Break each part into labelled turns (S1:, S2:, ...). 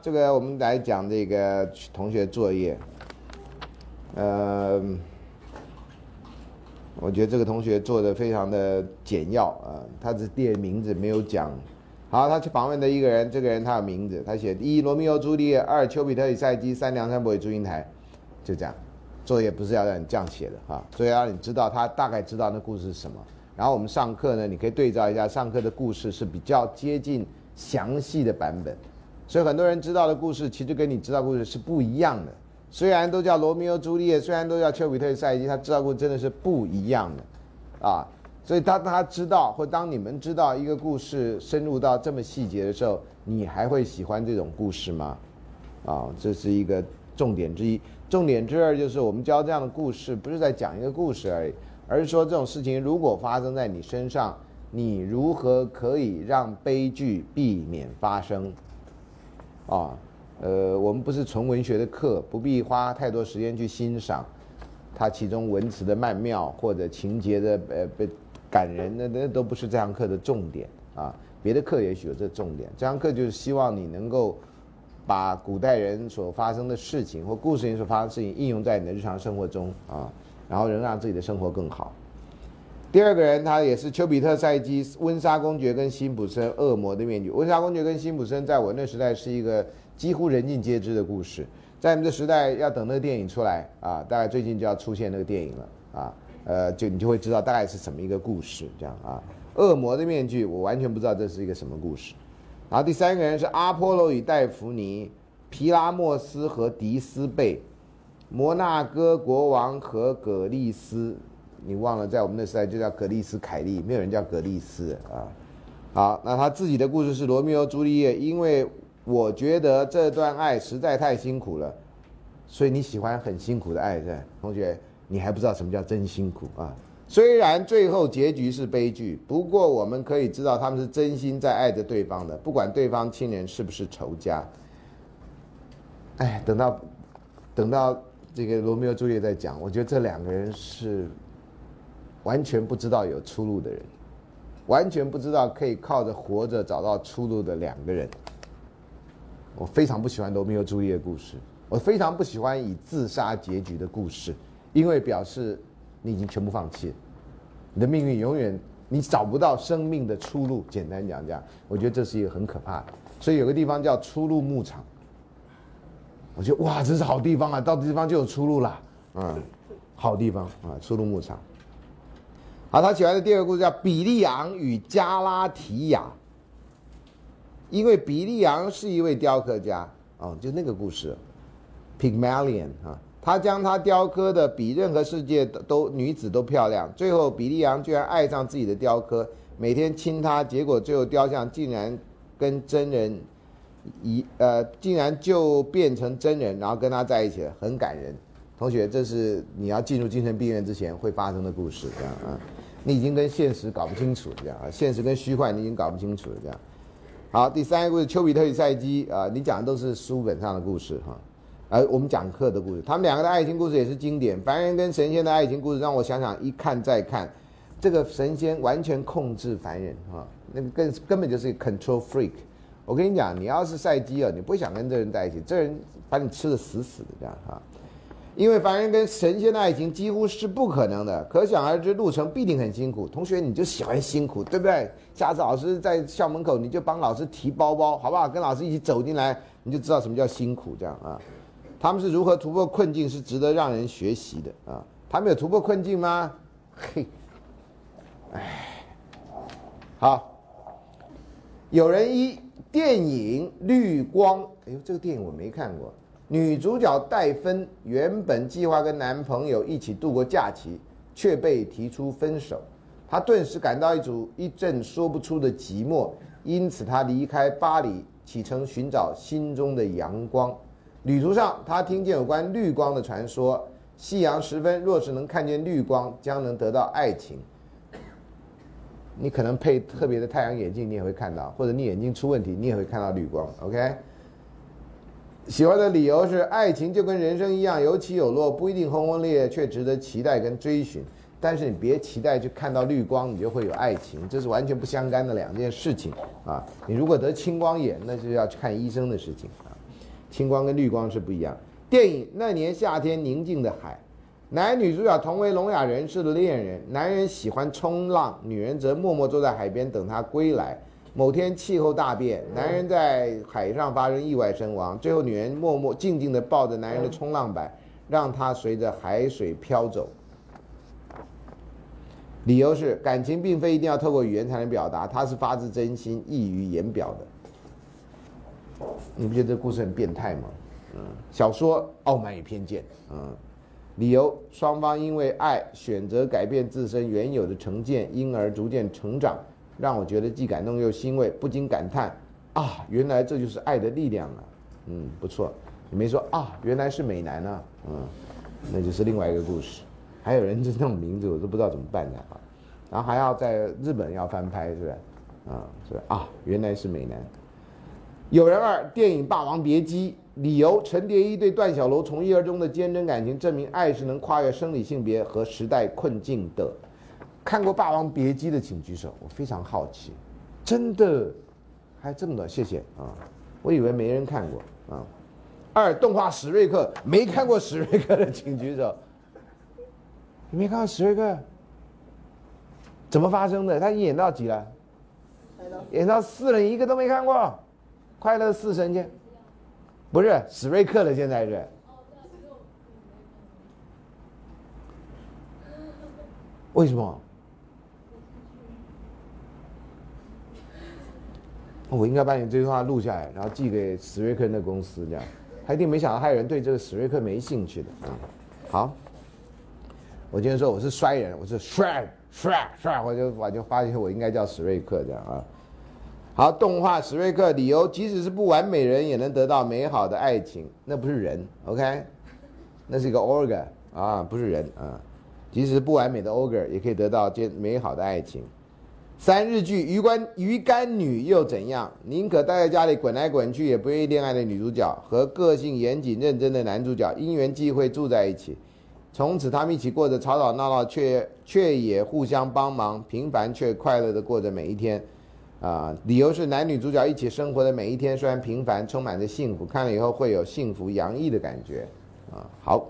S1: 这个我们来讲这个同学作业，呃，我觉得这个同学做的非常的简要啊，他只列名字没有讲。好，他去访问的一个人，这个人他有名字，他写一罗密欧朱丽叶，二丘比特与赛姬，三梁山伯与祝英台，就这样。作业不是要让你这样写的哈，所以要让你知道他大概知道那故事是什么。然后我们上课呢，你可以对照一下上课的故事是比较接近详细的版本。所以很多人知道的故事，其实跟你知道故事是不一样的。虽然都叫罗密欧朱丽叶，虽然都叫丘比特赛季，他知道故事真的是不一样的，啊。所以当他知道，或当你们知道一个故事深入到这么细节的时候，你还会喜欢这种故事吗？啊，这是一个重点之一。重点之二就是我们教这样的故事，不是在讲一个故事而已，而是说这种事情如果发生在你身上，你如何可以让悲剧避免发生？啊，呃，我们不是纯文学的课，不必花太多时间去欣赏它其中文词的曼妙或者情节的呃被感人，那那都不是这堂课的重点啊。别的课也许有这重点，这堂课就是希望你能够。把古代人所发生的事情或故事里所发生的事情应用在你的日常生活中啊，然后能让自己的生活更好。第二个人，他也是丘比特赛季、温莎公爵跟辛普森恶魔的面具。温莎公爵跟辛普森在我那时代是一个几乎人尽皆知的故事，在你们的时代要等那个电影出来啊，大概最近就要出现那个电影了啊，呃，就你就会知道大概是什么一个故事这样啊。恶魔的面具，我完全不知道这是一个什么故事。然后第三个人是阿波罗与戴芙妮，皮拉莫斯和迪斯贝，摩纳哥国王和葛丽斯，你忘了在我们那时代就叫格丽斯凯利，没有人叫格丽斯啊。好，那他自己的故事是罗密欧朱丽叶，因为我觉得这段爱实在太辛苦了，所以你喜欢很辛苦的爱，是同学，你还不知道什么叫真辛苦啊。虽然最后结局是悲剧，不过我们可以知道他们是真心在爱着对方的，不管对方亲人是不是仇家。哎，等到等到这个罗密欧朱丽叶在讲，我觉得这两个人是完全不知道有出路的人，完全不知道可以靠着活着找到出路的两个人。我非常不喜欢罗密欧朱丽叶故事，我非常不喜欢以自杀结局的故事，因为表示。你已经全部放弃，你的命运永远你找不到生命的出路。简单讲讲，我觉得这是一个很可怕的。所以有个地方叫出路牧场，我觉得哇，这是好地方啊，到地方就有出路了。嗯，好地方啊，出路牧场。好，他喜欢的第二个故事叫《比利昂与加拉提亚》，因为比利昂是一位雕刻家哦，就那个故事，Pygmalion 啊。他将他雕刻的比任何世界都女子都漂亮。最后，比利昂居然爱上自己的雕刻，每天亲她，结果最后雕像竟然跟真人一呃，竟然就变成真人，然后跟他在一起了，很感人。同学，这是你要进入精神病院之前会发生的故事，这样啊？你已经跟现实搞不清楚，这样啊？现实跟虚幻你已经搞不清楚了，这样。好，第三个故事《丘比特与赛姬》啊，你讲的都是书本上的故事哈。而我们讲课的故事，他们两个的爱情故事也是经典。凡人跟神仙的爱情故事，让我想想，一看再看，这个神仙完全控制凡人哈，那个根根本就是 control freak。我跟你讲，你要是赛姬啊，你不想跟这人在一起，这人把你吃的死死的这样哈。因为凡人跟神仙的爱情几乎是不可能的，可想而知路程必定很辛苦。同学，你就喜欢辛苦，对不对？下次老师在校门口，你就帮老师提包包，好不好？跟老师一起走进来，你就知道什么叫辛苦，这样啊。他们是如何突破困境，是值得让人学习的啊！他们有突破困境吗？嘿，哎，好。有人一电影《绿光》，哎呦，这个电影我没看过。女主角戴芬原本计划跟男朋友一起度过假期，却被提出分手，她顿时感到一组一阵说不出的寂寞，因此她离开巴黎，启程寻找心中的阳光。旅途上，她听见有关绿光的传说。夕阳时分，若是能看见绿光，将能得到爱情。你可能配特别的太阳眼镜，你也会看到；或者你眼睛出问题，你也会看到绿光。OK。喜欢的理由是，爱情就跟人生一样，有起有落，不一定轰轰烈烈，却值得期待跟追寻。但是你别期待去看到绿光，你就会有爱情，这是完全不相干的两件事情啊！你如果得青光眼，那就要去看医生的事情啊。青光跟绿光是不一样。电影那年夏天宁静的海，男女主角同为聋哑人士的恋人，男人喜欢冲浪，女人则默默坐在海边等他归来。某天气候大变，男人在海上发生意外身亡，最后女人默默静静地抱着男人的冲浪板，让他随着海水飘走。理由是感情并非一定要透过语言才能表达，它是发自真心、溢于言表的。你不觉得这故事很变态吗？嗯，小说傲慢与偏见。嗯，理由双方因为爱选择改变自身原有的成见，因而逐渐成长。让我觉得既感动又欣慰，不禁感叹：啊，原来这就是爱的力量啊！嗯，不错，你没说啊，原来是美男呢。嗯，那就是另外一个故事。还有人是那种名字，我都不知道怎么办的啊。然后还要在日本要翻拍，是不是？啊，是啊，原来是美男。有人二电影《霸王别姬》，理由陈蝶衣对段小楼从一而终的坚贞感情，证明爱是能跨越生理性别和时代困境的。看过《霸王别姬》的请举手，我非常好奇，真的还这么多？谢谢啊，我以为没人看过啊。二动画史瑞克没看过史瑞克的请举手，你没看过史瑞克？怎么发生的？他演到几了？演到四了，一个都没看过，《快乐四神仙》不是史瑞克了，现在是。为什么？我应该把你这句话录下来，然后寄给史瑞克那公司，这样他一定没想到还有人对这个史瑞克没兴趣的啊。好，我今天说我是衰人，我是衰衰衰，我就我就发现我应该叫史瑞克这样啊。好，动画史瑞克理由，即使是不完美人也能得到美好的爱情，那不是人，OK？那是一个 organ 啊，不是人啊。即使不完美的 ogre 也可以得到这美好的爱情。三日剧鱼竿鱼竿女又怎样？宁可待在家里滚来滚去，也不愿意恋爱的女主角和个性严谨认真的男主角因缘际会住在一起，从此他们一起过着吵吵闹闹却却也互相帮忙，平凡却快乐的过着每一天。啊，理由是男女主角一起生活的每一天虽然平凡，充满着幸福，看了以后会有幸福洋溢的感觉。啊，好，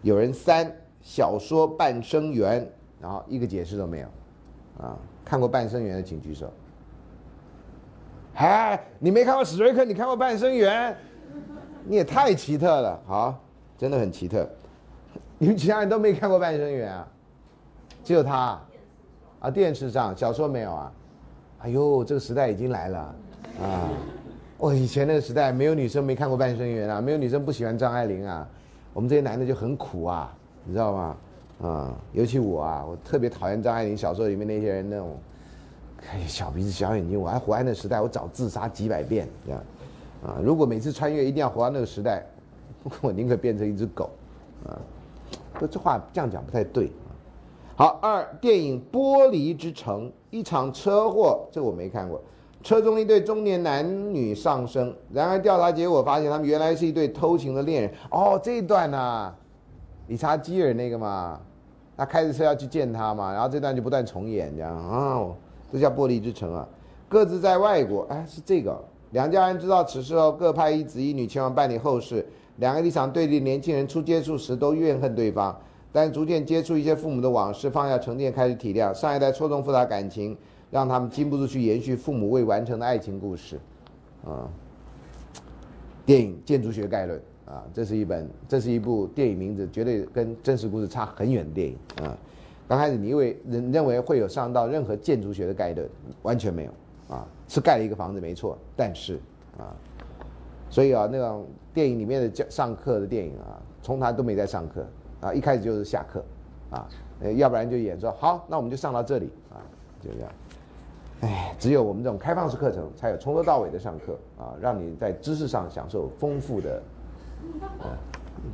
S1: 有人三小说《半生缘》，然后一个解释都没有。啊，看过《半生缘》的请举手。嗨，你没看过史瑞克，你看过《半生缘》？你也太奇特了，好，真的很奇特。你们其他人都没看过《半生缘》啊？只有他。啊，电视上，小说没有啊？哎呦，这个时代已经来了啊！我以前那个时代，没有女生没看过《半生缘》啊，没有女生不喜欢张爱玲啊。我们这些男的就很苦啊，你知道吗？啊，尤其我啊，我特别讨厌张爱玲小说里面那些人那种，哎小鼻子小眼睛。我还活在那时代，我早自杀几百遍这样。啊，如果每次穿越一定要活到那个时代，我宁可变成一只狗。啊，这这话这样讲不太对。好，二电影《玻璃之城》，一场车祸，这我没看过。车中一对中年男女丧生，然而调查结果发现他们原来是一对偷情的恋人。哦，这一段呢？理查基尔那个嘛，他开着车要去见他嘛，然后这段就不断重演，这样啊，这叫玻璃之城啊。各自在外国，哎，是这个。两家人知道此事后，各派一子一女前往办理后事。两个立场对立年轻人初接触时都怨恨对方，但逐渐接触一些父母的往事，放下成见，开始体谅。上一代错综复杂感情，让他们禁不住去延续父母未完成的爱情故事，啊。电影《建筑学概论》。啊，这是一本，这是一部电影名字，绝对跟真实故事差很远的电影啊。刚开始你以为认认为会有上到任何建筑学的概论，完全没有啊，是盖了一个房子没错，但是啊，所以啊，那种电影里面的教上课的电影啊，从来都没在上课啊，一开始就是下课啊，要不然就演说好，那我们就上到这里啊，就这样。哎，只有我们这种开放式课程才有从头到尾的上课啊，让你在知识上享受丰富的。啊，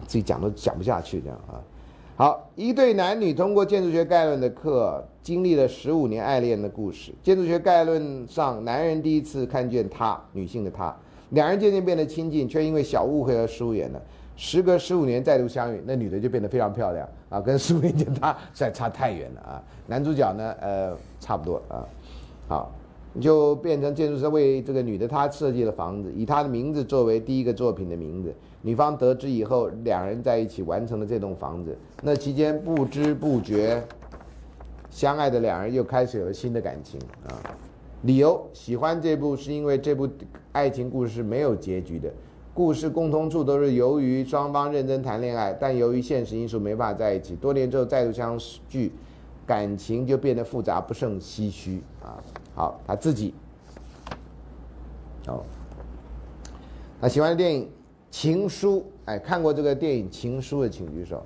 S1: 自己讲都讲不下去这样啊。好，一对男女通过建筑学概论的课，经历了十五年爱恋的故事。建筑学概论上，男人第一次看见她，女性的她，两人渐渐变得亲近，却因为小误会而疏远了。时隔十五年再度相遇，那女的就变得非常漂亮啊，跟十五年前她实在差太远了啊。男主角呢，呃，差不多啊。好，就变成建筑师为这个女的她设计了房子，以她的名字作为第一个作品的名字。女方得知以后，两人在一起完成了这栋房子。那期间不知不觉，相爱的两人又开始有了新的感情啊。理由喜欢这部是因为这部爱情故事没有结局的，故事共通处都是由于双方认真谈恋爱，但由于现实因素没法在一起，多年之后再度相聚，感情就变得复杂不胜唏嘘啊。好，他自己，哦，他喜欢的电影《情书》，哎，看过这个电影《情书》的请举手，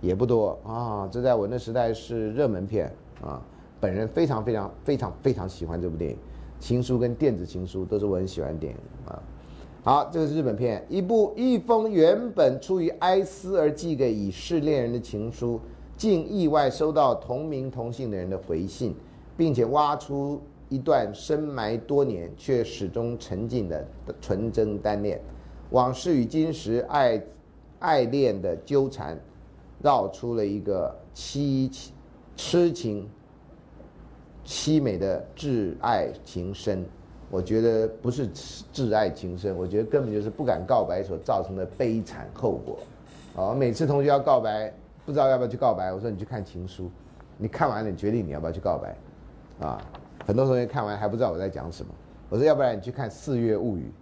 S1: 也不多啊。这在我那时代是热门片啊。本人非常非常非常非常喜欢这部电影，《情书》跟《电子情书》都是我很喜欢的电影啊。好，这个是日本片，一部一封原本出于哀思而寄给已逝恋人的情书，竟意外收到同名同姓的人的回信。并且挖出一段深埋多年却始终沉浸的纯真单恋，往事与今时爱爱恋的纠缠，绕出了一个凄痴情凄美的挚爱情深。我觉得不是挚爱情深，我觉得根本就是不敢告白所造成的悲惨后果。哦，每次同学要告白，不知道要不要去告白，我说你去看情书，你看完了你决定你要不要去告白。啊，很多同学看完还不知道我在讲什么。我说，要不然你去看《四月物语》，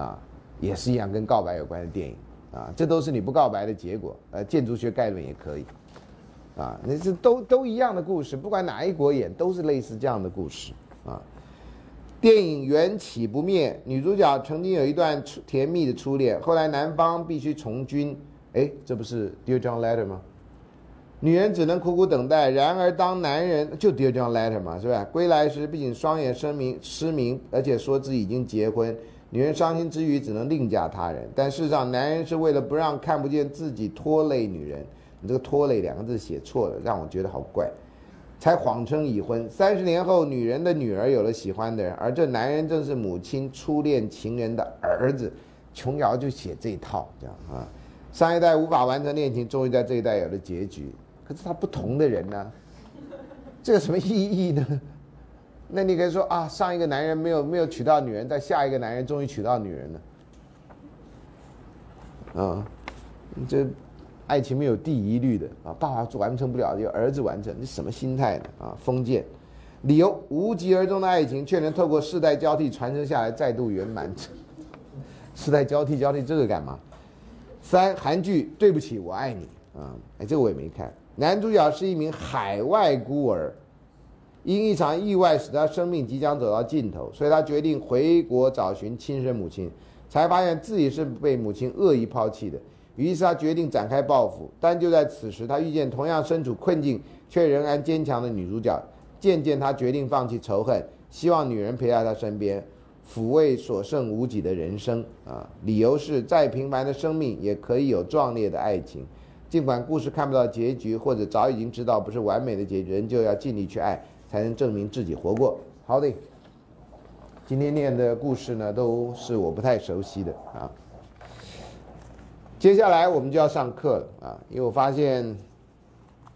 S1: 啊，也是一样跟告白有关的电影，啊，这都是你不告白的结果。呃，建筑学概论也可以，啊，那这都都一样的故事，不管哪一国演都是类似这样的故事，啊。电影缘起不灭，女主角曾经有一段甜蜜的初恋，后来男方必须从军，哎，这不是《Dear John Letter》吗？女人只能苦苦等待。然而，当男人就 Dear John Letter 嘛，是吧？归来时不仅双眼失明失明，而且说自己已经结婚。女人伤心之余，只能另嫁他人。但事实上，男人是为了不让看不见自己拖累女人。你这个“拖累”两个字写错了，让我觉得好怪。才谎称已婚。三十年后，女人的女儿有了喜欢的人，而这男人正是母亲初恋情人的儿子。琼瑶就写这一套，这样啊。上一代无法完成恋情，终于在这一代有了结局。可是他不同的人呢，这有什么意义呢？那你可以说啊，上一个男人没有没有娶到女人，但下一个男人终于娶到女人了，啊，这爱情没有第一律的啊，爸爸完成不了，由儿子完成，你什么心态呢？啊，封建，理由无疾而终的爱情却能透过世代交替传承下来，再度圆满。世代交替交替这个干嘛？三韩剧对不起我爱你啊，哎，这个我也没看。男主角是一名海外孤儿，因一场意外使他生命即将走到尽头，所以他决定回国找寻亲生母亲，才发现自己是被母亲恶意抛弃的。于是他决定展开报复。但就在此时，他遇见同样身处困境却仍然坚强的女主角。渐渐，他决定放弃仇恨，希望女人陪在他身边，抚慰所剩无几的人生。啊，理由是再平凡的生命也可以有壮烈的爱情。尽管故事看不到结局，或者早已经知道不是完美的结局，人就要尽力去爱，才能证明自己活过。好的，今天念的故事呢，都是我不太熟悉的啊。接下来我们就要上课了啊，因为我发现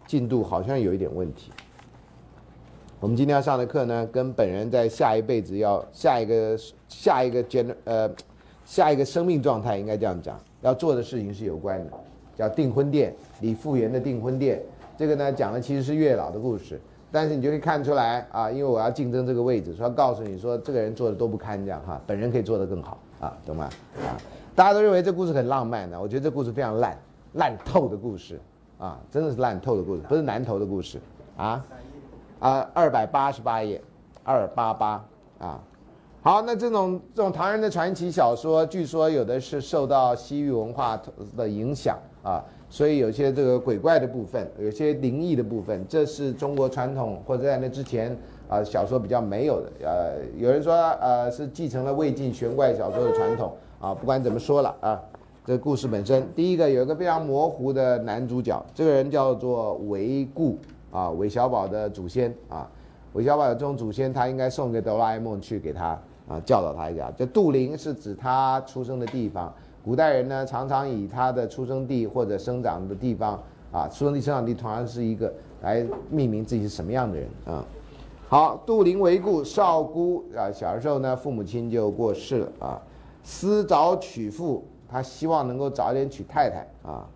S1: 进度好像有一点问题。我们今天要上的课呢，跟本人在下一辈子要下一个下一个 gen 呃下一个生命状态，应该这样讲，要做的事情是有关的。叫订婚店，李复原的订婚店，这个呢讲的其实是月老的故事，但是你就可以看出来啊，因为我要竞争这个位置，说告诉你说这个人做的都不堪这样哈，本人可以做得更好啊，懂吗？啊，大家都认为这故事很浪漫的，我觉得这故事非常烂，烂透的故事啊，真的是烂透的故事，不是难投的故事啊，啊，二百八十八页，二八八啊。好，那这种这种唐人的传奇小说，据说有的是受到西域文化的影响啊，所以有些这个鬼怪的部分，有些灵异的部分，这是中国传统或者在那之前啊小说比较没有的。呃，有人说呃是继承了魏晋玄怪小说的传统啊，不管怎么说了啊，这故事本身，第一个有一个非常模糊的男主角，这个人叫做韦固啊，韦小宝的祖先啊，韦小宝有这种祖先，他应该送给哆啦 A 梦去给他。啊，教导他一下，就杜陵是指他出生的地方。古代人呢，常常以他的出生地或者生长的地方，啊，出生地、生长地同样是一个来命名自己是什么样的人啊。好，杜陵为故，少姑啊，小时候呢，父母亲就过世了啊。思早娶妇，他希望能够早点娶太太啊。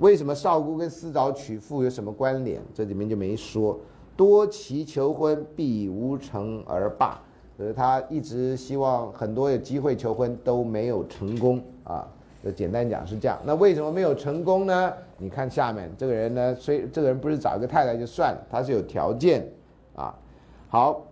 S1: 为什么少姑跟思早娶妇有什么关联？这里面就没说。多期求婚，必无成而罢。就是他一直希望很多有机会求婚都没有成功啊。就简单讲是这样。那为什么没有成功呢？你看下面这个人呢，虽这个人不是找一个太太就算了，他是有条件啊。好，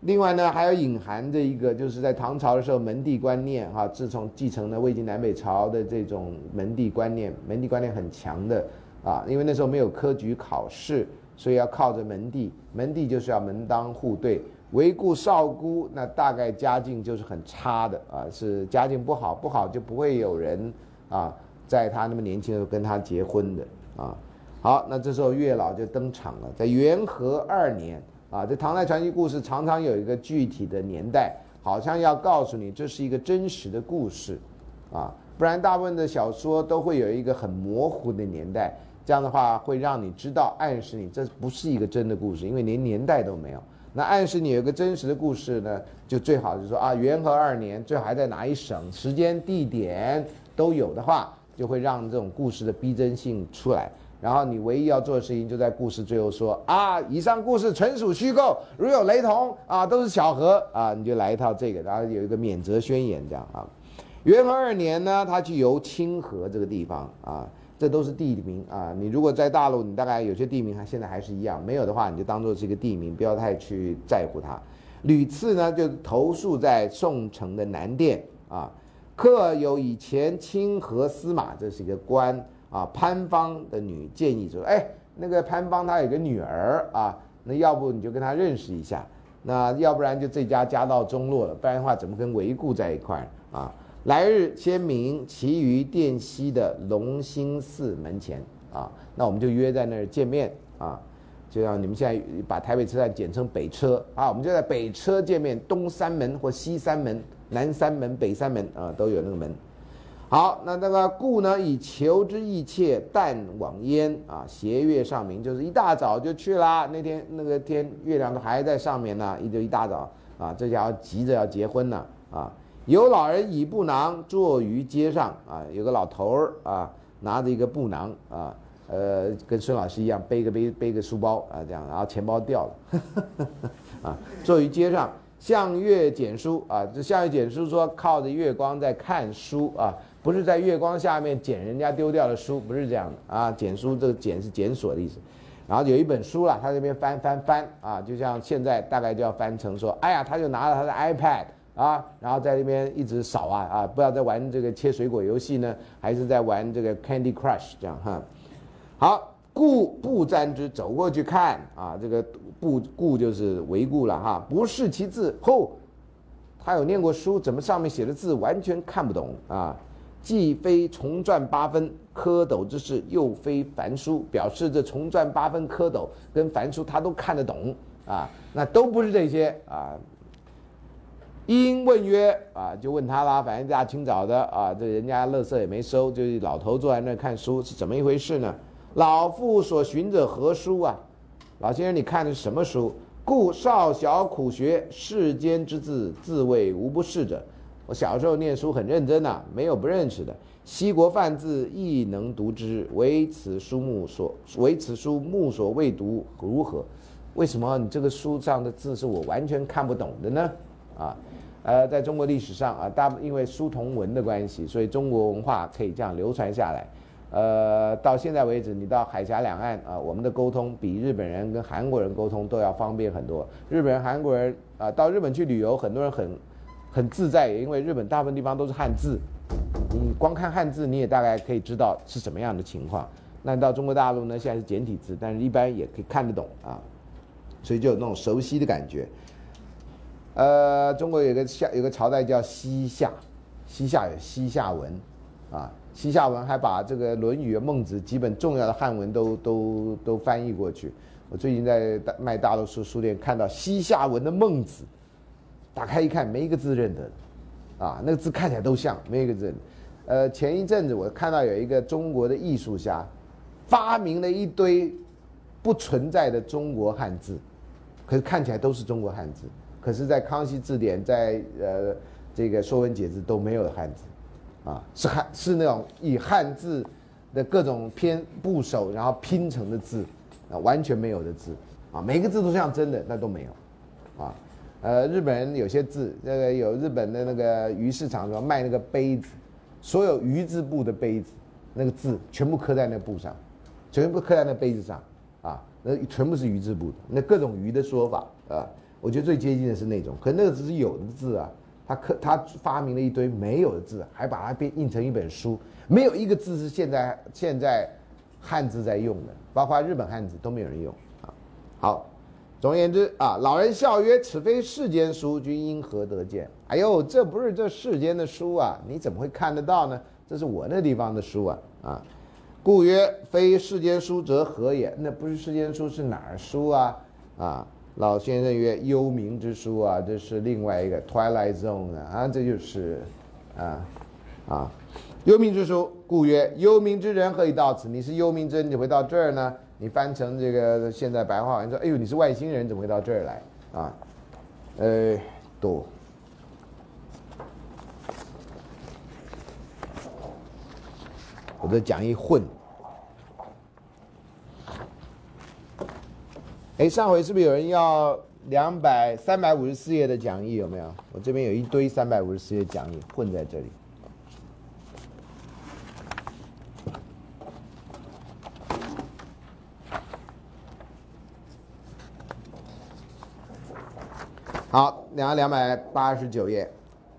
S1: 另外呢还有隐含着一个，就是在唐朝的时候门第观念哈，自从继承了魏晋南北朝的这种门第观念，门第观念很强的啊，因为那时候没有科举考试，所以要靠着门第，门第就是要门当户对。唯故少姑，那大概家境就是很差的啊，是家境不好，不好就不会有人啊，在他那么年轻的时候跟他结婚的啊。好，那这时候月老就登场了，在元和二年啊，这唐代传奇故事常常有一个具体的年代，好像要告诉你这是一个真实的故事啊，不然大部分的小说都会有一个很模糊的年代，这样的话会让你知道，暗示你这不是一个真的故事，因为连年代都没有。那暗示你有一个真实的故事呢，就最好就是说啊，元和二年，最好还在哪一省，时间地点都有的话，就会让这种故事的逼真性出来。然后你唯一要做的事情，就在故事最后说啊，以上故事纯属虚构，如有雷同啊，都是巧合啊，你就来一套这个，然后有一个免责宣言这样啊。元和二年呢，他去游清河这个地方啊。这都是地名啊！你如果在大陆，你大概有些地名还现在还是一样，没有的话，你就当做是一个地名，不要太去在乎它。屡次呢，就投宿在宋城的南店啊。客有以前清河司马，这是一个官啊。潘芳的女建议说：“哎，那个潘芳她有个女儿啊，那要不你就跟她认识一下？那要不然就这家家道中落了，不然的话怎么跟韦固在一块啊？”来日先明，其余殿西的龙兴寺门前啊，那我们就约在那儿见面啊，就像你们现在把台北车站简称北车啊，我们就在北车见面，东三门或西三门、南三门、北三门啊，都有那个门。好，那那个故呢，以求之意切，旦往焉啊，斜月上明，就是一大早就去啦。那天那个天月亮都还在上面呢，一就一大早啊，这家伙急着要结婚呢啊。有老人以布囊坐于街上啊，有个老头儿啊，拿着一个布囊啊，呃，跟孙老师一样背个背背个书包啊，这样，然后钱包掉了，啊，坐于街上向月捡书啊，这向月捡书说靠着月光在看书啊，不是在月光下面捡人家丢掉的书，不是这样的啊，捡书这个捡是检索的意思，然后有一本书了，他这边翻翻翻啊，就像现在大概就要翻成说，哎呀，他就拿了他的 iPad。啊，然后在那边一直扫啊啊，不知道在玩这个切水果游戏呢，还是在玩这个 Candy Crush 这样哈。好，故不沾之，走过去看啊，这个不故就是为故了哈。不识其字，后他有念过书，怎么上面写的字完全看不懂啊？既非重篆八分蝌蚪之事，又非凡书，表示这重篆八分蝌蚪跟凡书他都看得懂啊，那都不是这些啊。因问曰：“啊，就问他啦，反正大清早的啊，这人家乐色也没收，就是老头坐在那看书，是怎么一回事呢？老妇所寻者何书啊？老先生，你看的是什么书？故少小苦学世间之字，自谓无不识者。我小时候念书很认真呐，没有不认识的。西国范字亦能读之，唯此书目所唯此书目所未读，如何？为什么你这个书上的字是我完全看不懂的呢？啊？”呃，在中国历史上啊，大因为书同文的关系，所以中国文化可以这样流传下来。呃，到现在为止，你到海峡两岸啊，我们的沟通比日本人跟韩国人沟通都要方便很多。日本人、韩国人啊，到日本去旅游，很多人很很自在，因为日本大部分地方都是汉字，你光看汉字，你也大概可以知道是什么样的情况。那到中国大陆呢，现在是简体字，但是一般也可以看得懂啊，所以就有那种熟悉的感觉。呃，中国有个夏，有个朝代叫西夏，西夏有西夏文，啊，西夏文还把这个《论语》《孟子》几本重要的汉文都都都翻译过去。我最近在大卖大多数书店看到西夏文的《孟子》，打开一看，没一个字认得，啊，那个字看起来都像，没一个字。呃，前一阵子我看到有一个中国的艺术家，发明了一堆不存在的中国汉字。可是看起来都是中国汉字，可是，在康熙字典，在呃这个说文解字都没有汉字，啊，是汉是那种以汉字的各种偏部首然后拼成的字，啊，完全没有的字，啊，每个字都像真的，那都没有，啊，呃，日本人有些字，那个有日本的那个鱼市场说卖那个杯子，所有鱼字部的杯子，那个字全部刻在那布上，全部刻在那杯子上，啊。那全部是鱼字部的，那各种鱼的说法啊，我觉得最接近的是那种，可那个只是有的字啊，他刻他发明了一堆没有的字，还把它变印成一本书，没有一个字是现在现在汉字在用的，包括日本汉字都没有人用啊。好，总而言之啊，老人笑曰：“此非世间书，君因何得见？”哎呦，这不是这世间的书啊，你怎么会看得到呢？这是我那地方的书啊啊。故曰：非世间书则何也？那不是世间书是哪儿书啊？啊，老先生曰：幽冥之书啊，这是另外一个 Twilight Zone 啊，这就是，啊，啊，幽冥之书。故曰：幽冥之人何以到此？你是幽冥之人，你会到这儿呢？你翻成这个现在白话，你说：哎呦，你是外星人，怎么会到这儿来？啊，呃，多。我的讲义混。哎，上回是不是有人要两百三百五十四页的讲义？有没有？我这边有一堆三百五十四页讲义混在这里。好，两两百八十九页。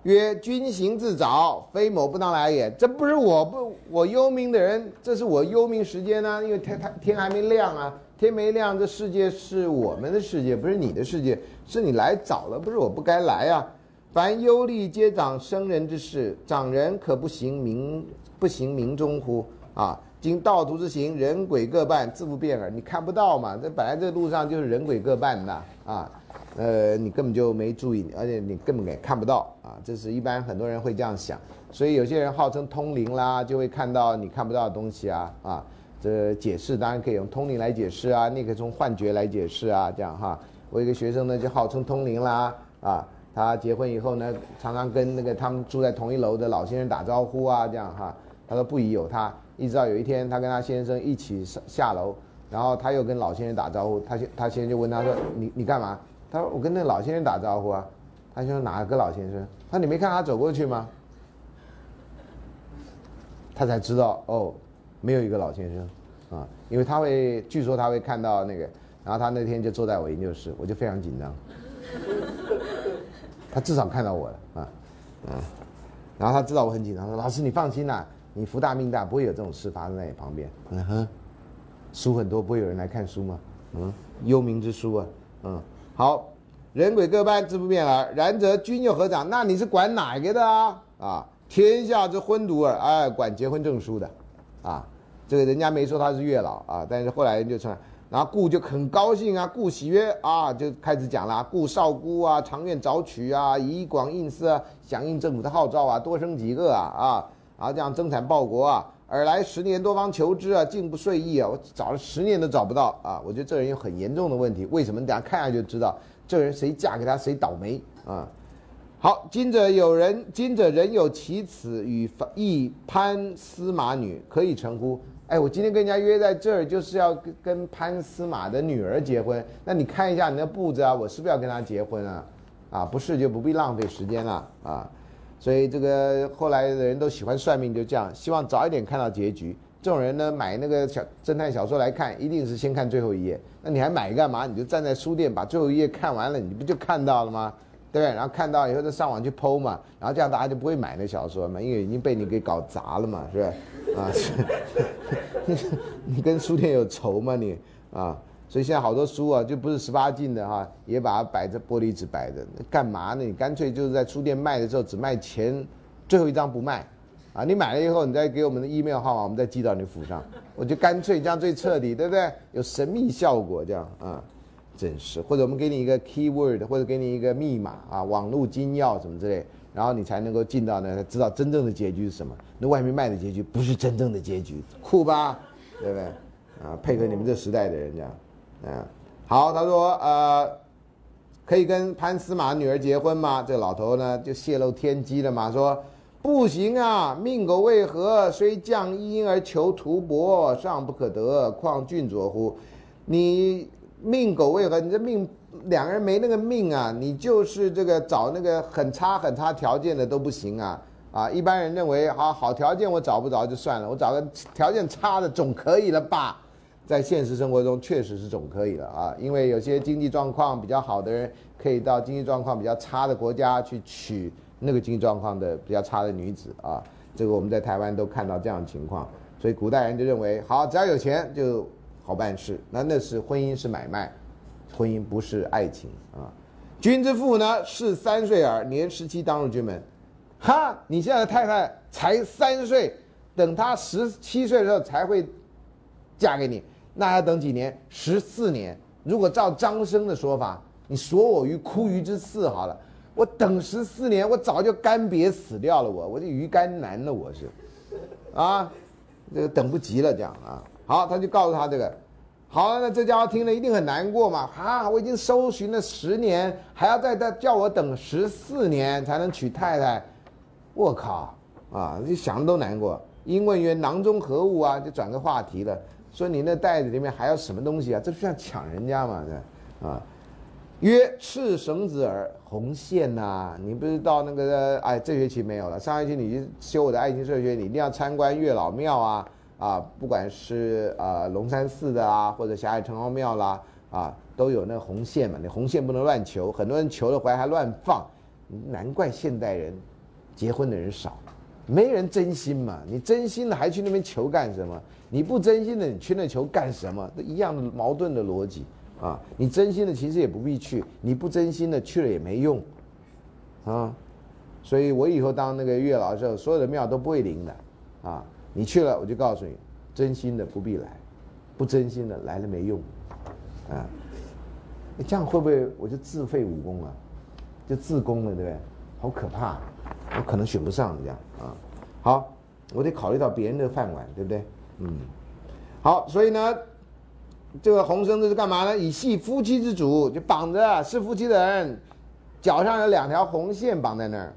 S1: 曰：君行自早，非某不当来也。这不是我不我幽冥的人，这是我幽冥时间呢。因为天天天还没亮啊，天没亮，这世界是我们的世界，不是你的世界。是你来早了，不是我不该来啊。凡忧虑皆长生人之事，长人可不行明不行明中乎？啊，经道途之行，人鬼各半，自不变耳。你看不到嘛？这本来这路上就是人鬼各半的啊。呃，你根本就没注意，而且你根本也看不到啊！这是一般很多人会这样想，所以有些人号称通灵啦，就会看到你看不到的东西啊啊！这解释当然可以用通灵来解释啊，那个从幻觉来解释啊，这样哈。我一个学生呢就号称通灵啦啊，他结婚以后呢，常常跟那个他们住在同一楼的老先生打招呼啊，这样哈。他说不疑有他，一直到有一天他跟他先生一起上下楼，然后他又跟老先生打招呼，他先他先生就问他说你你干嘛？他说：“我跟那老先生打招呼啊。”他说：“哪个老先生？”他说：“你没看他走过去吗？”他才知道哦，没有一个老先生啊，因为他会据说他会看到那个，然后他那天就坐在我研究室，我就非常紧张。他至少看到我了啊，嗯，然后他知道我很紧张，说：“老师你放心啦，你福大命大，不会有这种事发生在你旁边。”嗯哼，书很多，不会有人来看书吗？嗯，幽冥之书啊，嗯。好，人鬼各半，自不变耳。然则君又何长？那你是管哪个的啊？啊，天下之婚犊耳，哎，管结婚证书的，啊，这个人家没说他是月老啊，但是后来人就称，然后顾就很高兴啊，顾喜曰啊，就开始讲了，顾少姑啊，长愿早娶啊，以广应私啊，响应政府的号召啊，多生几个啊，啊，然后这样增产报国啊。尔来十年多方求之啊，竟不遂意啊！我找了十年都找不到啊！我觉得这人有很严重的问题。为什么？大家看下就知道，这人谁嫁给他谁倒霉啊！好，今者有人，今者人有其子与一潘司马女，可以成乎？哎，我今天跟人家约在这儿，就是要跟跟潘司马的女儿结婚。那你看一下你的步子啊，我是不是要跟他结婚啊？啊，不是就不必浪费时间了啊！所以这个后来的人都喜欢算命，就这样，希望早一点看到结局。这种人呢，买那个小侦探小说来看，一定是先看最后一页。那你还买干嘛？你就站在书店把最后一页看完了，你不就看到了吗？对？然后看到以后再上网去剖嘛，然后这样大家就不会买那小说嘛，因为已经被你给搞砸了嘛，是不是？啊，你跟书店有仇吗你？啊？所以现在好多书啊，就不是十八禁的哈，也把它摆着玻璃纸摆着，干嘛呢？你干脆就是在书店卖的时候只卖前最后一张不卖，啊，你买了以后你再给我们的 email 号码，我们再寄到你府上，我就干脆这样最彻底，对不对？有神秘效果这样啊，真是。或者我们给你一个 keyword，或者给你一个密码啊，网络金钥什么之类，然后你才能够进到那，知道真正的结局是什么。那外面卖的结局不是真正的结局，酷吧？对不对？啊，配合你们这时代的人这样。嗯，好，他说，呃，可以跟潘司马女儿结婚吗？这老头呢就泄露天机了嘛，说不行啊，命狗为何？虽降阴而求图帛，尚不可得，况郡佐乎？你命狗为何？你这命两个人没那个命啊，你就是这个找那个很差很差条件的都不行啊啊！一般人认为好好条件我找不着就算了，我找个条件差的总可以了吧？在现实生活中确实是总可以了啊，因为有些经济状况比较好的人，可以到经济状况比较差的国家去娶那个经济状况的比较差的女子啊。这个我们在台湾都看到这样的情况，所以古代人就认为，好，只要有钱就好办事。那那是婚姻是买卖，婚姻不是爱情啊。君之父呢，是三岁耳，年十七当入军门。哈，你现在太太才三岁，等她十七岁的时候才会嫁给你。那要等几年？十四年。如果照张生的说法，你锁我于枯鱼之肆好了，我等十四年，我早就干瘪死掉了。我，我这鱼干男了，我是，啊，这个等不及了，这样啊。好，他就告诉他这个，好，那这家伙听了一定很难过嘛。啊，我已经搜寻了十年，还要再再叫我等十四年才能娶太太，我靠，啊，你想都难过。因问曰：“囊中何物啊？”就转个话题了。说你那袋子里面还有什么东西啊？这不像抢人家嘛？这啊，曰赤绳子耳，红线呐！你不是到那个哎，这学期没有了。上学期你去修我的爱情社学，你一定要参观月老庙啊啊！不管是啊龙山寺的啊，或者霞海城隍庙啦啊，都有那红线嘛。你红线不能乱求，很多人求了回来还乱放，难怪现代人结婚的人少。没人真心嘛？你真心的还去那边求干什么？你不真心的你去那求干什么？一样的矛盾的逻辑啊！你真心的其实也不必去，你不真心的去了也没用啊！所以我以后当那个月老的时候，所有的庙都不会灵的啊！你去了我就告诉你，真心的不必来，不真心的来了没用啊！这样会不会我就自废武功啊？就自宫了，对不对？好可怕！我可能选不上这样啊，好，我得考虑到别人的饭碗，对不对？嗯，好，所以呢，这个红绳子是干嘛呢？以系夫妻之主，就绑着是夫妻的人，脚上有两条红线绑在那儿，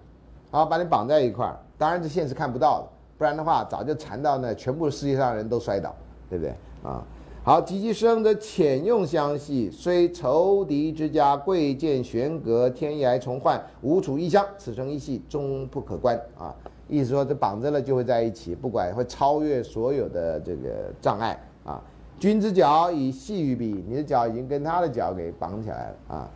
S1: 好，把你绑在一块儿。当然这线是看不到的，不然的话早就缠到那全部世界上人都摔倒，对不对？啊。好，及其生则浅用相系，虽仇敌之家，贵贱悬隔，天涯重换，无处异乡，此生一系终不可观啊！意思说，这绑着了就会在一起，不管会超越所有的这个障碍啊。君之脚以细于彼，你的脚已经跟他的脚给绑起来了啊。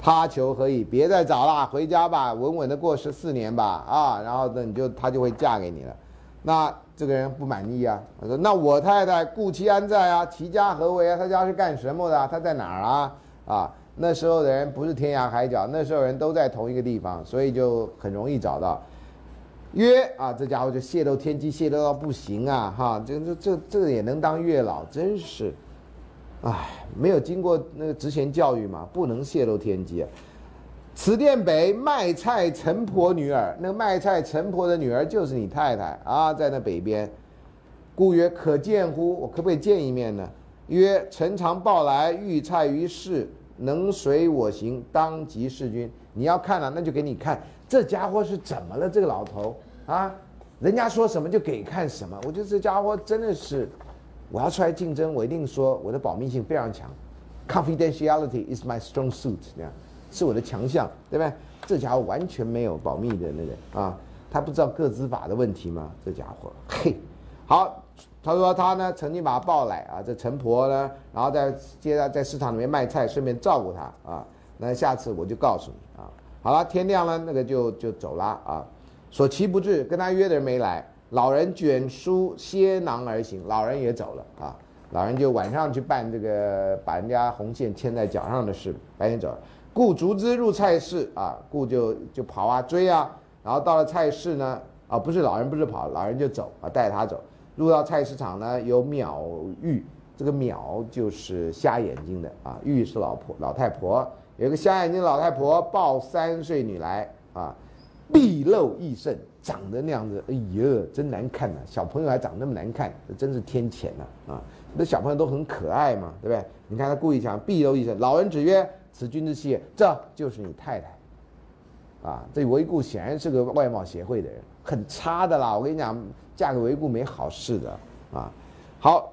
S1: 他求何以？别再找了，回家吧，稳稳的过十四年吧啊！然后呢，你就他就会嫁给你了。那这个人不满意啊，他说：“那我太太故其安在啊？其家何为啊？他家是干什么的？他在哪儿啊？啊？那时候的人不是天涯海角，那时候人都在同一个地方，所以就很容易找到。约啊，这家伙就泄露天机，泄露到不行啊！哈，这这这这个也能当月老，真是，唉，没有经过那个职前教育嘛，不能泄露天机。”此殿北卖菜陈婆女儿，那个卖菜陈婆的女儿就是你太太啊，在那北边。故曰：可见乎？我可不可以见一面呢？曰：陈常报来，欲菜于市，能随我行，当即事君。你要看了，那就给你看。这家伙是怎么了？这个老头啊，人家说什么就给看什么。我觉得这家伙真的是，我要出来竞争，我一定说我的保密性非常强，confidentiality is my strong suit，这样。是我的强项，对不对？这家伙完全没有保密的那个啊，他不知道个资法的问题吗？这家伙，嘿，好，他说他呢曾经把他抱来啊，这陈婆呢，然后在接着在市场里面卖菜，顺便照顾他啊。那下次我就告诉你啊。好了，天亮了，那个就就走了啊。所其不至，跟他约的人没来，老人卷书歇囊而行，老人也走了啊。老人就晚上去办这个把人家红线牵在脚上的事，白天走了。故逐之入菜市啊，故就就跑啊追啊，然后到了菜市呢，啊不是老人不是跑，老人就走啊带他走，入到菜市场呢有秒玉，这个秒就是瞎眼睛的啊，玉是老婆老太婆，有个瞎眼睛老太婆抱三岁女来啊，毕露异甚，长得那样子，哎呀真难看呐，小朋友还长那么难看，真是天谴呐啊，那小朋友都很可爱嘛，对不对？你看他故意讲必有一生，老人子曰。此君之妻，这就是你太太。啊，这韦固显然是个外貌协会的人，很差的啦。我跟你讲，嫁给韦固没好事的啊。好，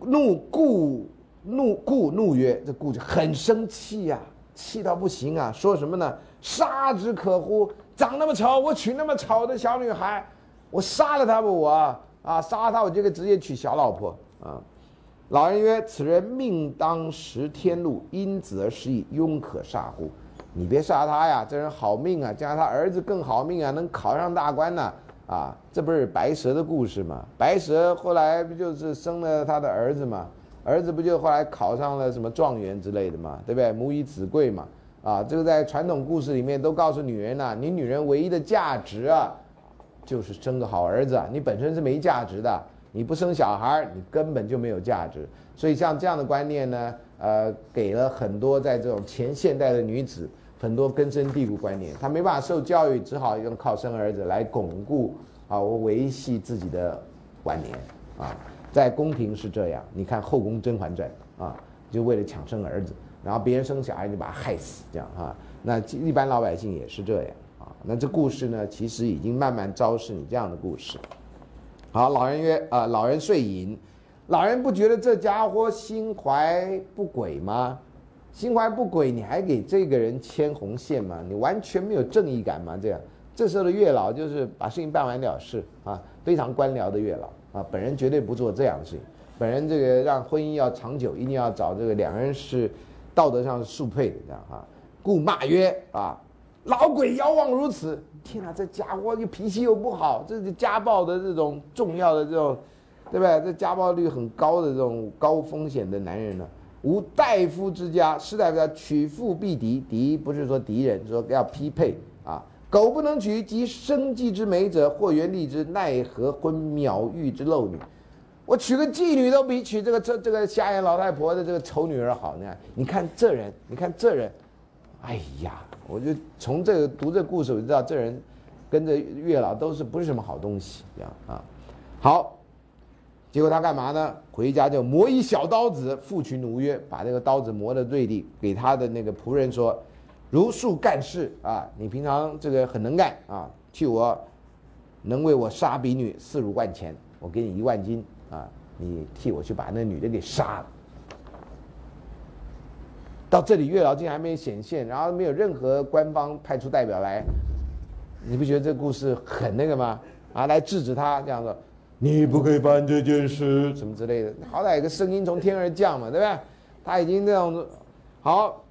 S1: 怒顾怒顾怒曰：“这顾就很生气呀，气到不行啊，说什么呢？杀之可乎？长那么丑，我娶那么丑的小女孩，我杀了她吧，我啊，杀了她，我就可以直接娶小老婆啊。”老人曰：“此人命当食天禄，因子而食矣，庸可杀乎？”你别杀他呀，这人好命啊，将来他儿子更好命啊，能考上大官呢。啊，这不是白蛇的故事吗？白蛇后来不就是生了他的儿子吗？儿子不就后来考上了什么状元之类的嘛，对不对？母以子贵嘛。啊，这个在传统故事里面都告诉女人呐，你女人唯一的价值啊，就是生个好儿子。你本身是没价值的，你不生小孩，你根本就没有价值。所以像这样的观念呢，呃，给了很多在这种前现代的女子。很多根深蒂固观念，她没办法受教育，只好用靠生儿子来巩固啊，我维系自己的晚年啊。在宫廷是这样，你看《后宫甄嬛传》啊，就为了抢生儿子，然后别人生小孩就把他害死，这样啊。那一般老百姓也是这样啊。那这故事呢，其实已经慢慢昭示你这样的故事。好，老人曰啊，老人睡饮，老人不觉得这家伙心怀不轨吗？心怀不轨，你还给这个人牵红线吗？你完全没有正义感吗？这样，这时候的月老就是把事情办完了事啊，非常官僚的月老啊，本人绝对不做这样的事情。本人这个让婚姻要长久，一定要找这个两个人是道德上是速配的这样啊。故骂曰啊，老鬼遥望如此！天哪，这家伙又脾气又不好，这是家暴的这种重要的这种，对不对？这家暴率很高的这种高风险的男人呢。无大夫之家，士大夫家娶妇必敌，敌不是说敌人，说要匹配啊。狗不能娶，及生计之美者，或原立之，奈何婚渺玉之陋女？我娶个妓女都比娶这个这这个瞎眼老太婆的这个丑女儿好呢。你看这人，你看这人，哎呀，我就从这个读这故事，我就知道这人跟着月老都是不是什么好东西，这样啊。好。结果他干嘛呢？回家就磨一小刀子，复取奴约，把这个刀子磨的锐利，给他的那个仆人说：“如数干事啊，你平常这个很能干啊，替我能为我杀比女四五万钱，我给你一万金，你替我去把那女的给杀了。”到这里，月老竟然还没显现，然后没有任何官方派出代表来，你不觉得这故事很那个吗？啊，来制止他这样子。你不可以办这件事，什么之类的，好歹有个声音从天而降嘛，对不对？他已经这样子，好，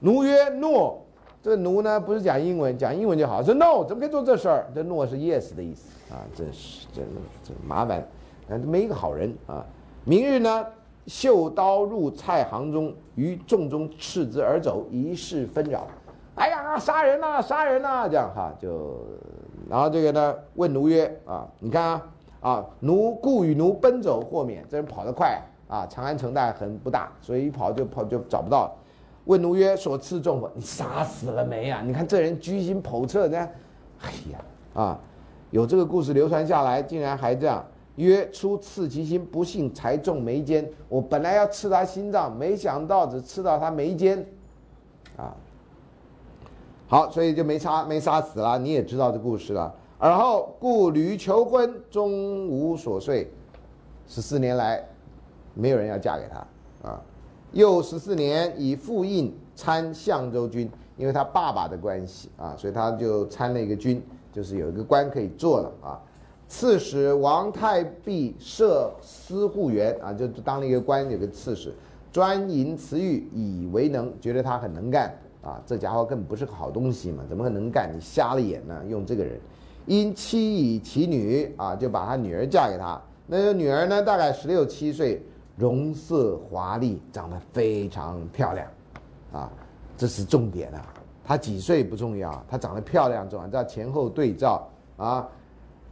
S1: 奴曰诺，这个奴呢不是讲英文，讲英文就好，说 no，怎么可以做这事儿？这诺是 yes 的意思啊，真是真这麻烦，啊，没一个好人啊。明日呢，绣刀入菜行中，于众中斥之而走，一世纷扰。哎呀，杀人呐，杀人呐，这样哈就，然后这个呢问奴曰啊，你看啊。啊，奴故与奴奔走豁免，这人跑得快啊！长安城带很不大，所以一跑就跑就找不到。问奴曰：“所刺中否？你杀死了没啊？你看这人居心叵测的。哎呀，啊，有这个故事流传下来，竟然还这样。曰：出刺其心，不幸才中眉间。我本来要刺他心脏，没想到只刺到他眉间。啊，好，所以就没杀没杀死了。你也知道这故事了。”而后故屡求婚，终无所遂。十四年来，没有人要嫁给他啊。又十四年，以父印参相州军，因为他爸爸的关系啊，所以他就参了一个军，就是有一个官可以做了啊。刺史王太弼设司户员啊，就当了一个官，有个刺史，专营词语，以为能，觉得他很能干啊。这家伙根本不是个好东西嘛，怎么可能干？你瞎了眼呢？用这个人。因妻以其女啊，就把他女儿嫁给他。那个女儿呢，大概十六七岁，容色华丽，长得非常漂亮，啊，这是重点啊。她几岁不重要，她长得漂亮重要。这前后对照啊，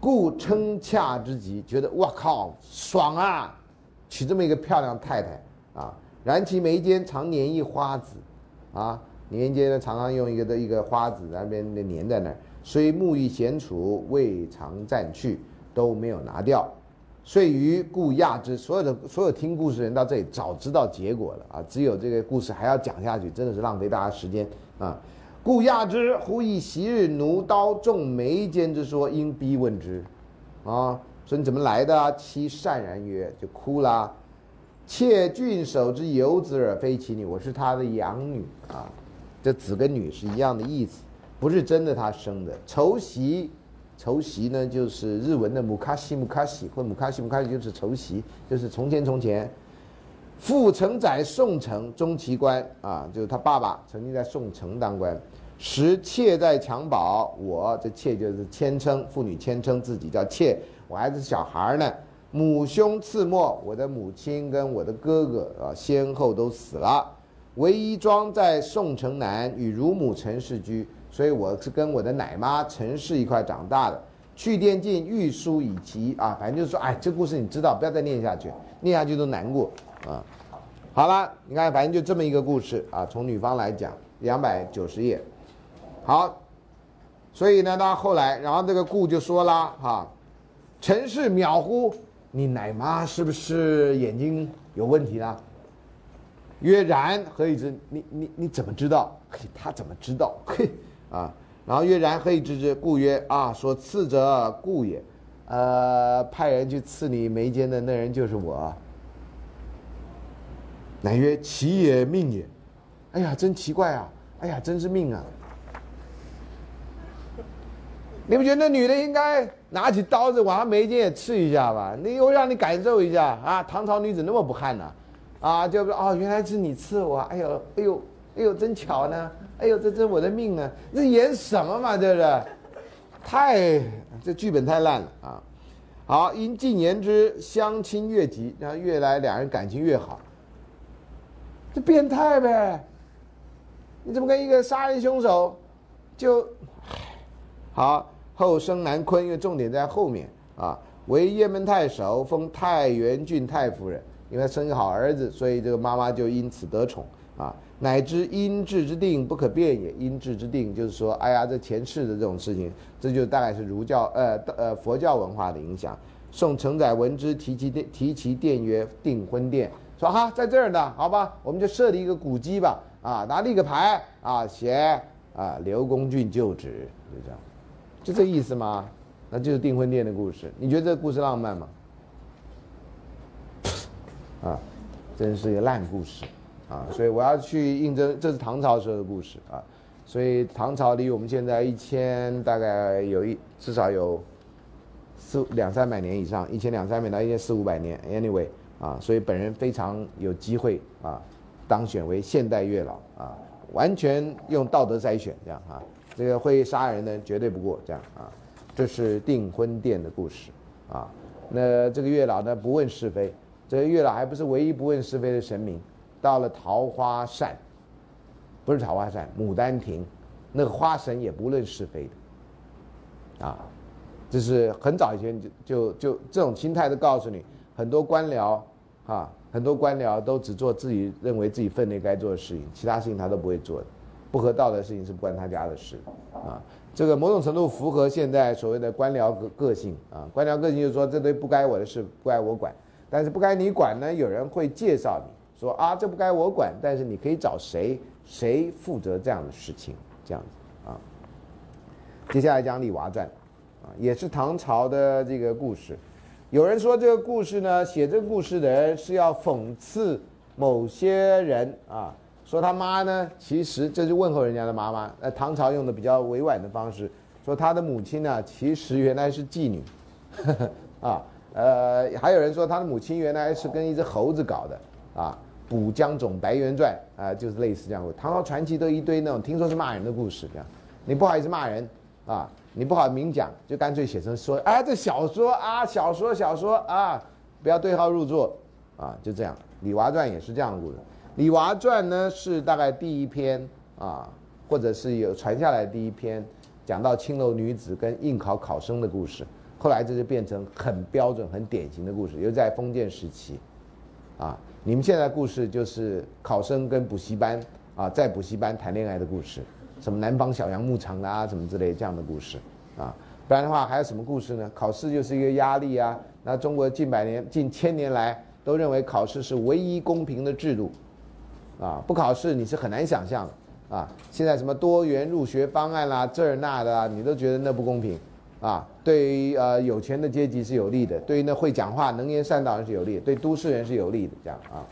S1: 故称恰之极，觉得哇靠，爽啊，娶这么一个漂亮太太啊。然其眉间常粘一花子，啊，年间呢常常用一个的一个花子那边粘在那儿。虽沐浴闲处，未尝暂去，都没有拿掉。遂于故亚之，所有的所有听故事人到这里早知道结果了啊！只有这个故事还要讲下去，真的是浪费大家时间啊！故亚之，忽以昔日奴刀中眉间之说，因逼问之，啊，说你怎么来的？其善然曰，就哭了。妾郡守之游子而非其女，我是他的养女啊。这子跟女是一样的意思，不是真的他生的。仇袭。仇袭呢，就是日文的姆卡西姆卡西，或姆卡西姆卡西就是仇袭，就是从前从前。父承载宋城中旗官啊，就是他爸爸曾经在宋城当官。时妾在襁褓，我这妾就是谦称妇女谦称自己叫妾，我还是小孩呢。母兄次没，我的母亲跟我的哥哥啊先后都死了，唯一庄在宋城南，与乳母陈氏居。所以我是跟我的奶妈陈氏一块长大的。去电进御书以及啊，反正就是说，哎，这故事你知道，不要再念下去，念下去都难过啊。好了，你看，反正就这么一个故事啊。从女方来讲，两百九十页。好，所以呢，到后来，然后这个顾就说了哈，陈氏渺乎，你奶妈是不是眼睛有问题呢？曰然，何以知？你你你怎么知道？嘿，他怎么知道？嘿。啊，然后曰然何以知之？故曰啊，说刺者故也，呃，派人去刺你眉间的那人就是我。乃曰其也命也，哎呀，真奇怪啊！哎呀，真是命啊！你不觉得那女的应该拿起刀子往他眉间也刺一下吧？你又让你感受一下啊！唐朝女子那么不悍呢？啊，就哦，原来是你刺我！哎呦，哎呦，哎呦，真巧呢！哎呦，这这我的命啊！这演什么嘛？这是，太这剧本太烂了啊！好，因近言之，相亲越急，然后越来两人感情越好。这变态呗！你怎么跟一个杀人凶手就好？后生南昆，因为重点在后面啊。为雁门太守，封太原郡太夫人，因为生个好儿子，所以这个妈妈就因此得宠啊。乃知因智之定不可变也。因智之定就是说，哎呀，这前世的这种事情，这就大概是儒教呃呃佛教文化的影响。宋承载闻之，提其殿提其殿曰订婚殿，说哈在这儿呢，好吧，我们就设立一个古迹吧，啊，拿立个牌啊，写啊刘公俊就职，就这样，就这意思吗？那就是订婚殿的故事。你觉得这个故事浪漫吗？啊，真是一个烂故事。啊，所以我要去应征，这是唐朝时候的故事啊，所以唐朝离我们现在一千大概有一至少有四两三百年以上，一千两三百到一千四五百年，anyway 啊，所以本人非常有机会啊，当选为现代月老啊，完全用道德筛选这样啊，这个会杀人的绝对不过这样啊，这是订婚殿的故事啊，那这个月老呢不问是非，这个月老还不是唯一不问是非的神明。到了桃花扇，不是桃花扇，牡丹亭，那个花神也不论是非的，啊，这是很早以前就就就这种心态都告诉你，很多官僚啊，很多官僚都只做自己认为自己分内该做的事情，其他事情他都不会做的，不合道德的事情是不关他家的事，啊，这个某种程度符合现在所谓的官僚个个性啊，官僚个性就是说这堆不该我的事不该我管，但是不该你管呢，有人会介绍你。说啊，这不该我管，但是你可以找谁，谁负责这样的事情，这样子啊。接下来讲李娃传，啊，也是唐朝的这个故事。有人说这个故事呢，写这个故事的人是要讽刺某些人啊，说他妈呢，其实这是问候人家的妈妈。那唐朝用的比较委婉的方式，说他的母亲呢，其实原来是妓女，啊，呃，还有人说他的母亲原来是跟一只猴子搞的。啊，补江种白猿传啊，就是类似这样。唐朝传奇都一堆那种听说是骂人的故事，这样，你不好意思骂人啊，你不好明讲，就干脆写成说，哎，这小说啊，小说小说啊，不要对号入座啊，就这样。李娃传也是这样的故事。李娃传呢是大概第一篇啊，或者是有传下来第一篇，讲到青楼女子跟应考考生的故事。后来这就变成很标准、很典型的故事，又在封建时期，啊。你们现在故事就是考生跟补习班啊，在补习班谈恋爱的故事，什么南方小羊牧场啊，什么之类这样的故事啊，不然的话还有什么故事呢？考试就是一个压力啊，那中国近百年、近千年来都认为考试是唯一公平的制度，啊，不考试你是很难想象的啊。现在什么多元入学方案啦，这儿那的啊，你都觉得那不公平，啊，对于呃有钱的阶级是有利的，对于那会讲话、能言善道人是有利，对都市人是有利的，这样啊。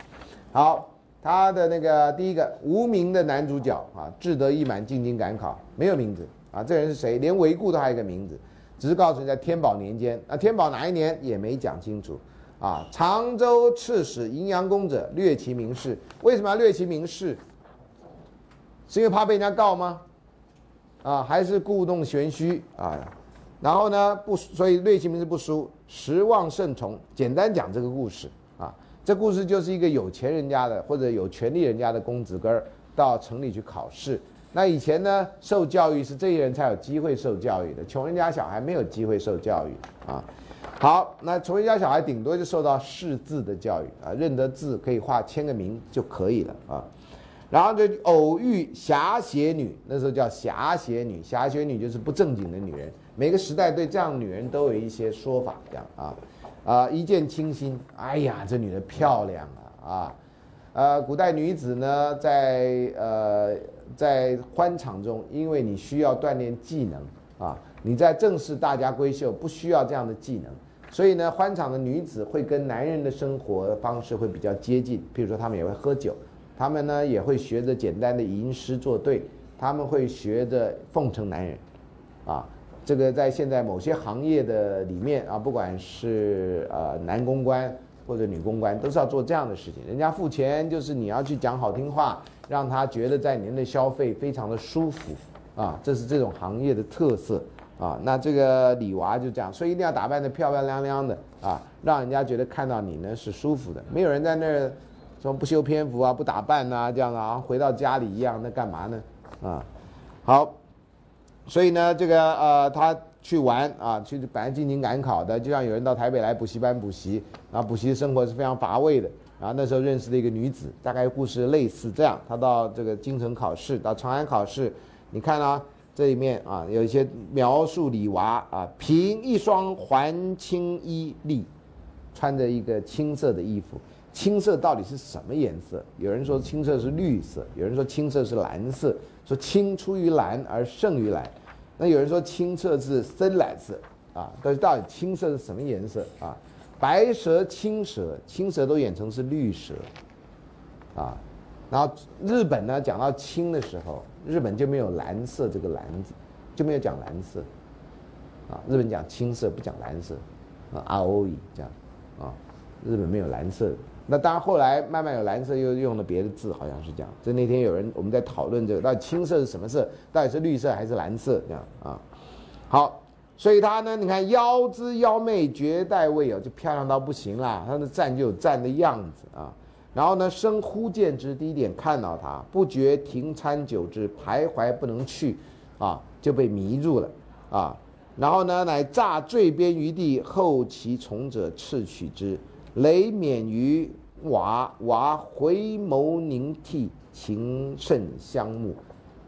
S1: 好，他的那个第一个无名的男主角啊，志得意满进京赶考，没有名字啊，这人是谁？连韦固都还有一个名字。只是告诉你在天宝年间，那天宝哪一年也没讲清楚，啊，常州刺史荥阳公者略其名士，为什么要略其名士？是因为怕被人家告吗？啊，还是故弄玄虚啊？然后呢，不，所以略其名士不输，实望甚从。简单讲这个故事啊，这故事就是一个有钱人家的或者有权利人家的公子哥儿到城里去考试。那以前呢，受教育是这些人才有机会受教育的，穷人家小孩没有机会受教育啊。好，那穷人家小孩顶多就受到识字的教育啊，认得字可以画签个名就可以了啊。然后就偶遇侠邪女，那时候叫侠邪女，侠邪女就是不正经的女人。每个时代对这样女人都有一些说法，这样啊啊，一见倾心，哎呀，这女的漂亮啊啊，呃，古代女子呢，在呃。在欢场中，因为你需要锻炼技能啊，你在正式大家闺秀不需要这样的技能，所以呢，欢场的女子会跟男人的生活方式会比较接近。譬如说，他们也会喝酒，他们呢也会学着简单的吟诗作对，他们会学着奉承男人，啊，这个在现在某些行业的里面啊，不管是呃男公关或者女公关，都是要做这样的事情。人家付钱就是你要去讲好听话。让他觉得在您的消费非常的舒服，啊，这是这种行业的特色啊。那这个李娃就这样，所以一定要打扮的漂漂亮亮的啊，让人家觉得看到你呢是舒服的。没有人在那儿什么不修篇幅啊，不打扮呐，这样啊，回到家里一样，那干嘛呢？啊，好，所以呢，这个呃，他去玩啊，去本来进京赶考的，就像有人到台北来补习班补习，然后补习生活是非常乏味的。然后那时候认识了一个女子，大概故事类似这样。她到这个京城考试，到长安考试，你看啊，这里面啊有一些描述李娃啊，凭一双环青衣丽，穿着一个青色的衣服。青色到底是什么颜色？有人说青色是绿色，有人说青色是蓝色，说青出于蓝而胜于蓝。那有人说青色是深蓝色啊，但是到底青色是什么颜色啊？白蛇、青蛇，青蛇都演成是绿蛇，啊，然后日本呢讲到青的时候，日本就没有蓝色这个蓝字，就没有讲蓝色，啊，日本讲青色不讲蓝色，啊，R O E 这样，啊，日本没有蓝色，那当然后来慢慢有蓝色，又用了别的字，好像是这样。就那天有人我们在讨论这个，到底青色是什么色？到底是绿色还是蓝色？这样啊，好。所以他呢，你看妖姿妖媚，绝代未有，就漂亮到不行啦。他的站就有站的样子啊。然后呢，生忽见之，第一点看到他，不觉停餐久之，徘徊不能去，啊，就被迷住了啊。然后呢，乃诈坠边于地，后其从者赤取之，雷免于瓦，瓦回眸凝涕，情甚相慕，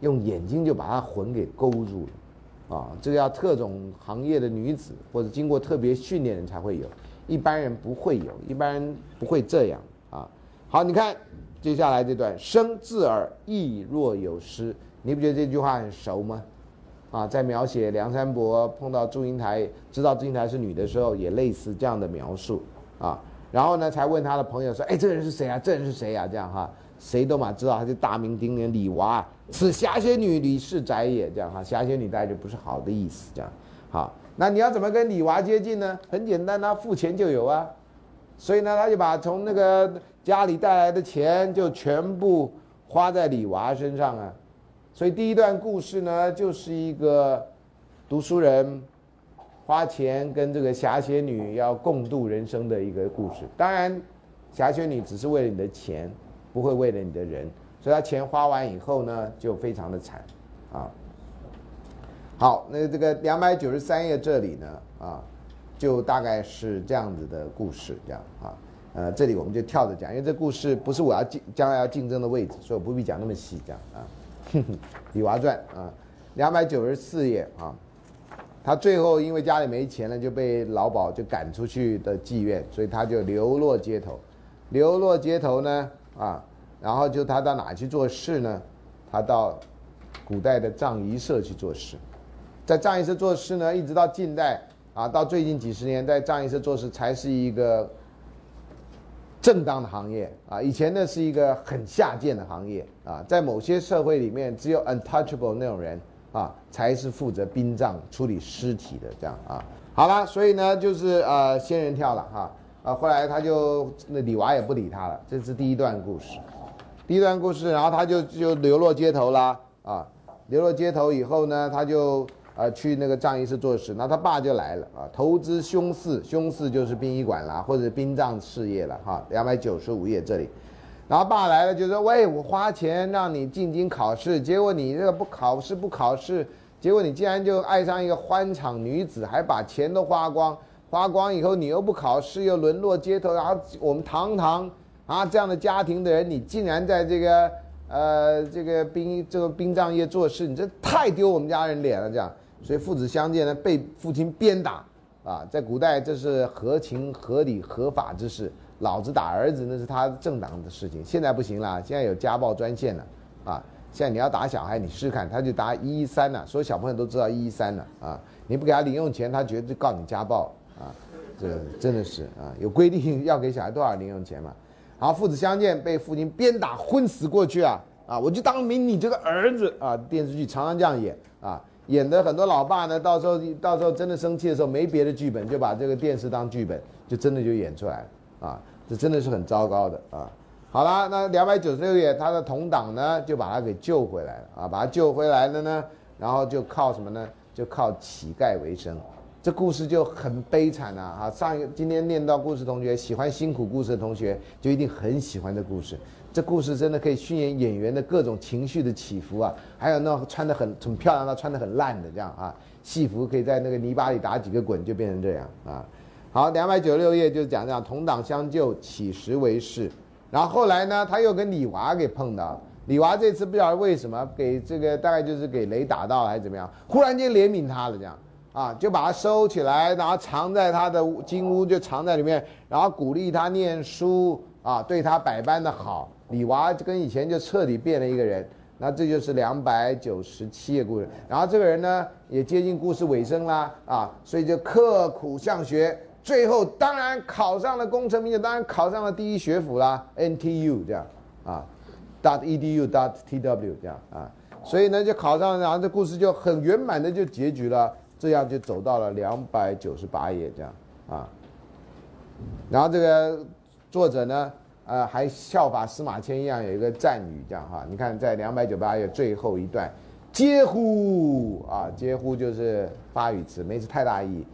S1: 用眼睛就把他魂给勾住了。啊，这个要特种行业的女子或者经过特别训练人才会有，一般人不会有，一般人不会这样。好，你看接下来这段，生自耳亦若有诗，你不觉得这句话很熟吗？啊，在描写梁山伯碰到祝英台，知道祝英台是女的时候，也类似这样的描述啊。然后呢，才问他的朋友说，哎，这人是谁啊？这人是谁啊？这样哈。谁都嘛知道他是大名鼎鼎李娃，此侠仙女李氏宅也，这样哈，侠仙女大概就不是好的意思，这样，好，那你要怎么跟李娃接近呢？很简单，他付钱就有啊，所以呢，他就把从那个家里带来的钱就全部花在李娃身上啊，所以第一段故事呢，就是一个读书人花钱跟这个侠仙女要共度人生的一个故事，当然，侠仙女只是为了你的钱。不会为了你的人，所以他钱花完以后呢，就非常的惨，啊。好，那这个两百九十三页这里呢，啊，就大概是这样子的故事，这样啊，呃，这里我们就跳着讲，因为这故事不是我要竞将来要竞争的位置，所以我不必讲那么细，这样啊。李娃传啊，两百九十四页啊，他最后因为家里没钱了，就被老鸨就赶出去的妓院，所以他就流落街头。流落街头呢，啊，然后就他到哪去做事呢？他到古代的藏仪社去做事，在藏仪社做事呢，一直到近代啊，到最近几十年，在藏仪社做事才是一个正当的行业啊。以前呢是一个很下贱的行业啊，在某些社会里面，只有 untouchable 那种人啊，才是负责殡葬处理尸体的这样啊。好了，所以呢，就是呃，仙人跳了哈啊，后来他就那李娃也不理他了，这是第一段故事。第一段故事，然后他就就流落街头啦，啊，流落街头以后呢，他就呃去那个葬仪室做事，那他爸就来了啊，投资凶寺，凶寺就是殡仪馆啦，或者殡葬事业了哈，两百九十五页这里，然后爸来了就说，喂，我花钱让你进京考试，结果你这个不考试不考试，结果你竟然就爱上一个欢场女子，还把钱都花光，花光以后你又不考试，又沦落街头，然后我们堂堂。啊，这样的家庭的人，你竟然在这个呃这个殡这个殡葬业做事，你这太丢我们家人脸了。这样，所以父子相见呢，被父亲鞭打啊。在古代，这是合情合理合法之事。老子打儿子，那是他正当的事情。现在不行了，现在有家暴专线了啊。现在你要打小孩，你试试看，他就打一一三了。所有小朋友都知道一一三了啊。你不给他零用钱，他绝对告你家暴啊。这真的是啊，有规定要给小孩多少零用钱嘛？好，父子相见，被父亲鞭打昏死过去啊！啊，我就当明你这个儿子啊！电视剧常常这样演啊，演的很多老爸呢，到时候到时候真的生气的时候，没别的剧本，就把这个电视当剧本，就真的就演出来了啊！这真的是很糟糕的啊！好了，那两百九十六页，他的同党呢，就把他给救回来了啊，把他救回来了呢，然后就靠什么呢？就靠乞丐为生。这故事就很悲惨了啊！上一今天念到故事，同学喜欢辛苦故事的同学就一定很喜欢这故事。这故事真的可以训练演员的各种情绪的起伏啊！还有那穿的很很漂亮，的穿的很烂的这样啊，戏服可以在那个泥巴里打几个滚就变成这样啊。好，两百九十六页就是讲这样，同党相救，起时为事。然后后来呢，他又跟李娃给碰到。李娃这次不晓得为什么给这个大概就是给雷打到了还是怎么样，忽然间怜悯他了这样。啊，就把他收起来，然后藏在他的金屋，就藏在里面，然后鼓励他念书啊，对他百般的好。李娃就跟以前就彻底变了一个人。那这就是两百九十七页故事。然后这个人呢，也接近故事尾声啦，啊，所以就刻苦向学，最后当然考上了功成名就，当然考上了第一学府啦，NTU 这样啊，dot edu dot tw 这样啊，所以呢就考上了，然后这故事就很圆满的就结局了。这样就走到了两百九十八页，这样啊，然后这个作者呢，呃，还效法司马迁一样有一个赞语，这样哈，你看在两百九八页最后一段，嗟乎啊，嗟乎就是发语词，没太大意义。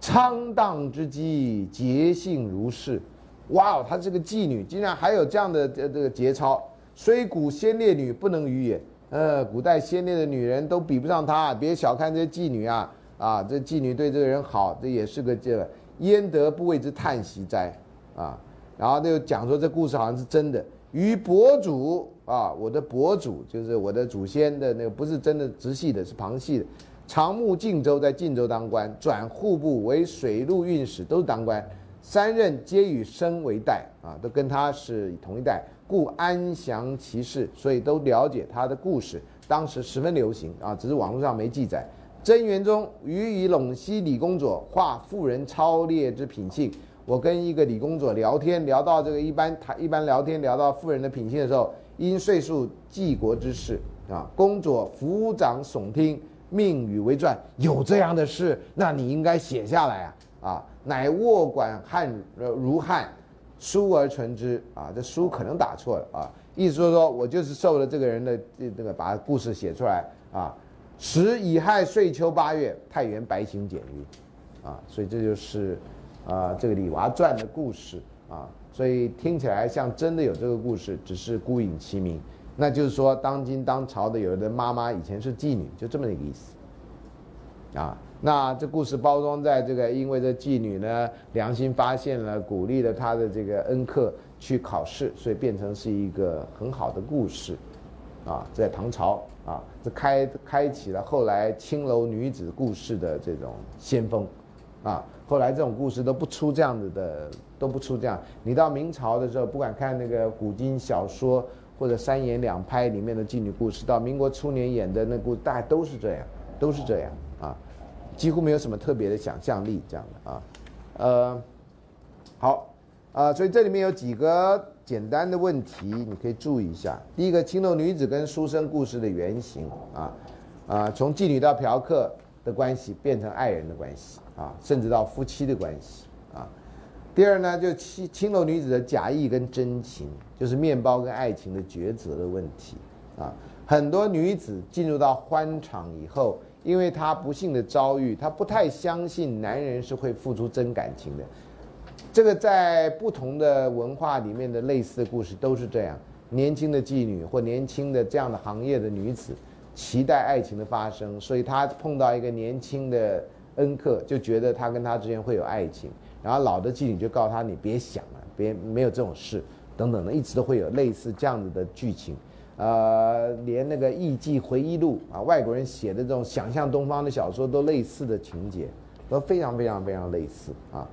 S1: 沧荡之机，节性如是，哇哦，她是个妓女竟然还有这样的这这个节操，虽古先烈女不能与也。呃，古代先烈的女人都比不上她，别小看这些妓女啊！啊，这妓女对这个人好，这也是个这焉得不为之叹息哉？啊，然后就讲说这故事好像是真的。于伯主啊，我的伯主就是我的祖先的那个，不是真的直系的，是旁系的。长牧晋州，在晋州当官，转户部为水陆运使，都是当官。三任皆与生为代啊，都跟他是同一代。故安详其事，所以都了解他的故事。当时十分流行啊，只是网络上没记载。贞元中，予以陇西李公佐画妇人超烈之品性。我跟一个李公佐聊天，聊到这个一般谈一般聊天聊到富人的品性的时候，因岁数纪国之事啊，公佐抚掌耸听，命与为传。有这样的事，那你应该写下来啊啊！乃握管汉如汉。书而存之啊，这书可能打错了啊，意思说说我就是受了这个人的这这个把故事写出来啊。时乙亥岁秋八月，太原白行简于，啊，所以这就是啊这个李娃传的故事啊，所以听起来像真的有这个故事，只是孤影其名。那就是说，当今当朝的有的妈妈以前是妓女，就这么一个意思啊。那这故事包装在这个，因为这妓女呢良心发现了，鼓励了她的这个恩客去考试，所以变成是一个很好的故事，啊，在唐朝啊，这开开启了后来青楼女子故事的这种先锋，啊，后来这种故事都不出这样子的，都不出这样。你到明朝的时候，不管看那个古今小说或者三言两拍里面的妓女故事，到民国初年演的那故，大概都是这样，都是这样啊，几乎没有什么特别的想象力这样的啊，呃，好。啊，所以这里面有几个简单的问题，你可以注意一下。第一个，青楼女子跟书生故事的原型啊，啊，从妓女到嫖客的关系变成爱人的关系啊，甚至到夫妻的关系啊。第二呢，就青青楼女子的假意跟真情，就是面包跟爱情的抉择的问题啊。很多女子进入到欢场以后，因为她不幸的遭遇，她不太相信男人是会付出真感情的。这个在不同的文化里面的类似的故事都是这样：年轻的妓女或年轻的这样的行业的女子，期待爱情的发生，所以她碰到一个年轻的恩客，就觉得他跟他之间会有爱情。然后老的妓女就告诉他：“你别想了，别没有这种事，等等的，一直都会有类似这样子的剧情。”呃，连那个《艺妓回忆录》啊，外国人写的这种想象东方的小说都类似的情节，都非常非常非常类似啊。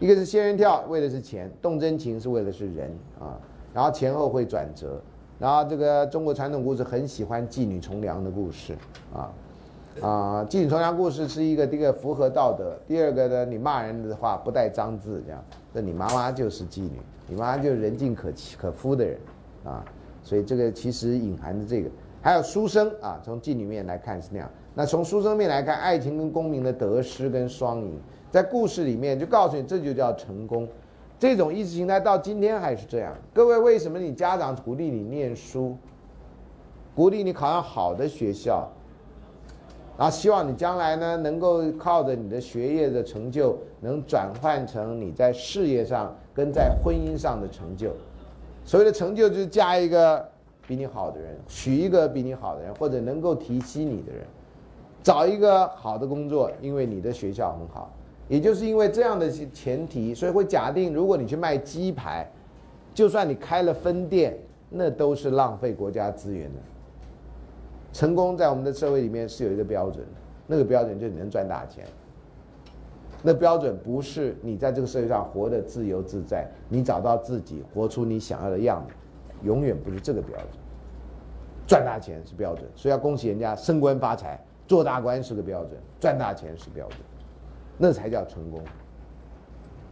S1: 一个是仙人跳，为的是钱；动真情是为的是人啊。然后前后会转折。然后这个中国传统故事很喜欢妓女从良的故事啊啊，妓女从良故事是一个第一个符合道德，第二个呢，你骂人的话不带脏字，这样，那你妈妈就是妓女，你妈妈就是人尽可可夫的人啊。所以这个其实隐含着这个。还有书生啊，从妓女面来看是那样。那从书生面来看，爱情跟功名的得失跟双赢。在故事里面就告诉你，这就叫成功。这种意识形态到今天还是这样。各位，为什么你家长鼓励你念书，鼓励你考上好的学校，然后希望你将来呢能够靠着你的学业的成就，能转换成你在事业上跟在婚姻上的成就。所谓的成就就是嫁一个比你好的人，娶一个比你好的人，或者能够提携你的人，找一个好的工作，因为你的学校很好。也就是因为这样的前提，所以会假定，如果你去卖鸡排，就算你开了分店，那都是浪费国家资源的。成功在我们的社会里面是有一个标准的，那个标准就是你能赚大钱。那标准不是你在这个社会上活得自由自在，你找到自己，活出你想要的样子，永远不是这个标准。赚大钱是标准，所以要恭喜人家升官发财，做大官是个标准，赚大钱是标准。那才叫成功。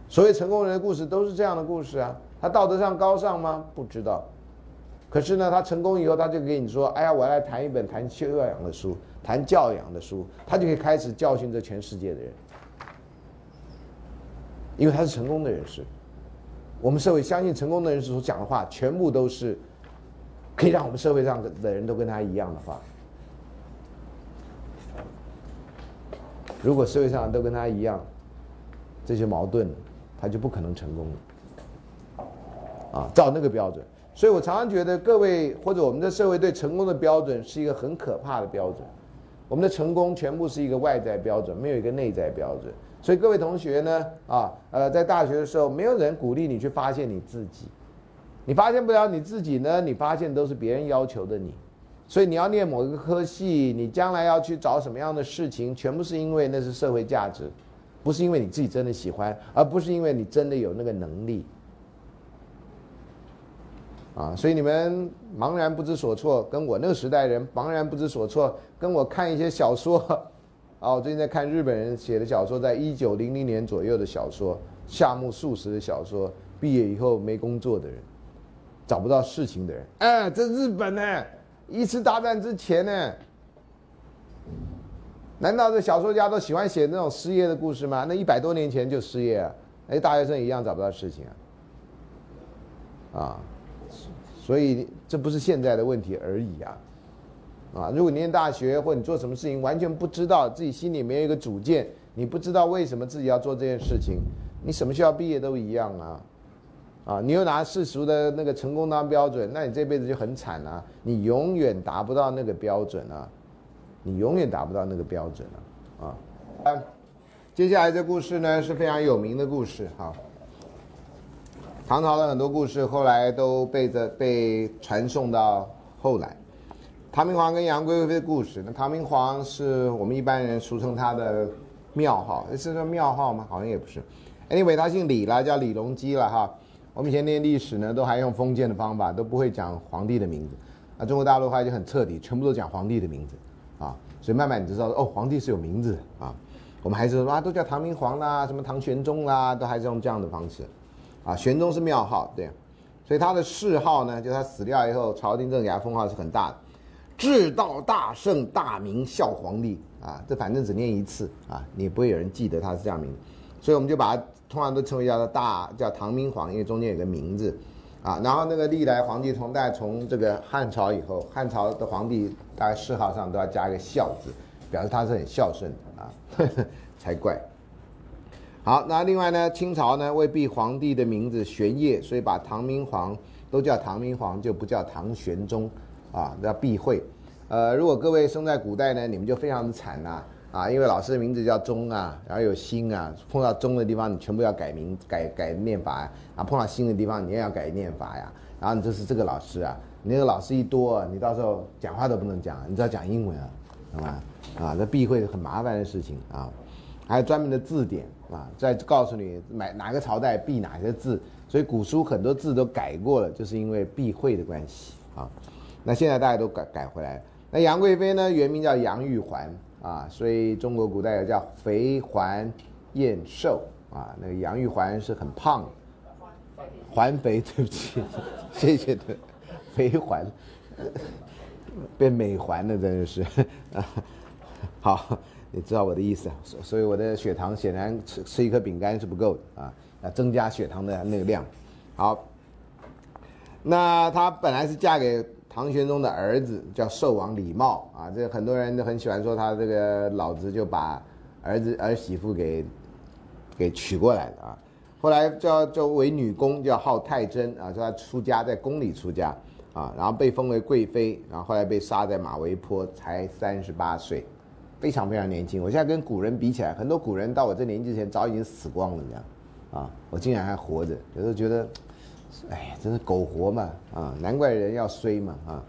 S1: 所谓成功人的故事都是这样的故事啊。他道德上高尚吗？不知道。可是呢，他成功以后，他就跟你说：“哎呀，我来谈一本谈修养的书，谈教养的书。”他就可以开始教训这全世界的人，因为他是成功的人士。我们社会相信成功的人士所讲的话，全部都是可以让我们社会上的人都跟他一样的话。如果社会上都跟他一样，这些矛盾，他就不可能成功。啊，照那个标准，所以我常常觉得各位或者我们的社会对成功的标准是一个很可怕的标准。我们的成功全部是一个外在标准，没有一个内在标准。所以各位同学呢，啊，呃，在大学的时候，没有人鼓励你去发现你自己。你发现不了你自己呢，你发现都是别人要求的你。所以你要念某一个科系，你将来要去找什么样的事情，全部是因为那是社会价值，不是因为你自己真的喜欢，而不是因为你真的有那个能力。啊，所以你们茫然不知所措，跟我那个时代人茫然不知所措，跟我看一些小说，啊，我最近在看日本人写的小说，在一九零零年左右的小说，夏目漱石的小说，毕业以后没工作的人，找不到事情的人，哎，这日本呢？一次大战之前呢？难道这小说家都喜欢写那种失业的故事吗？那一百多年前就失业啊，那大学生一样找不到事情啊！啊，所以这不是现在的问题而已啊！啊，如果你念大学或你做什么事情完全不知道自己心里没有一个主见，你不知道为什么自己要做这件事情，你什么学校毕业都一样啊！啊，你又拿世俗的那个成功当标准，那你这辈子就很惨啊！你永远达不到那个标准啊，你永远达不到那个标准啊！啊，接下来这故事呢是非常有名的故事哈。唐朝的很多故事后来都被这被传送到后来，唐明皇跟杨贵妃的故事。那唐明皇是我们一般人俗称他的庙号，是说庙号吗？好像也不是。Anyway，他姓李了，叫李隆基了哈。我们以前念历史呢，都还用封建的方法，都不会讲皇帝的名字。那中国大陆的话就很彻底，全部都讲皇帝的名字啊。所以慢慢你就知道哦，皇帝是有名字啊。我们还是说啊，都叫唐明皇啦，什么唐玄宗啦，都还是用这样的方式啊。玄宗是庙号，对。所以他的谥号呢，就他死掉以后，朝廷正给他封号是很大的，至道大圣大明孝皇帝啊。这反正只念一次啊，你不会有人记得他是这样名。所以我们就把它通常都称为叫做大叫唐明皇，因为中间有个名字，啊，然后那个历来皇帝从代从这个汉朝以后，汉朝的皇帝大概谥号上都要加一个孝字，表示他是很孝顺的啊，呵 呵才怪。好，那另外呢，清朝呢为避皇帝的名字玄烨，所以把唐明皇都叫唐明皇，就不叫唐玄宗啊，叫避讳。呃，如果各位生在古代呢，你们就非常的惨呐。啊，因为老师的名字叫钟啊，然后有心啊，碰到钟的地方你全部要改名改改念法，啊，碰到心的地方你也要改念法呀，然后你就是这个老师啊，你那个老师一多，你到时候讲话都不能讲，你只要讲英文啊，好吧？啊，这避讳很麻烦的事情啊，还有专门的字典啊，再告诉你买哪个朝代避哪些字，所以古书很多字都改过了，就是因为避讳的关系啊。那现在大家都改改回来，那杨贵妃呢，原名叫杨玉环。啊，所以中国古代有叫肥环燕瘦啊，那个杨玉环是很胖的，环肥，对不起，谢谢的，肥环 变美环了，真的是啊。好，你知道我的意思，所所以我的血糖显然吃吃一颗饼干是不够的啊，要增加血糖的那个量。好，那她本来是嫁给。唐玄宗的儿子叫寿王李瑁啊，这很多人都很喜欢说他这个老子就把儿子儿媳妇给给娶过来了啊。后来叫叫为女工，叫号太真啊，说她出家在宫里出家啊，然后被封为贵妃，然后后来被杀在马嵬坡，才三十八岁，非常非常年轻。我现在跟古人比起来，很多古人到我这年纪前早已经死光了这样啊，我竟然还活着，有时候觉得。哎，真是苟活嘛啊！难怪人要衰嘛啊！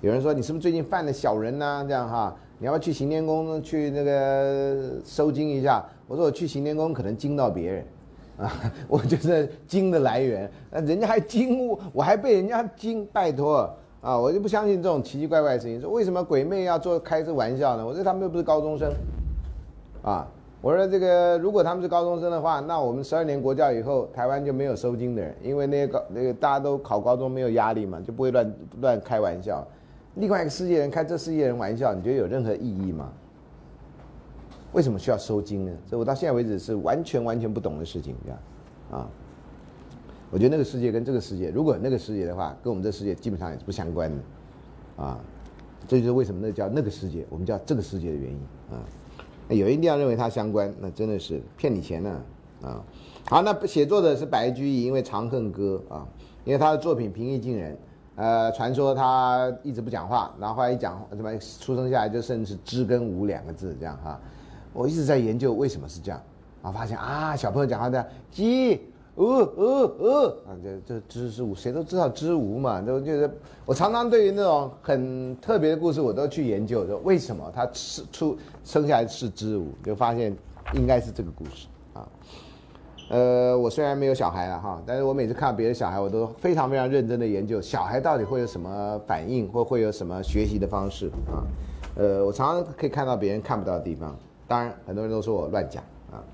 S1: 有人说你是不是最近犯了小人呢？这样哈，你要不要去行天宫去那个收惊一下？我说我去行天宫可能惊到别人，啊，我就是惊的来源。人家还惊我，我还被人家惊，拜托啊！我就不相信这种奇奇怪怪的事情。说为什么鬼魅要做开这玩笑呢？我说他们又不是高中生，啊。我说这个，如果他们是高中生的话，那我们十二年国教以后，台湾就没有收金的人，因为那些高那个大家都考高中没有压力嘛，就不会乱乱开玩笑。另外一个世界人开这世界人玩笑，你觉得有任何意义吗？为什么需要收金呢？这我到现在为止是完全完全不懂的事情，这样啊。我觉得那个世界跟这个世界，如果那个世界的话，跟我们这世界基本上也是不相关的，啊，这就是为什么那叫那个世界，我们叫这个世界的原因啊。有一定要认为它相关，那真的是骗你钱呢啊！好，那写作的是白居易，因为《长恨歌》啊，因为他的作品平易近人，呃，传说他一直不讲话，然后后来一讲什么出生下来就甚至是知跟无两个字这样哈。我一直在研究为什么是这样，然后发现啊，小朋友讲话这样，鸡。呃呃呃啊，这这知是无，谁都知道知无嘛，都就是我常常对于那种很特别的故事，我都去研究，说为什么他吃出生下来是知无，就发现应该是这个故事啊。呃，我虽然没有小孩了哈，但是我每次看到别的小孩，我都非常非常认真的研究小孩到底会有什么反应，或会有什么学习的方式啊。呃，我常常可以看到别人看不到的地方，当然很多人都说我乱讲啊。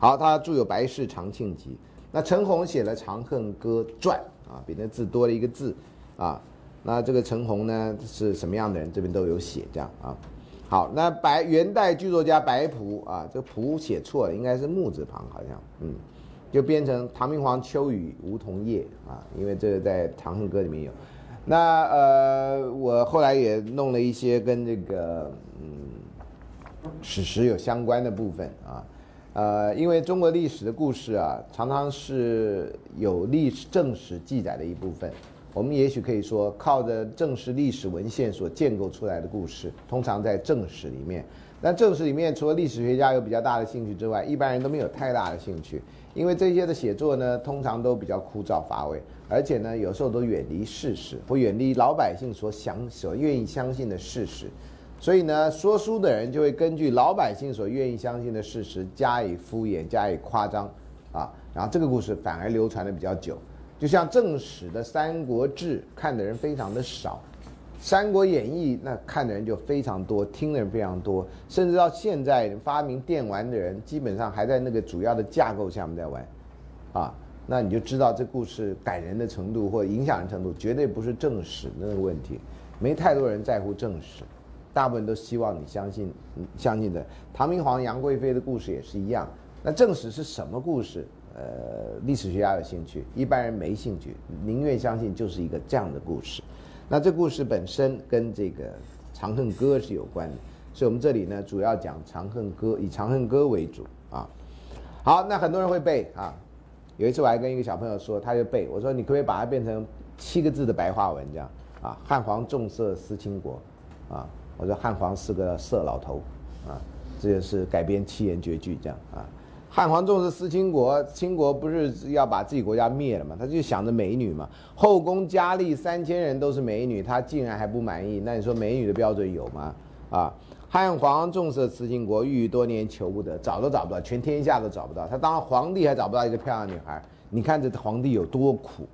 S1: 好，他著有《白氏长庆集》。那陈洪写了《长恨歌传》啊，比那字多了一个字，啊，那这个陈洪呢是什么样的人？这边都有写，这样啊。好，那白元代剧作家白朴啊，这个朴写错了，应该是木字旁，好像，嗯，就变成唐明皇秋雨梧桐叶啊，因为这个在《长恨歌》里面有。那呃，我后来也弄了一些跟这个嗯史实有相关的部分啊。呃，因为中国历史的故事啊，常常是有历史正史记载的一部分。我们也许可以说，靠着正史历史文献所建构出来的故事，通常在正史里面。但正史里面除了历史学家有比较大的兴趣之外，一般人都没有太大的兴趣，因为这些的写作呢，通常都比较枯燥乏味，而且呢，有时候都远离事实，或远离老百姓所想、所愿意相信的事实。所以呢，说书的人就会根据老百姓所愿意相信的事实加以敷衍、加以夸张，啊，然后这个故事反而流传的比较久。就像正史的《三国志》，看的人非常的少。《三国演义》那看的人就非常多，听的人非常多，甚至到现在发明电玩的人，基本上还在那个主要的架构下面在玩，啊，那你就知道这故事感人的程度或影响的程度，绝对不是正史的那个问题，没太多人在乎正史，大部分都希望你相信，相信的。唐明皇杨贵妃的故事也是一样，那正史是什么故事？呃，历史学家有兴趣，一般人没兴趣，宁愿相信就是一个这样的故事。那这故事本身跟这个《长恨歌》是有关的，所以我们这里呢主要讲《长恨歌》，以《长恨歌》为主啊。好，那很多人会背啊。有一次我还跟一个小朋友说，他就背，我说你可不可以把它变成七个字的白话文这样啊？汉皇重色思倾国啊，我说汉皇是个色老头啊，这就是改编七言绝句这样啊。汉皇重视思倾国，倾国不是要把自己国家灭了嘛？他就想着美女嘛。后宫佳丽三千人都是美女，他竟然还不满意？那你说美女的标准有吗？啊，汉皇重色思倾国，郁郁多年求不得，找都找不到，全天下都找不到。他当了皇帝还找不到一个漂亮女孩，你看这皇帝有多苦？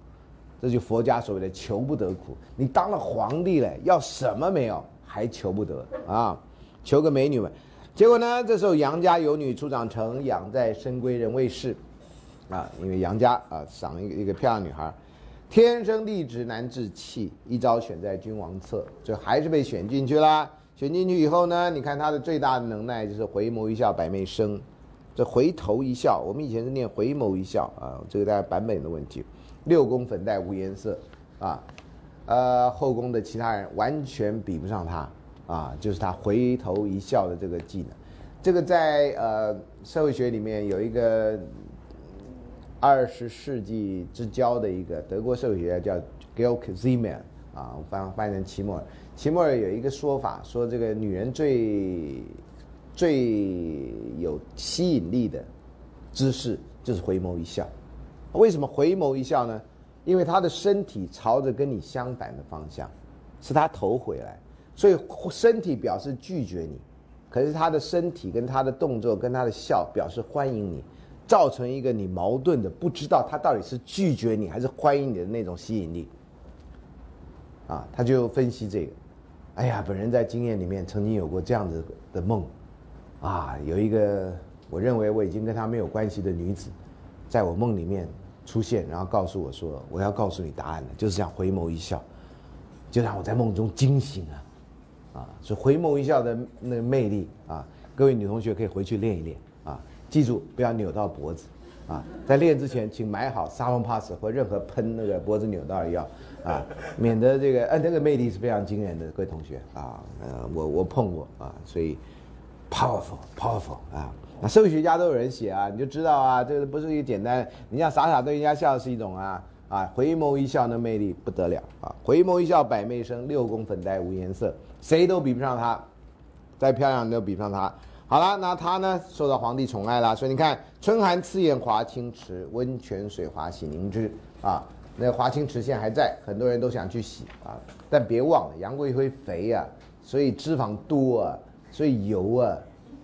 S1: 这就佛家所谓的求不得苦。你当了皇帝了，要什么没有，还求不得啊？求个美女嘛。结果呢？这时候杨家有女初长成，养在深闺人未识，啊，因为杨家啊赏一个一个漂亮女孩，天生丽质难自弃，一朝选在君王侧，就还是被选进去了。选进去以后呢，你看他的最大的能耐就是回眸一笑百媚生，这回头一笑，我们以前是念回眸一笑啊，这个大家版本的问题。六宫粉黛无颜色，啊，呃，后宫的其他人完全比不上他。啊，就是他回头一笑的这个技能，这个在呃社会学里面有一个二十世纪之交的一个德国社会学家叫 Georg Simmel 啊，翻翻译成齐默尔。齐默尔有一个说法，说这个女人最最有吸引力的姿势就是回眸一笑。为什么回眸一笑呢？因为他的身体朝着跟你相反的方向，是他头回来。所以身体表示拒绝你，可是他的身体跟他的动作跟他的笑表示欢迎你，造成一个你矛盾的不知道他到底是拒绝你还是欢迎你的那种吸引力。啊，他就分析这个，哎呀，本人在经验里面曾经有过这样子的梦，啊，有一个我认为我已经跟他没有关系的女子，在我梦里面出现，然后告诉我说我要告诉你答案了，就是这样回眸一笑，就让我在梦中惊醒了。啊，所以回眸一笑的那个魅力啊！各位女同学可以回去练一练啊，记住不要扭到脖子啊！在练之前，请买好沙龙 pass 或任何喷那个脖子扭到的药啊，免得这个呃那个魅力是非常惊人的。各位同学啊，呃我我碰过啊，所以 powerful powerful 啊！那社会学家都有人写啊，你就知道啊，这个不是一个简单，你像傻傻对人家笑是一种啊啊，回眸一笑那魅力不得了啊！回眸一笑百媚生，六宫粉黛无颜色。谁都比不上她，再漂亮都比不上她。好了，那她呢，受到皇帝宠爱了。所以你看，春寒赐宴华清池，温泉水滑洗凝脂啊。那华清池现在还在，很多人都想去洗啊。但别忘了，杨贵妃肥啊，所以脂肪多啊，所以油啊，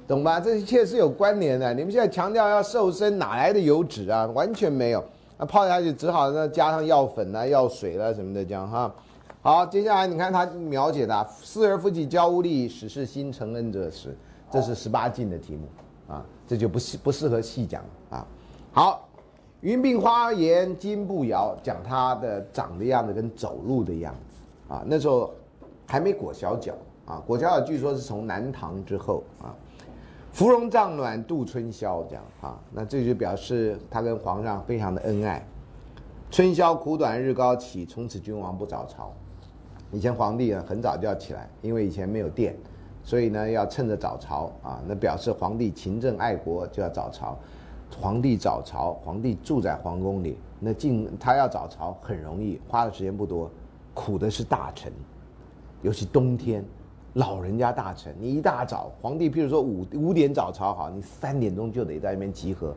S1: 懂吧？这一切是有关联的。你们现在强调要瘦身，哪来的油脂啊？完全没有。那泡下去只好那加上药粉啊、药水了什么的这样哈。好，接下来你看他描写的“思而复起交无力，始是心承恩者时”，这是十八禁的题目啊，这就不细不适合细讲啊。好，云鬓花颜金步摇，讲他的长的样子跟走路的样子啊。那时候还没裹小脚啊，裹小脚据说是从南唐之后啊。芙蓉帐暖度春宵，这样啊，那这就表示他跟皇上非常的恩爱。春宵苦短日高起，从此君王不早朝。以前皇帝啊很早就要起来，因为以前没有电，所以呢要趁着早朝啊，那表示皇帝勤政爱国就要早朝。皇帝早朝，皇帝住在皇宫里，那进他要早朝很容易，花的时间不多。苦的是大臣，尤其冬天，老人家大臣，你一大早，皇帝譬如说五五点早朝好，你三点钟就得在那边集合。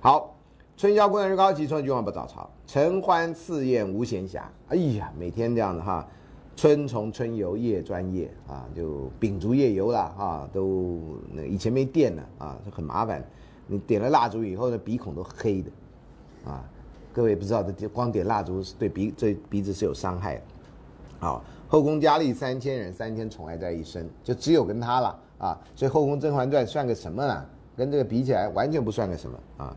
S1: 好，春宵贵人日高起，春君王不早朝，晨欢寺宴无闲暇。哎呀，每天这样的哈，春从春游，夜专夜啊，就秉烛夜游了哈，都那以前没电了啊，很麻烦。你点了蜡烛以后呢，鼻孔都黑的，啊，各位不知道这光点蜡烛是对鼻对鼻子是有伤害的。好，后宫佳丽三千人，三千宠爱在一身，就只有跟他了啊！所以《后宫甄嬛传》算个什么呢？跟这个比起来，完全不算个什么啊！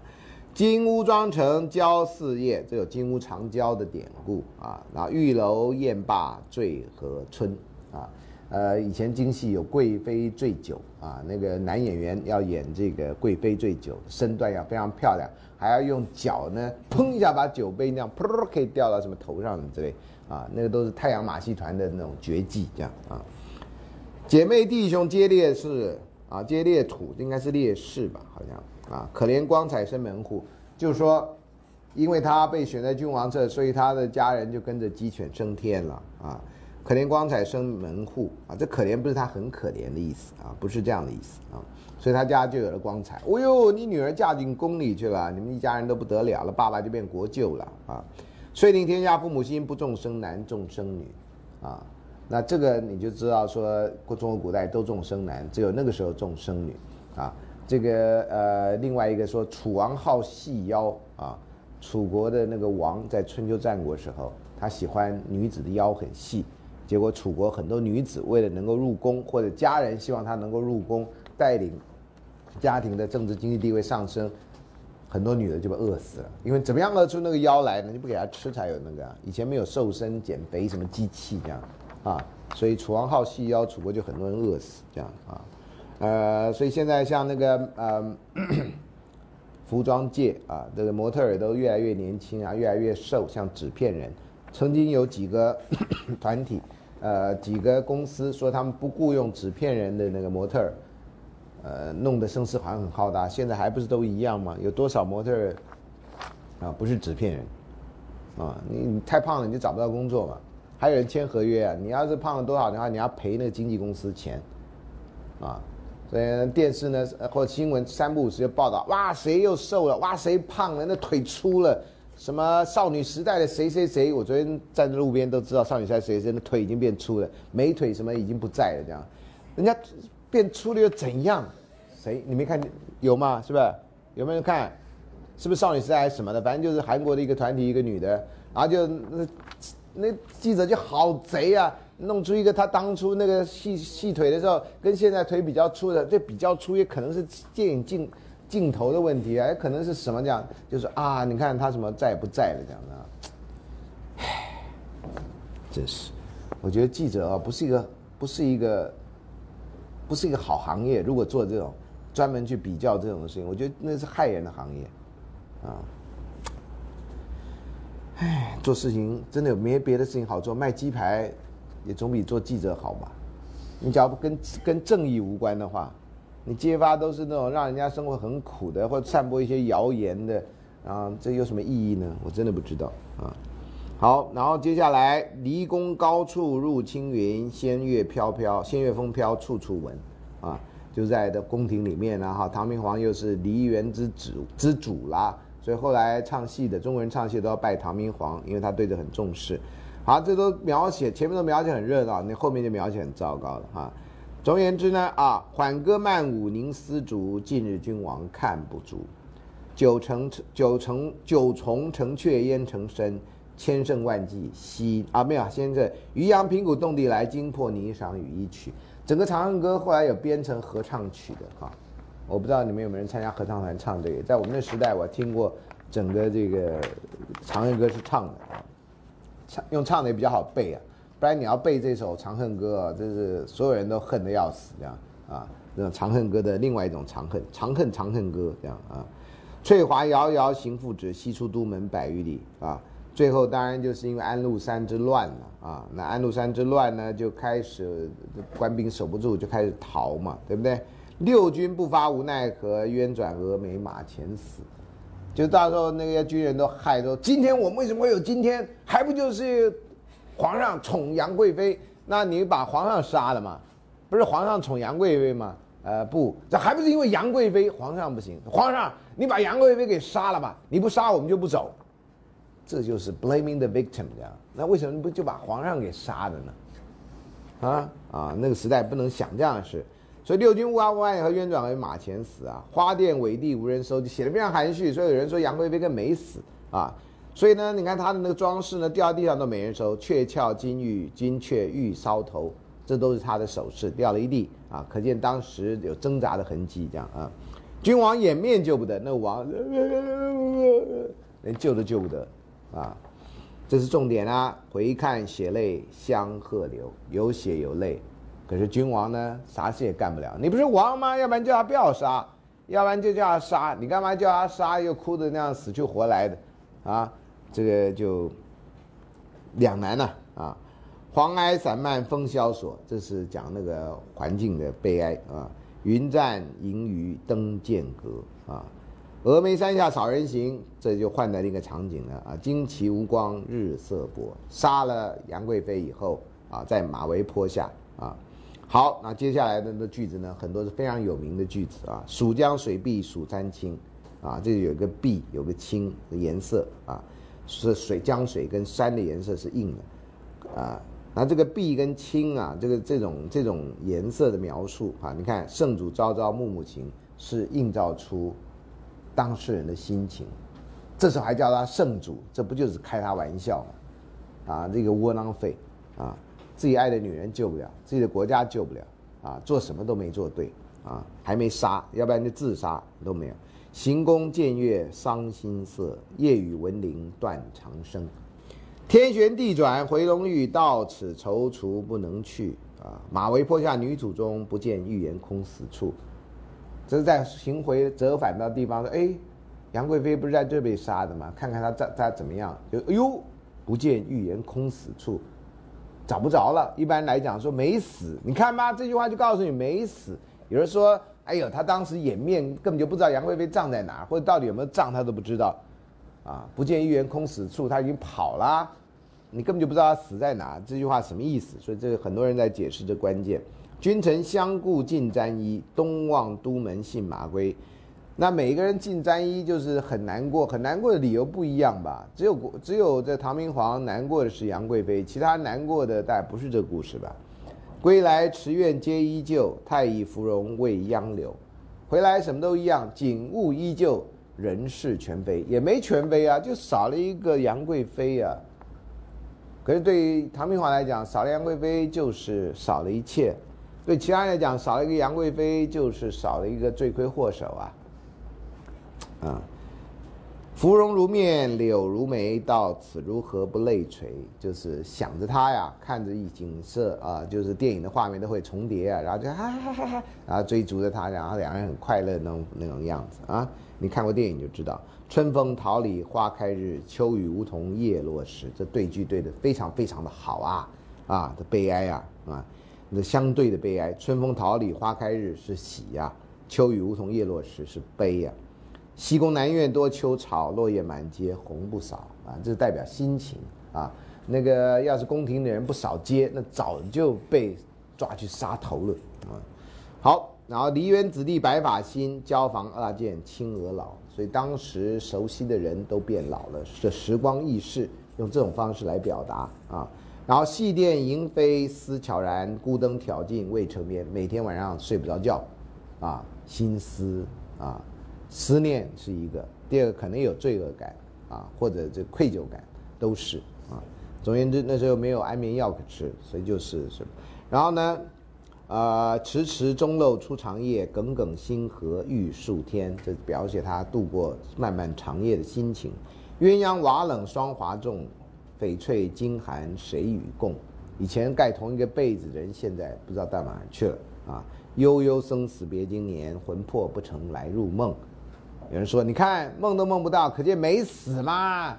S1: 金屋妆成娇侍夜，这有金屋藏娇的典故啊。然后玉楼宴罢醉和春啊，呃，以前京戏有贵妃醉酒啊，那个男演员要演这个贵妃醉酒，身段要非常漂亮，还要用脚呢，砰一下把酒杯那样噗可以掉到什么头上之类。啊，那个都是太阳马戏团的那种绝技，这样啊。姐妹弟兄皆烈士啊，皆烈土，应该是烈士吧？好像啊，可怜光彩生门户，就是说，因为他被选在君王侧，所以他的家人就跟着鸡犬升天了啊。可怜光彩生门户啊，这可怜不是他很可怜的意思啊，不是这样的意思啊。所以他家就有了光彩。哦呦，你女儿嫁进宫里去了，你们一家人都不得了了，爸爸就变国舅了啊。遂令天下父母心，不重生男，重生女，啊，那这个你就知道说，中国古代都重生男，只有那个时候重生女，啊，这个呃，另外一个说楚王好细腰。啊，楚国的那个王在春秋战国时候，他喜欢女子的腰很细，结果楚国很多女子为了能够入宫，或者家人希望她能够入宫，带领家庭的政治经济地位上升。很多女的就被饿死了，因为怎么样饿出那个腰来呢？你不给她吃才有那个。啊以前没有瘦身减肥什么机器这样，啊，所以楚王好细腰，楚国就很多人饿死这样啊，呃，所以现在像那个呃，服装界啊，这个模特儿都越来越年轻啊，越来越瘦，像纸片人。曾经有几个 团体，呃，几个公司说他们不雇佣纸片人的那个模特儿。呃，弄得声势好像很浩大，现在还不是都一样吗？有多少模特啊，不是纸片人啊？你你太胖了，你就找不到工作嘛。还有人签合约啊，你要是胖了多少的话，你要赔那个经纪公司钱啊。所以电视呢，或者新闻三不五时就报道，哇，谁又瘦了？哇，谁胖了？那腿粗了？什么少女时代的谁谁谁？我昨天站在路边都知道，少女时代谁谁的腿已经变粗了，美腿什么已经不在了，这样，人家。变粗了又怎样？谁你没看有吗？是不是？有没有人看？是不是少女时代还是什么的？反正就是韩国的一个团体，一个女的，然后就那那记者就好贼啊，弄出一个他当初那个细细腿的时候，跟现在腿比较粗的，这比较粗也可能是电影镜镜头的问题啊，也可能是什么这样，就是啊，你看他什么在不在了这样的，唉，真是，我觉得记者啊，不是一个不是一个。不是一个好行业。如果做这种专门去比较这种事情，我觉得那是害人的行业，啊，唉，做事情真的没别的事情好做，卖鸡排也总比做记者好吧？你只要不跟跟正义无关的话，你揭发都是那种让人家生活很苦的，或者散播一些谣言的，啊，这有什么意义呢？我真的不知道啊。好，然后接下来，离宫高处入青云，仙乐飘飘，仙乐风飘，处处闻，啊，就在的宫廷里面呢，哈，唐明皇又是梨园之主之主啦，所以后来唱戏的中国人唱戏都要拜唐明皇，因为他对这很重视。好，这都描写前面都描写很热闹，那后面就描写很糟糕了哈。总而言之呢，啊，缓歌慢舞凝丝竹，近日君王看不足，九成九成九重城阙烟成深。千胜万骑西啊，没有，先生渔阳平谷动地来，惊破霓裳羽衣曲。整个《长恨歌》后来有编成合唱曲的哈，我不知道你们有没有人参加合唱团唱这个。在我们那时代，我听过整个这个《长恨歌》是唱的啊，唱用唱的也比较好背啊，不然你要背这首《长恨歌》啊，这是所有人都恨得要死这样啊。这种《长恨歌》的另外一种长恨，长恨长恨歌这样啊。翠华遥遥行复止，西出都门百余里啊。最后当然就是因为安禄山之乱了啊，那安禄山之乱呢，就开始官兵守不住，就开始逃嘛，对不对？六军不发无奈何，冤转峨眉马前死。就到时候那些军人都害说，今天我们为什么会有今天？还不就是皇上宠杨贵妃？那你把皇上杀了嘛？不是皇上宠杨贵妃吗？呃，不，这还不是因为杨贵妃，皇上不行。皇上，你把杨贵妃给杀了吧，你不杀我们就不走。这就是 blaming the victim 这样。那为什么不就把皇上给杀了呢？啊啊，那个时代不能想这样的事。所以六军乌阿乌以和冤转为马前死啊，花店委地无人收，就写的非常含蓄。所以有人说杨贵妃跟没死啊。所以呢，你看他的那个装饰呢，掉地上都没人收，鹊壳金玉，金雀玉搔头。这都是他的首饰，掉了一地啊！可见当时有挣扎的痕迹，这样啊。君王掩面救不得，那王 连救都救不得啊！这是重点啊！回看血泪相和流，有血有泪。可是君王呢，啥事也干不了。你不是王吗？要不然叫他不要杀，要不然就叫他杀。你干嘛叫他杀？又哭的那样死去活来的，啊，这个就两难了啊！黄埃散漫风萧索，这是讲那个环境的悲哀啊。云栈银鱼灯剑阁啊，峨眉山下少人行，这就换了一个场景了啊。旌旗无光日色薄，杀了杨贵妃以后啊，在马嵬坡下啊。好，那接下来的那句子呢，很多是非常有名的句子啊。蜀江水碧蜀山青啊，这里有个碧，有个青的颜色啊，是水江水跟山的颜色是硬的啊。那这个碧跟青啊，这个这种这种颜色的描述啊，你看圣主朝朝暮暮情，是映照出当事人的心情。这时候还叫他圣主，这不就是开他玩笑吗？啊，这个窝囊废啊，自己爱的女人救不了，自己的国家救不了啊，做什么都没做对啊，还没杀，要不然就自杀都没有。行宫见月伤心色，夜雨闻铃断肠声。天旋地转回龙驭，到此踌躇不能去啊！马嵬坡下女主中，不见玉颜空死处。这是在行回折返的地方说：“哎，杨贵妃不是在这被杀的吗？看看她在在怎么样？就哎呦，不见玉颜空死处，找不着了。一般来讲说没死，你看吧，这句话就告诉你没死。有人说：哎呦，他当时掩面根本就不知道杨贵妃葬在哪，或者到底有没有葬他都不知道。啊，不见玉颜空死处，他已经跑了。”你根本就不知道他死在哪，这句话什么意思？所以这个很多人在解释这关键。君臣相顾尽沾衣，东望都门信马归。那每一个人尽沾衣，就是很难过，很难过的理由不一样吧？只有只有这唐明皇难过的是杨贵妃，其他难过的大概不是这故事吧？归来池苑皆依旧，太乙芙蓉未央柳。回来什么都一样，景物依旧，人事全非，也没全非啊，就少了一个杨贵妃啊。可是对于唐明皇来讲，少了杨贵妃就是少了一切；对其他人来讲，少了一个杨贵妃就是少了一个罪魁祸首啊！啊，芙蓉如面，柳如眉，到此如何不泪垂？就是想着他呀，看着一景色啊，就是电影的画面都会重叠啊，然后就哈哈哈哈，然后追逐着他，然后两人很快乐那种那种样子啊！你看过电影就知道。春风桃李花开日，秋雨梧桐叶落时。这对句对的非常非常的好啊啊！的悲哀啊啊，那相对的悲哀。春风桃李花开日是喜呀，秋雨梧桐叶落时是悲呀。西宫南院多秋草，落叶满街红不扫啊，这是代表心情啊。那个要是宫廷的人不扫街，那早就被抓去杀头了啊。好，然后梨园子弟白发新，椒房二件青娥老。所以当时熟悉的人都变老了，这时光易逝，用这种方式来表达啊。然后戏殿莺飞思悄然，孤灯挑尽未成眠，每天晚上睡不着觉，啊，心思啊，思念是一个，第二个可能有罪恶感啊，或者这愧疚感都是啊。总而言之，那时候没有安眠药可吃，所以就是什么，然后呢？啊，迟迟终漏出长夜，耿耿星河欲曙天。这表写他度过漫漫长夜的心情。鸳鸯瓦冷霜华重，翡翠金寒谁与共？以前盖同一个被子的人，现在不知道到哪去了啊！悠悠生死别经年，魂魄不曾来入梦。有人说，你看梦都梦不到，可见没死嘛？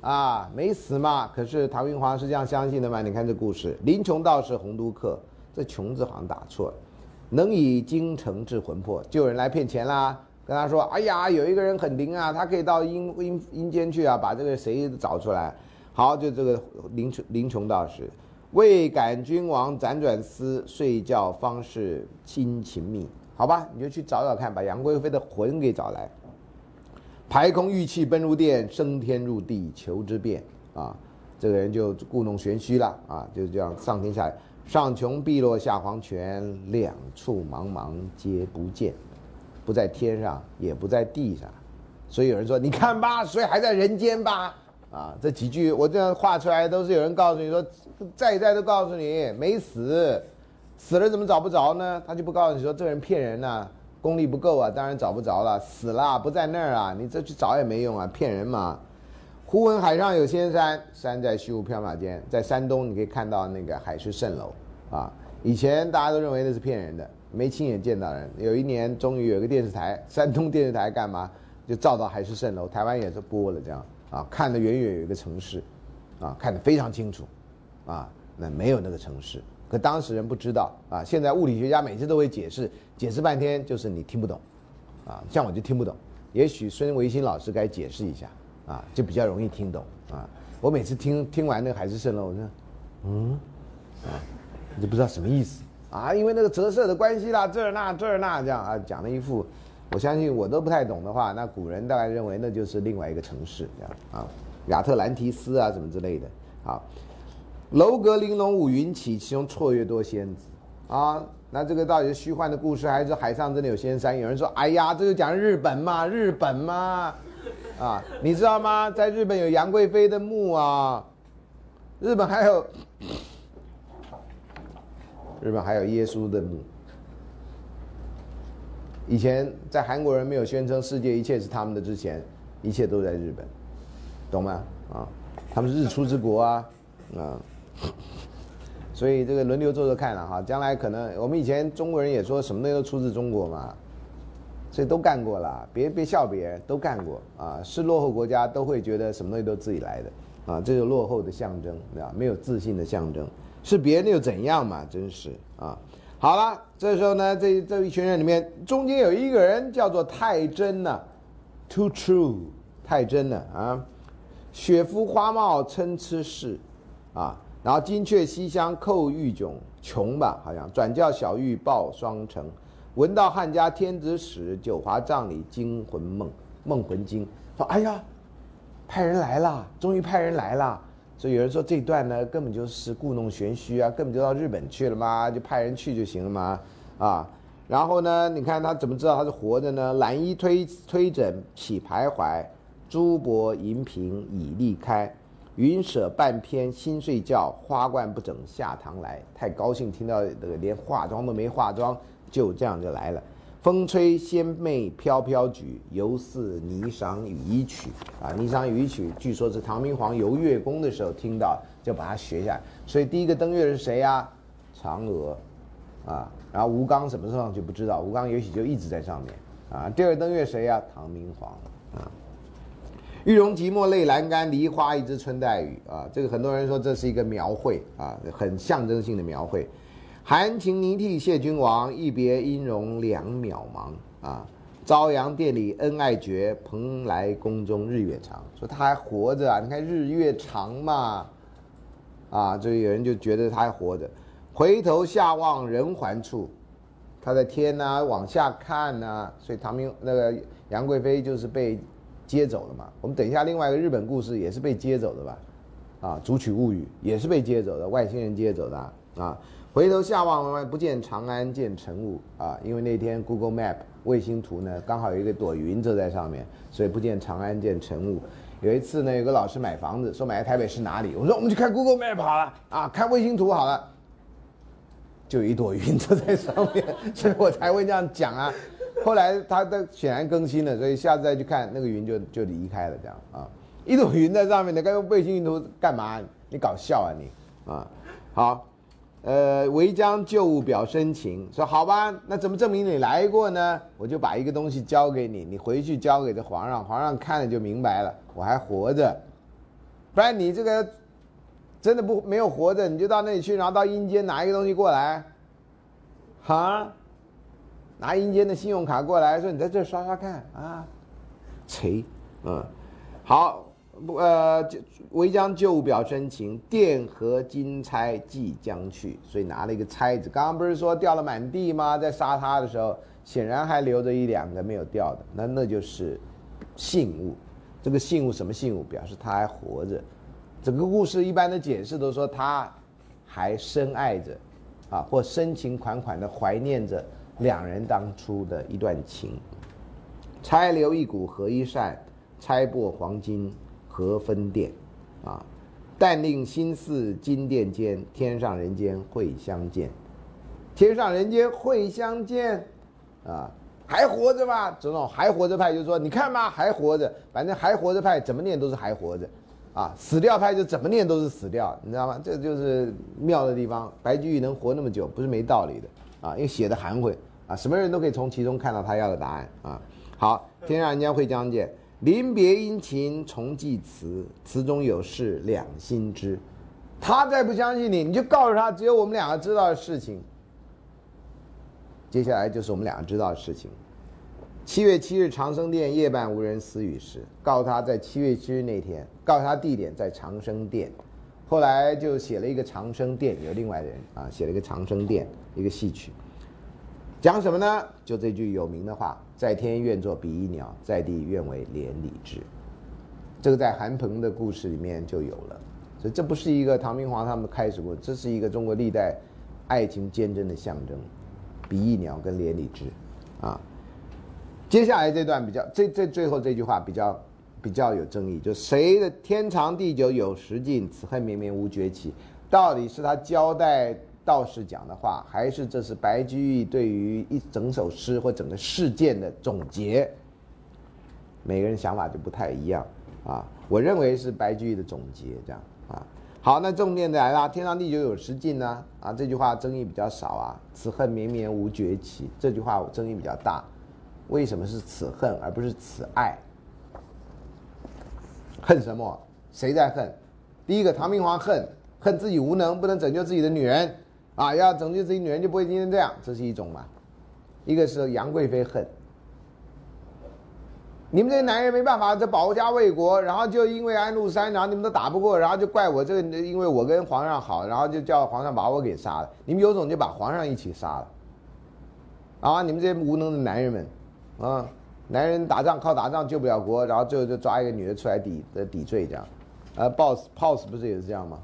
S1: 啊，没死嘛？可是唐明皇是这样相信的吗？你看这故事，林琼道士洪都客。这“穷”字好像打错了，能以精诚治魂魄，就有人来骗钱啦。跟他说：“哎呀，有一个人很灵啊，他可以到阴阴阴间去啊，把这个谁找出来。”好，就这个林林琼道士，未感君王辗转思，睡觉方是亲情密。好吧，你就去找找看，把杨贵妃的魂给找来。排空玉气奔入殿，升天入地求之变啊！这个人就故弄玄虚了啊！就这样上天下来，上穷碧落下黄泉，两处茫茫皆不见，不在天上也不在地上，所以有人说你看吧，所以还在人间吧？啊，这几句我这样画出来，都是有人告诉你说，在在都告诉你没死，死了怎么找不着呢？他就不告诉你说这人骗人呐。功力不够啊，当然找不着了，死了不在那儿啊，你这去找也没用啊，骗人嘛。忽闻海上有仙山，山在虚无缥缈间，在山东你可以看到那个海市蜃楼啊。以前大家都认为那是骗人的，没亲眼见到人。有一年终于有一个电视台，山东电视台干嘛就照到海市蜃楼，台湾也是播了这样啊，看得远远有一个城市，啊，看得非常清楚，啊，那没有那个城市。可当事人不知道啊，现在物理学家每次都会解释，解释半天就是你听不懂，啊，像我就听不懂。也许孙维新老师该解释一下，啊，就比较容易听懂啊。我每次听听完那个海市蜃楼，我说，嗯，啊，就不知道什么意思啊，因为那个折射的关系啦，这儿那这儿那这样啊，讲了一副，我相信我都不太懂的话，那古人大概认为那就是另外一个城市这样啊，亚特兰提斯啊什么之类的，好。楼阁玲珑五云起，其中绰约多仙子，啊，那这个到底是虚幻的故事，还是海上真的有仙山？有人说，哎呀，这就讲日本嘛，日本嘛，啊，你知道吗？在日本有杨贵妃的墓啊，日本还有，日本还有耶稣的墓。以前在韩国人没有宣称世界一切是他们的之前，一切都在日本，懂吗？啊，他们是日出之国啊，啊。所以这个轮流做做看了哈，将来可能我们以前中国人也说什么东西都出自中国嘛，所以都干过了，别别笑别人，都干过啊。是落后国家都会觉得什么东西都自己来的啊，这是落后的象征，对吧？没有自信的象征，是别人又怎样嘛？真是啊。好了，这时候呢，这这一群人里面，中间有一个人叫做太真呢，too true，太真了啊，雪肤花貌参差是，啊。然后金阙西厢叩玉迥琼吧，好像转教小玉报双成，闻道汉家天子使，九华帐里惊魂梦梦魂惊。说哎呀，派人来了，终于派人来了。所以有人说这段呢，根本就是故弄玄虚啊，根本就到日本去了嘛，就派人去就行了嘛，啊。然后呢，你看他怎么知道他是活着呢？蓝衣推推枕起徘徊，珠箔银瓶已立开。云舍半偏心睡觉，花冠不整下堂来。太高兴，听到这个连化妆都没化妆，就这样就来了。风吹仙袂飘飘举，犹似霓裳羽衣曲。啊，霓裳羽衣曲，据说是唐明皇游月宫的时候听到，就把它学下来。所以第一个登月是谁呀？嫦娥，啊，然后吴刚什么时候上去不知道，吴刚也许就一直在上面。啊，第二个登月谁呀？唐明皇，啊。玉容寂寞泪阑干，梨花一枝春带雨啊！这个很多人说这是一个描绘啊，很象征性的描绘。含情凝涕谢君王，一别音容两渺茫啊！朝阳殿里恩爱绝，蓬莱宫中日月长。说他还活着啊！你看日月长嘛，啊，这有人就觉得他还活着。回头下望人寰处，他在天呐，往下看呐，所以唐明那个杨贵妃就是被。接走了嘛？我们等一下，另外一个日本故事也是被接走的吧？啊，《竹取物语》也是被接走的，外星人接走的啊。回头下望，不见长安，见晨雾啊。因为那天 Google Map 卫星图呢，刚好有一个朵云遮在上面，所以不见长安，见晨雾。有一次呢，有个老师买房子，说买在台北市哪里？我说我们去看 Google Map 好了啊，看卫星图好了，就一朵云遮在上面，所以我才会这样讲啊。后来他的显然更新了，所以下次再去看那个云就就离开了这样啊，一朵云在上面，你该用卫星云图干嘛？你搞笑啊你啊！好，呃，唯将旧物表深情，说好吧，那怎么证明你来过呢？我就把一个东西交给你，你回去交给这皇上，皇上看了就明白了，我还活着，不然你这个真的不没有活着，你就到那里去，然后到阴间拿一个东西过来，哈？拿阴间的信用卡过来说：“你在这刷刷看。啊，锤，嗯，好，不呃，违将旧表深情，电和金钗即将去，所以拿了一个钗子。刚刚不是说掉了满地吗？在杀他的时候，显然还留着一两个没有掉的，那那就是信物。这个信物什么信物？表示他还活着。整个故事一般的解释都说他还深爱着，啊，或深情款款的怀念着两人当初的一段情。钗留一股合一扇，钗擘黄金。何分殿，啊！但令心似金殿间，天上人间会相见。天上人间会相见，啊，还活着吗？这种还活着派就说，你看吧，还活着。反正还活着派怎么念都是还活着，啊，死掉派就怎么念都是死掉，你知道吗？这就是妙的地方。白居易能活那么久，不是没道理的，啊，因为写的含混，啊，什么人都可以从其中看到他要的答案，啊。好，天上人间会相见。临别殷勤重寄词，词中有事两心知。他再不相信你，你就告诉他，只有我们两个知道的事情。接下来就是我们两个知道的事情。七月七日长生殿夜半无人私语时，告诉他在七月七日那天，告诉他地点在长生殿。后来就写了一个长生殿，有另外的人啊，写了一个长生殿一个戏曲。讲什么呢？就这句有名的话：“在天愿作比翼鸟，在地愿为连理枝。”这个在韩鹏的故事里面就有了，所以这不是一个唐明皇他们开始过，这是一个中国历代爱情坚贞的象征，比翼鸟跟连理枝，啊。接下来这段比较，这这最后这句话比较比较有争议，就谁的天长地久有时尽，此恨绵绵无绝期，到底是他交代。道士讲的话，还是这是白居易对于一整首诗或整个事件的总结。每个人想法就不太一样啊。我认为是白居易的总结，这样啊。好，那重点来了，天长地久有时尽呢？啊，这句话争议比较少啊。此恨绵绵无绝期，这句话争议比较大。为什么是此恨而不是此爱？恨什么？谁在恨？第一个，唐明皇恨恨自己无能，不能拯救自己的女人。啊，要拯救自己女人就不会今天这样，这是一种嘛？一个是杨贵妃恨，你们这些男人没办法，这保家卫国，然后就因为安禄山，然后你们都打不过，然后就怪我这个，因为我跟皇上好，然后就叫皇上把我给杀了。你们有种就把皇上一起杀了。啊，你们这些无能的男人们，啊，男人打仗靠打仗救不了国，然后最后就抓一个女的出来抵的抵罪这样。呃，boss，boss 不是也是这样吗？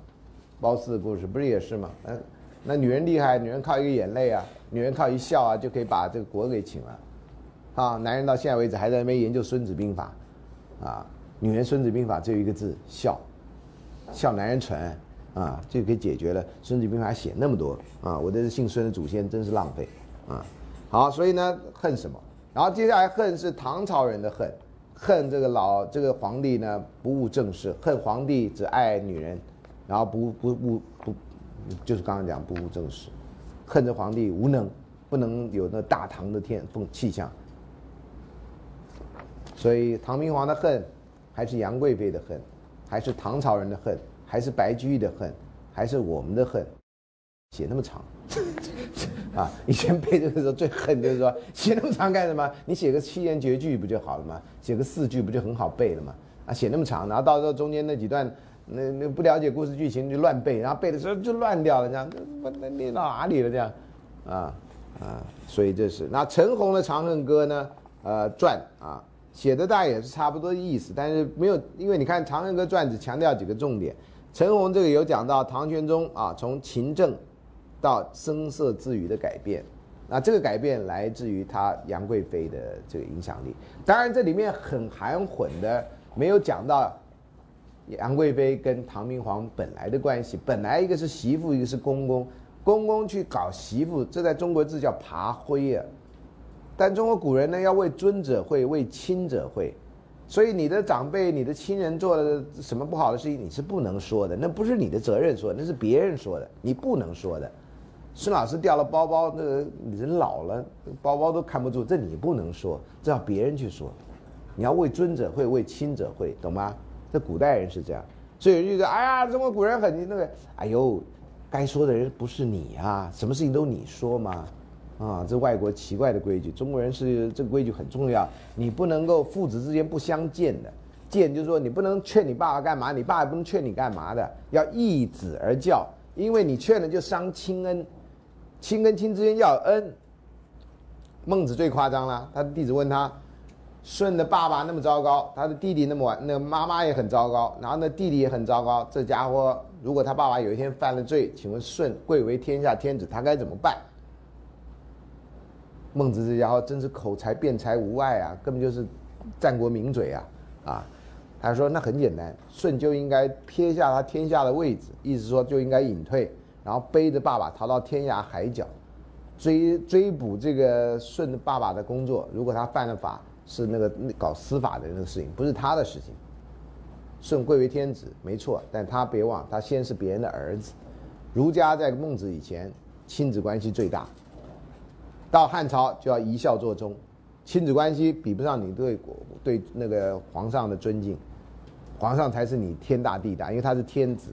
S1: 褒姒的故事不是也是吗？嗯。那女人厉害，女人靠一个眼泪啊，女人靠一笑啊，就可以把这个国给请了，啊，男人到现在为止还在那边研究《孙子兵法》，啊，女人《孙子兵法》只有一个字笑，笑男人蠢，啊，就可以解决了。《孙子兵法》写那么多，啊，我这姓孙的祖先真是浪费，啊，好，所以呢，恨什么？然后接下来恨是唐朝人的恨，恨这个老这个皇帝呢不务正事，恨皇帝只爱女人，然后不不不不。就是刚刚讲不务正事，恨着皇帝无能，不能有那大唐的天风气象。所以唐明皇的恨，还是杨贵妃的恨，还是唐朝人的恨，还是白居易的恨，还是我们的恨？写那么长，啊！以前背这个时候最恨就是说写那么长干什么？你写个七言绝句不就好了吗？写个四句不就很好背了吗？啊，写那么长，然后到时候中间那几段。那那不了解故事剧情就乱背，然后背的时候就乱掉了，这样那那那到哪里了？这样，啊啊，所以这是那陈红的《长恨歌》呢，呃，传啊写的大概也是差不多意思，但是没有，因为你看《长恨歌传》只强调几个重点，陈红这个有讲到唐玄宗啊从勤政到声色自语的改变，那这个改变来自于他杨贵妃的这个影响力，当然这里面很含混的没有讲到。杨贵妃跟唐明皇本来的关系，本来一个是媳妇，一个是公公，公公去搞媳妇，这在中国字叫爬灰啊。但中国古人呢，要为尊者讳，为亲者讳，所以你的长辈、你的亲人做了什么不好的事情，你是不能说的，那不是你的责任说，那是别人说的，你不能说的。孙老师掉了包包，那个人老了，包包都看不住，这你不能说，这要别人去说。你要为尊者讳，为亲者讳，懂吗？这古代人是这样，所以有句说：“哎呀，中国古人很那个，哎呦，该说的人不是你啊，什么事情都你说嘛，啊，这外国奇怪的规矩，中国人是这个规矩很重要，你不能够父子之间不相见的，见，就是说你不能劝你爸爸干嘛，你爸也不能劝你干嘛的，要一子而教，因为你劝了就伤亲恩，亲跟亲之间要恩。孟子最夸张了，他的弟子问他，舜的爸爸那么糟糕，他的弟弟那么晚，那妈妈也很糟糕，然后那弟弟也很糟糕，这家伙如果他爸爸有一天犯了罪，请问舜贵为天下天子，他该怎么办？孟子这家伙真是口才辩才无碍啊，根本就是战国名嘴啊！啊，他说那很简单，舜就应该撇下他天下的位置，意思说就应该隐退，然后背着爸爸逃到天涯海角，追追捕这个舜的爸爸的工作。如果他犯了法，是那个搞司法的那个事情，不是他的事情。舜贵为天子，没错，但他别忘，他先是别人的儿子。儒家在孟子以前，亲子关系最大。到汉朝就要一孝作忠，亲子关系比不上你对对那个皇上的尊敬，皇上才是你天大地大，因为他是天子，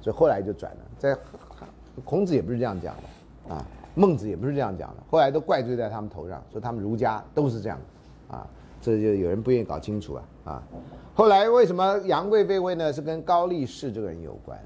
S1: 所以后来就转了。在孔子也不是这样讲的啊，孟子也不是这样讲的，后来都怪罪在他们头上，说他们儒家都是这样啊，这就有人不愿意搞清楚啊啊。后来为什么杨贵妃位呢？是跟高力士这个人有关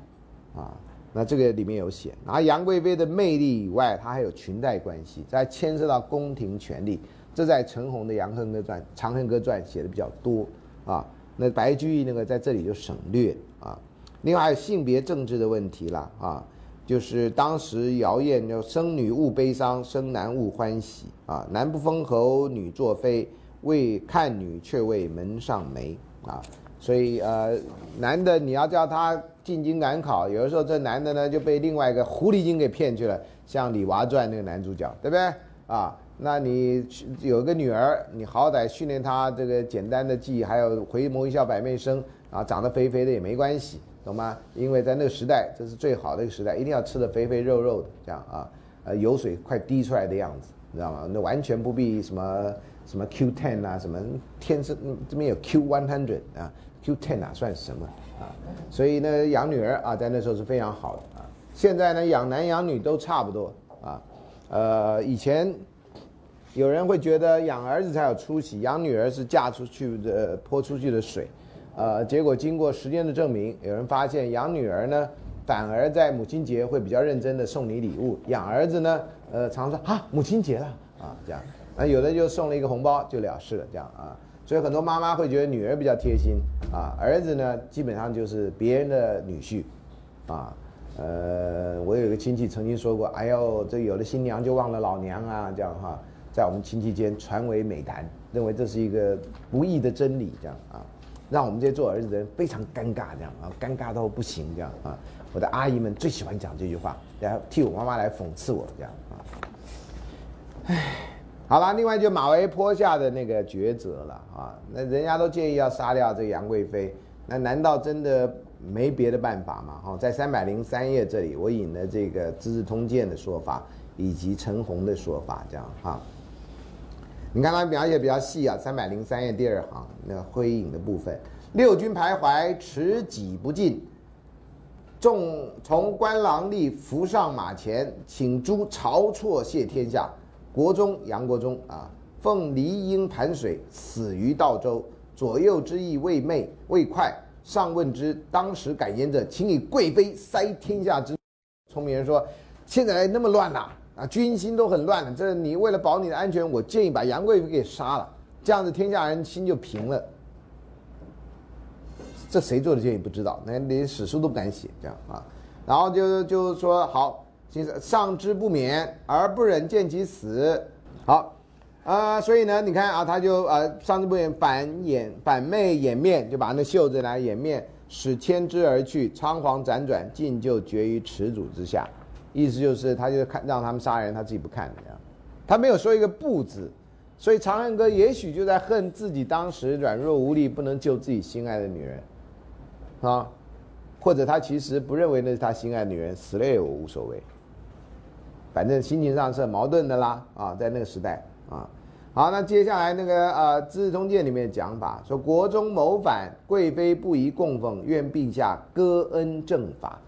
S1: 啊。那这个里面有写，然后杨贵妃的魅力以外，她还有裙带关系，在牵涉到宫廷权力，这在陈红的《杨恨歌传》《长恨歌传》写的比较多啊。那白居易那个在这里就省略啊。另外还有性别政治的问题了啊，就是当时谣言叫“生女勿悲伤，生男勿欢喜”啊，男不封侯，女作妃，为看女却为门上媒啊。所以呃，男的你要叫他。进京赶考，有的时候这男的呢就被另外一个狐狸精给骗去了，像《李娃传》那个男主角，对不对？啊，那你有个女儿，你好歹训练她这个简单的记，还有回眸一笑百媚生，啊，长得肥肥的也没关系，懂吗？因为在那个时代，这是最好的一个时代，一定要吃的肥肥肉肉的，这样啊，呃，油水快滴出来的样子，你知道吗？那完全不必什么什么 Q ten 啊，什么天生这边有 Q one hundred 啊，Q ten 哪算什么？啊，所以呢，养女儿啊，在那时候是非常好的啊。现在呢，养男养女都差不多啊。呃，以前有人会觉得养儿子才有出息，养女儿是嫁出去的泼出去的水。呃，结果经过时间的证明，有人发现养女儿呢，反而在母亲节会比较认真的送你礼物；养儿子呢，呃，常说啊，母亲节了啊，这样。那有的就送了一个红包就了事了，这样啊。所以很多妈妈会觉得女儿比较贴心啊，儿子呢基本上就是别人的女婿，啊，呃，我有一个亲戚曾经说过，哎呦，这有了新娘就忘了老娘啊，这样哈，在我们亲戚间传为美谈，认为这是一个不义的真理，这样啊，让我们这些做儿子的人非常尴尬，这样啊，尴尬到不行，这样啊，我的阿姨们最喜欢讲这句话，然后替我妈妈来讽刺我，这样啊，唉。好了，另外就马嵬坡下的那个抉择了啊，那人家都建议要杀掉这杨贵妃，那难道真的没别的办法吗？哈，在三百零三页这里，我引了这个《资治通鉴》的说法，以及陈洪的说法，这样哈。你看他描写比较细啊，三百零三页第二行那灰影的部分，六军徘徊，持戟不进，众从官郎吏扶上马前，请诸晁错谢天下。国中杨国忠啊，奉梨英盘水，死于道州。左右之意未昧未快，上问之，当时敢言者，请以贵妃塞天下之。聪明人说，现在那么乱呐，啊，军心都很乱了。这你为了保你的安全，我建议把杨贵妃给杀了，这样子天下人心就平了。这谁做的建议不知道，那连史书都不敢写这样啊。然后就就说好。其实上之不免而不忍见其死，好，啊，所以呢，你看啊，他就呃上之不免反掩反媚掩面，就把那袖子来掩面，使牵之而去，仓皇辗转，尽就绝于池主之下。意思就是，他就看让他们杀人，他自己不看这样，他没有说一个不字，所以长恨歌也许就在恨自己当时软弱无力，不能救自己心爱的女人，啊，或者他其实不认为那是他心爱的女人，死了也无所谓。反正心情上是很矛盾的啦，啊，在那个时代啊，好，那接下来那个呃《资治通鉴》里面讲法说，国中谋反，贵妃不宜供奉，愿陛下割恩正法。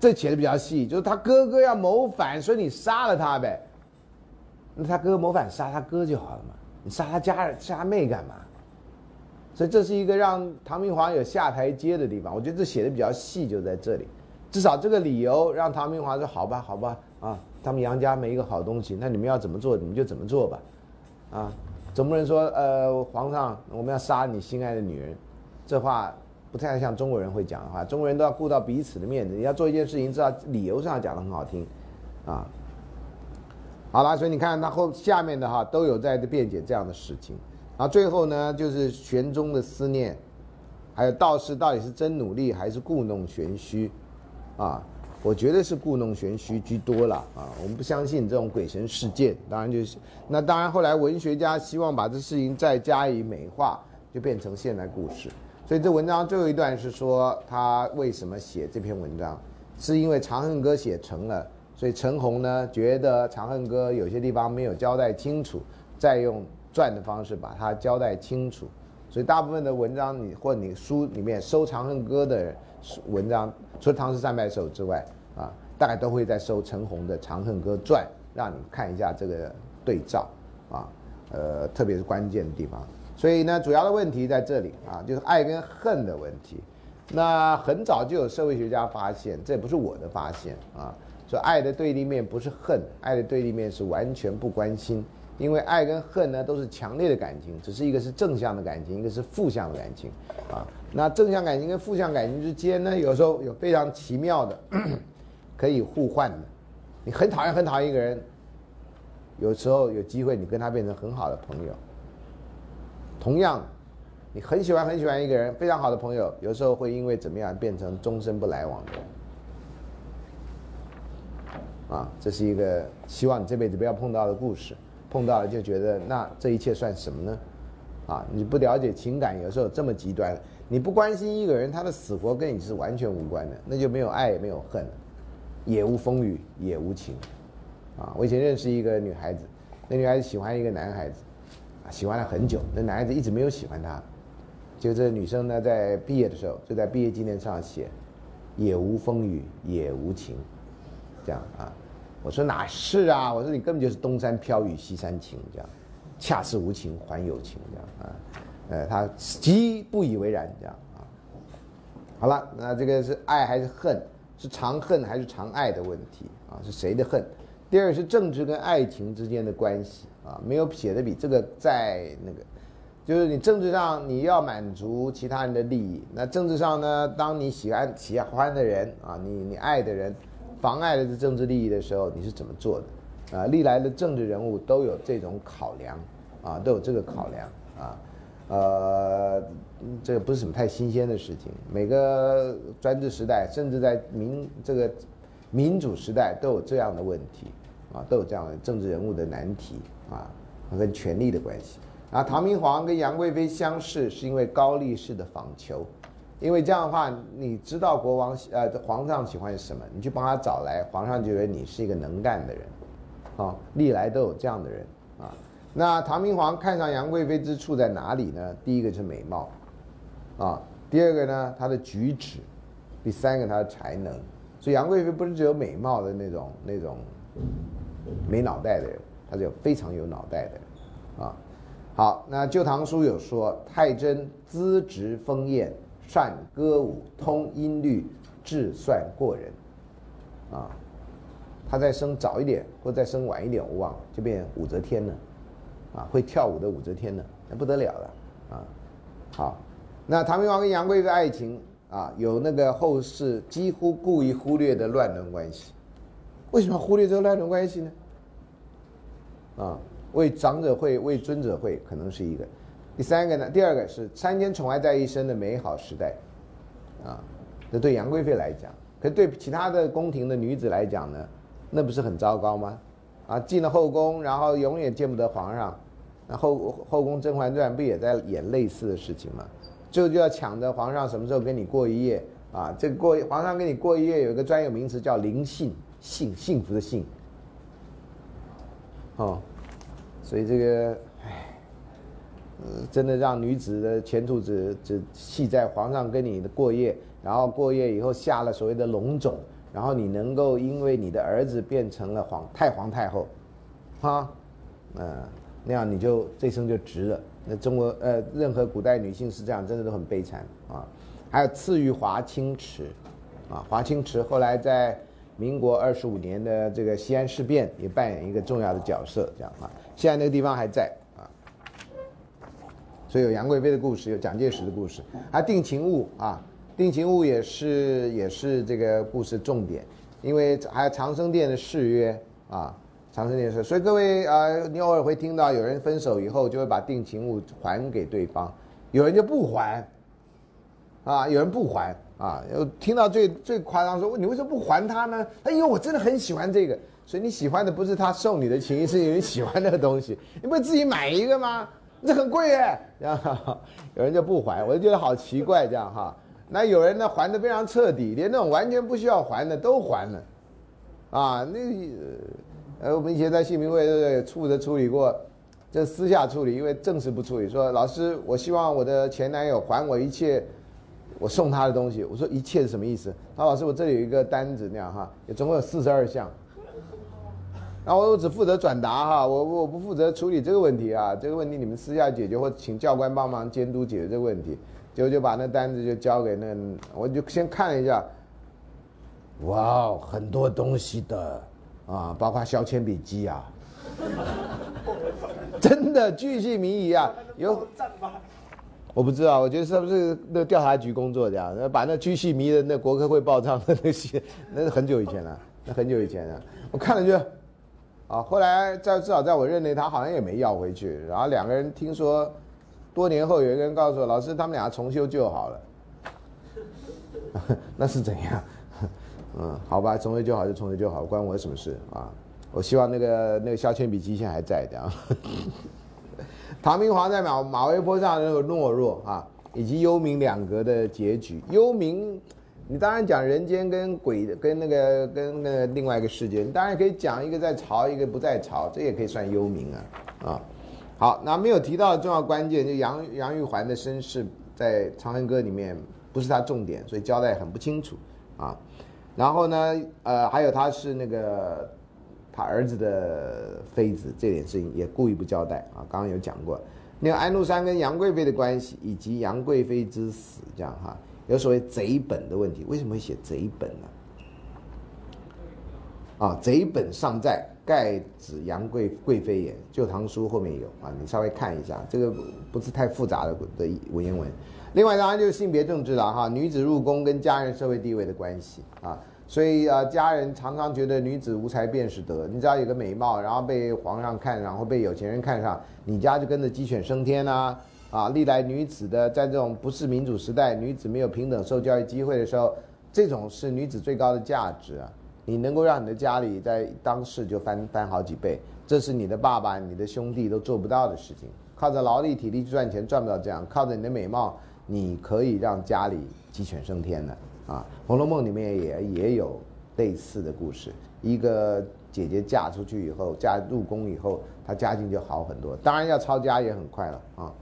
S1: 这写的比较细，就是他哥哥要谋反，所以你杀了他呗。那他哥谋反，杀他哥就好了嘛，你杀他家人杀他妹干嘛？所以这是一个让唐明皇有下台阶的地方。我觉得这写的比较细，就在这里。至少这个理由让唐明华说好吧，好吧，啊，他们杨家没一个好东西，那你们要怎么做，你们就怎么做吧，啊，总不能说呃，皇上我们要杀你心爱的女人，这话不太像中国人会讲的话。中国人都要顾到彼此的面子，你要做一件事情，至少理由上讲的很好听，啊。好了，所以你看他后下面的哈都有在辩解这样的事情，然后最后呢就是玄宗的思念，还有道士到底是真努力还是故弄玄虚，啊，我觉得是故弄玄虚居多了啊，我们不相信这种鬼神事件，当然就是那当然后来文学家希望把这事情再加以美化，就变成现代故事，所以这文章最后一段是说他为什么写这篇文章，是因为《长恨歌》写成了。所以陈红呢觉得《长恨歌》有些地方没有交代清楚，再用传的方式把它交代清楚。所以大部分的文章，你或你书里面收《长恨歌》的人文章，除了《唐诗三百首》之外，啊，大概都会在收陈红的《长恨歌传》，让你看一下这个对照，啊，呃，特别是关键的地方。所以呢，主要的问题在这里啊，就是爱跟恨的问题。那很早就有社会学家发现，这也不是我的发现啊。说爱的对立面不是恨，爱的对立面是完全不关心，因为爱跟恨呢都是强烈的感情，只是一个是正向的感情，一个是负向的感情，啊，那正向感情跟负向感情之间呢，有时候有非常奇妙的 可以互换的，你很讨厌很讨厌一个人，有时候有机会你跟他变成很好的朋友，同样，你很喜欢很喜欢一个人，非常好的朋友，有时候会因为怎么样变成终身不来往的。啊，这是一个希望你这辈子不要碰到的故事，碰到了就觉得那这一切算什么呢？啊，你不了解情感，有时候这么极端，你不关心一个人他的死活跟你是完全无关的，那就没有爱也没有恨，也无风雨也无情。啊，我以前认识一个女孩子，那女孩子喜欢一个男孩子，啊，喜欢了很久，那男孩子一直没有喜欢她，就这女生呢在毕业的时候就在毕业纪念上写，也无风雨也无情，这样啊。我说哪是啊？我说你根本就是东山飘雨西山晴，这样，恰似无情还有情，这样啊，呃，他极不以为然，这样啊。好了，那这个是爱还是恨？是常恨还是常爱的问题啊？是谁的恨？第二是政治跟爱情之间的关系啊，没有写的比这个再那个，就是你政治上你要满足其他人的利益，那政治上呢，当你喜欢喜欢的人啊，你你爱的人。妨碍了这政治利益的时候，你是怎么做的？啊，历来的政治人物都有这种考量，啊，都有这个考量，啊，呃，这个不是什么太新鲜的事情。每个专制时代，甚至在民这个民主时代，都有这样的问题，啊，都有这样的政治人物的难题，啊，跟权力的关系。啊，唐明皇跟杨贵妃相识，是因为高力士的访求。因为这样的话，你知道国王呃皇上喜欢什么，你去帮他找来，皇上觉得你是一个能干的人，啊，历来都有这样的人啊。那唐明皇看上杨贵妃之处在哪里呢？第一个是美貌，啊，第二个呢她的举止，第三个她的才能。所以杨贵妃不是只有美貌的那种那种没脑袋的人，她是有非常有脑袋的人，啊。好，那《旧唐书》有说太真资质丰艳。善歌舞，通音律，智算过人，啊，他再生早一点，或再生晚一点，我忘了，就变武则天了，啊，会跳舞的武则天呢，那不得了了，啊，好，那唐明皇跟杨贵妃的爱情啊，有那个后世几乎故意忽略的乱伦关系，为什么忽略这个乱伦关系呢？啊，为长者会，为尊者会，可能是一个。第三个呢？第二个是三千宠爱在一身的美好时代，啊，这对杨贵妃来讲，可对其他的宫廷的女子来讲呢，那不是很糟糕吗？啊，进了后宫，然后永远见不得皇上，那后后宫《甄嬛传》不也在演类似的事情吗？最后就要抢着皇上什么时候跟你过一夜啊？这过皇上跟你过一夜有一个专有名词叫灵幸，幸幸福的幸，哦，所以这个唉。真的让女子的前途只只系在皇上跟你的过夜，然后过夜以后下了所谓的龙种，然后你能够因为你的儿子变成了皇太皇太后，哈，嗯，那样你就这生就值了那中国呃，任何古代女性是这样，真的都很悲惨啊。还有赐予华清池，啊，华清池后来在民国二十五年的这个西安事变也扮演一个重要的角色，这样啊。现在那个地方还在啊。所以有杨贵妃的故事，有蒋介石的故事，还定情物啊，定情物也是也是这个故事重点，因为还有长生殿的誓约啊。长生殿是，所以各位啊，你偶尔会听到有人分手以后就会把定情物还给对方，有人就不还，啊，有人不还啊，有听到最最夸张说你为什么不还他呢？哎呦，我真的很喜欢这个，所以你喜欢的不是他送你的情，是你喜欢那个东西，你不会自己买一个吗？这很贵耶，然后，有人就不还，我就觉得好奇怪这样哈。那有人呢还的非常彻底，连那种完全不需要还的都还了，啊，那。呃，我们以前在信民会对不对？处的处理过，这私下处理，因为正式不处理。说老师，我希望我的前男友还我一切，我送他的东西。我说一切是什么意思？他说老师，我这里有一个单子，那样哈，总共有四十二项。然后我只负责转达哈，我我不负责处理这个问题啊，这个问题你们私下解决，或请教官帮忙监督解决这个问题。就就把那单子就交给那，我就先看了一下，哇哦，很多东西的。啊，包括削铅笔机啊，真的巨细靡遗啊，有，我不知道，我觉得是不是那调查局工作这样，把那巨细靡的那国科会报账的那些，那是很久以前了，那很久以前了，我看了就，啊，后来在至少在我任内，他好像也没要回去，然后两个人听说，多年后有一个人告诉我，老师他们俩重修就好了，那是怎样？嗯，好吧，重修就好就重修就好，关我什么事啊？我希望那个那个削铅笔机现在还在的。唐明皇在马马嵬坡上的那个懦弱啊，以及幽冥两格的结局。幽冥，你当然讲人间跟鬼跟那个跟那个另外一个世界，你当然可以讲一个在朝，一个不在朝，这也可以算幽冥啊啊。好，那没有提到的重要关键，就杨杨玉环的身世在《长恨歌》里面不是他重点，所以交代很不清楚啊。然后呢，呃，还有他是那个他儿子的妃子，这点事情也故意不交代啊。刚刚有讲过，那个安禄山跟杨贵妃的关系，以及杨贵妃之死，这样哈，有所谓贼本的问题。为什么会写贼本呢？啊，贼本尚在，盖指杨贵贵妃也。《旧唐书》后面有啊，你稍微看一下，这个不是太复杂的的文言文。另外当然就是性别政治了哈，女子入宫跟家人社会地位的关系啊，所以啊家人常常觉得女子无才便是德，你只要有个美貌，然后被皇上看，然后被有钱人看上，你家就跟着鸡犬升天呐啊！历来女子的在这种不是民主时代，女子没有平等受教育机会的时候，这种是女子最高的价值啊！你能够让你的家里在当世就翻翻好几倍，这是你的爸爸、你的兄弟都做不到的事情，靠着劳力体力去赚钱赚不到这样，靠着你的美貌。你可以让家里鸡犬升天的啊，《红楼梦》里面也也有类似的故事。一个姐姐嫁出去以后，嫁入宫以后，她家境就好很多。当然要抄家也很快了啊，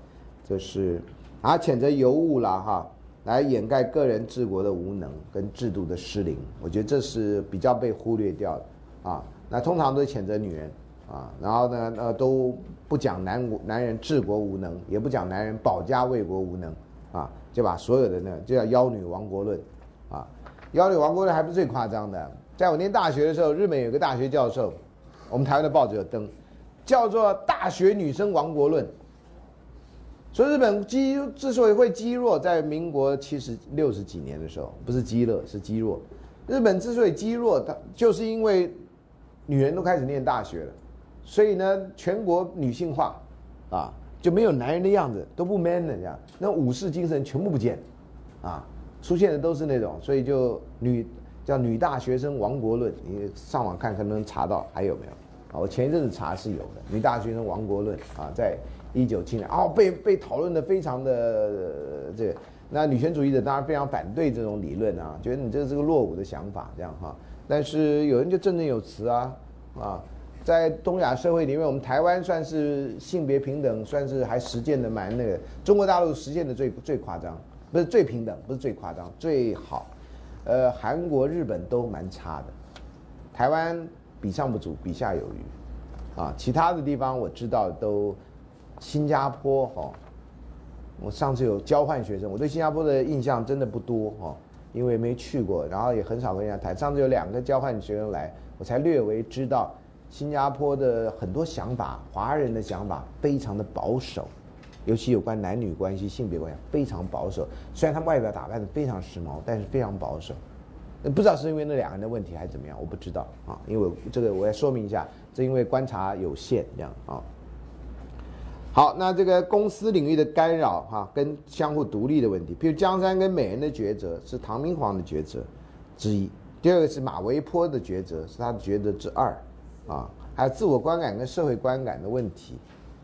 S1: 就是啊谴责尤物了哈，来掩盖个人治国的无能跟制度的失灵。我觉得这是比较被忽略掉的啊。那通常都谴责女人啊，然后呢呃都不讲男男人治国无能，也不讲男人保家卫国无能。啊，就把所有的呢就叫妖女亡国论，啊，妖女亡国论还不是最夸张的。在我念大学的时候，日本有个大学教授，我们台湾的报纸有登，叫做“大学女生亡国论”。所以日本积之所以会积弱，在民国七十六十几年的时候，不是积乐是积弱。日本之所以积弱，它就是因为女人都开始念大学了，所以呢，全国女性化，啊。就没有男人的样子，都不 man 了，这样，那武士精神全部不见，啊，出现的都是那种，所以就女叫女大学生亡国论，你上网看看能查到还有没有？啊，我前一阵子查是有的，女大学生亡国论啊，在一九七年，哦，被被讨论的非常的这个，那女权主义者当然非常反对这种理论啊，觉得你这是个落伍的想法，这样哈，但是有人就振振有词啊，啊。在东亚社会里面，我们台湾算是性别平等，算是还实践的蛮那个。中国大陆实践的最最夸张，不是最平等，不是最夸张，最好。呃，韩国、日本都蛮差的，台湾比上不足，比下有余。啊，其他的地方我知道都，新加坡哈，我上次有交换学生，我对新加坡的印象真的不多哈，因为没去过，然后也很少跟人家谈。上次有两个交换学生来，我才略微知道新加坡的很多想法，华人的想法非常的保守，尤其有关男女关系、性别关系非常保守。虽然他们外表打扮的非常时髦，但是非常保守。不知道是因为那两个人的问题还是怎么样，我不知道啊。因为这个我要说明一下，这因为观察有限这样啊。好，那这个公司领域的干扰哈，跟相互独立的问题，比如江山跟美人的抉择是唐明皇的抉择之一，第二个是马嵬坡的抉择是他的抉择之二，啊，还有自我观感跟社会观感的问题，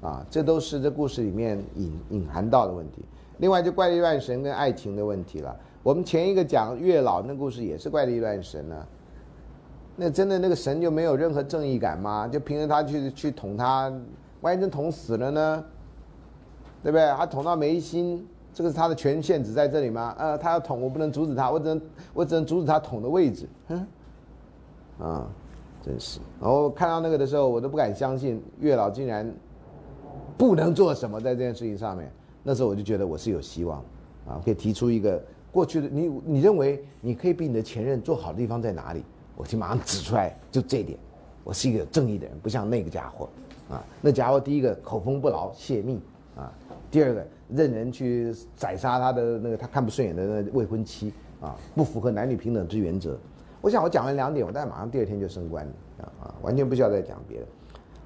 S1: 啊，这都是这故事里面隐隐含到的问题。另外就怪力乱神跟爱情的问题了。我们前一个讲月老那故事也是怪力乱神呢，那真的那个神就没有任何正义感吗？就凭着他去去捅他？万一真捅死了呢？对不对？他捅到眉心，这个是他的权限只在这里吗？呃，他要捅，我不能阻止他，我只能我只能阻止他捅的位置。哼，啊，真是。然后看到那个的时候，我都不敢相信月老竟然不能做什么在这件事情上面。那时候我就觉得我是有希望，啊，可以提出一个过去的你你认为你可以比你的前任做好的地方在哪里？我就马上指出来，就这点，我是一个有正义的人，不像那个家伙。啊，那家伙第一个口风不牢，泄密啊；第二个任人去宰杀他的那个他看不顺眼的那未婚妻啊，不符合男女平等之原则。我想我讲完两点，我大概马上第二天就升官了啊啊，完全不需要再讲别的。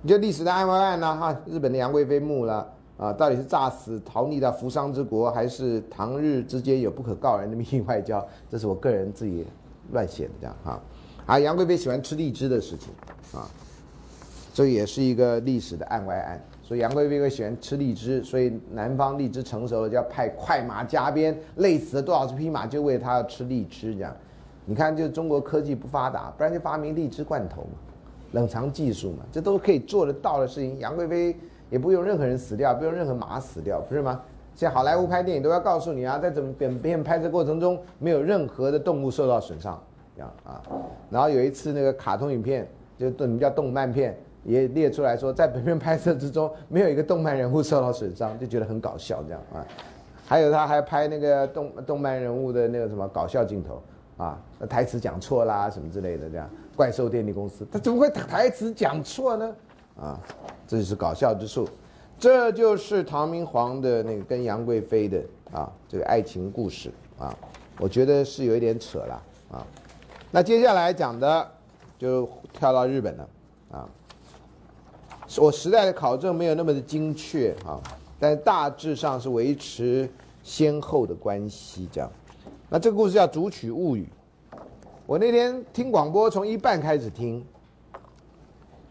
S1: 你就历史的案外案呢？哈，日本的杨贵妃墓了啊，到底是诈死逃匿到扶桑之国，还是唐日之间有不可告人的秘密外交？这是我个人自己乱写的这样哈。啊，杨贵妃喜欢吃荔枝的事情啊。这也是一个历史的案外案，所以杨贵妃喜欢吃荔枝，所以南方荔枝成熟了就要派快马加鞭，累死了多少只匹马就为他要吃荔枝这样。你看，就中国科技不发达，不然就发明荔枝罐头嘛，冷藏技术嘛，这都可以做得到的事情。杨贵妃也不用任何人死掉，不用任何马死掉，不是吗？现在好莱坞拍电影都要告诉你啊，在怎么本片拍摄过程中没有任何的动物受到损伤，这样啊。然后有一次那个卡通影片，就我们叫动漫片。也列出来说，在本片拍摄之中，没有一个动漫人物受到损伤，就觉得很搞笑这样啊。还有他还拍那个动动漫人物的那个什么搞笑镜头啊，台词讲错啦什么之类的这样。怪兽电力公司，他怎么会台词讲错呢？啊，这就是搞笑之处。这就是唐明皇的那个跟杨贵妃的啊这个爱情故事啊，我觉得是有一点扯了啊。那接下来讲的就跳到日本了啊。我时代的考证没有那么的精确啊，但大致上是维持先后的关系这样。那这个故事叫《竹取物语》。我那天听广播，从一半开始听，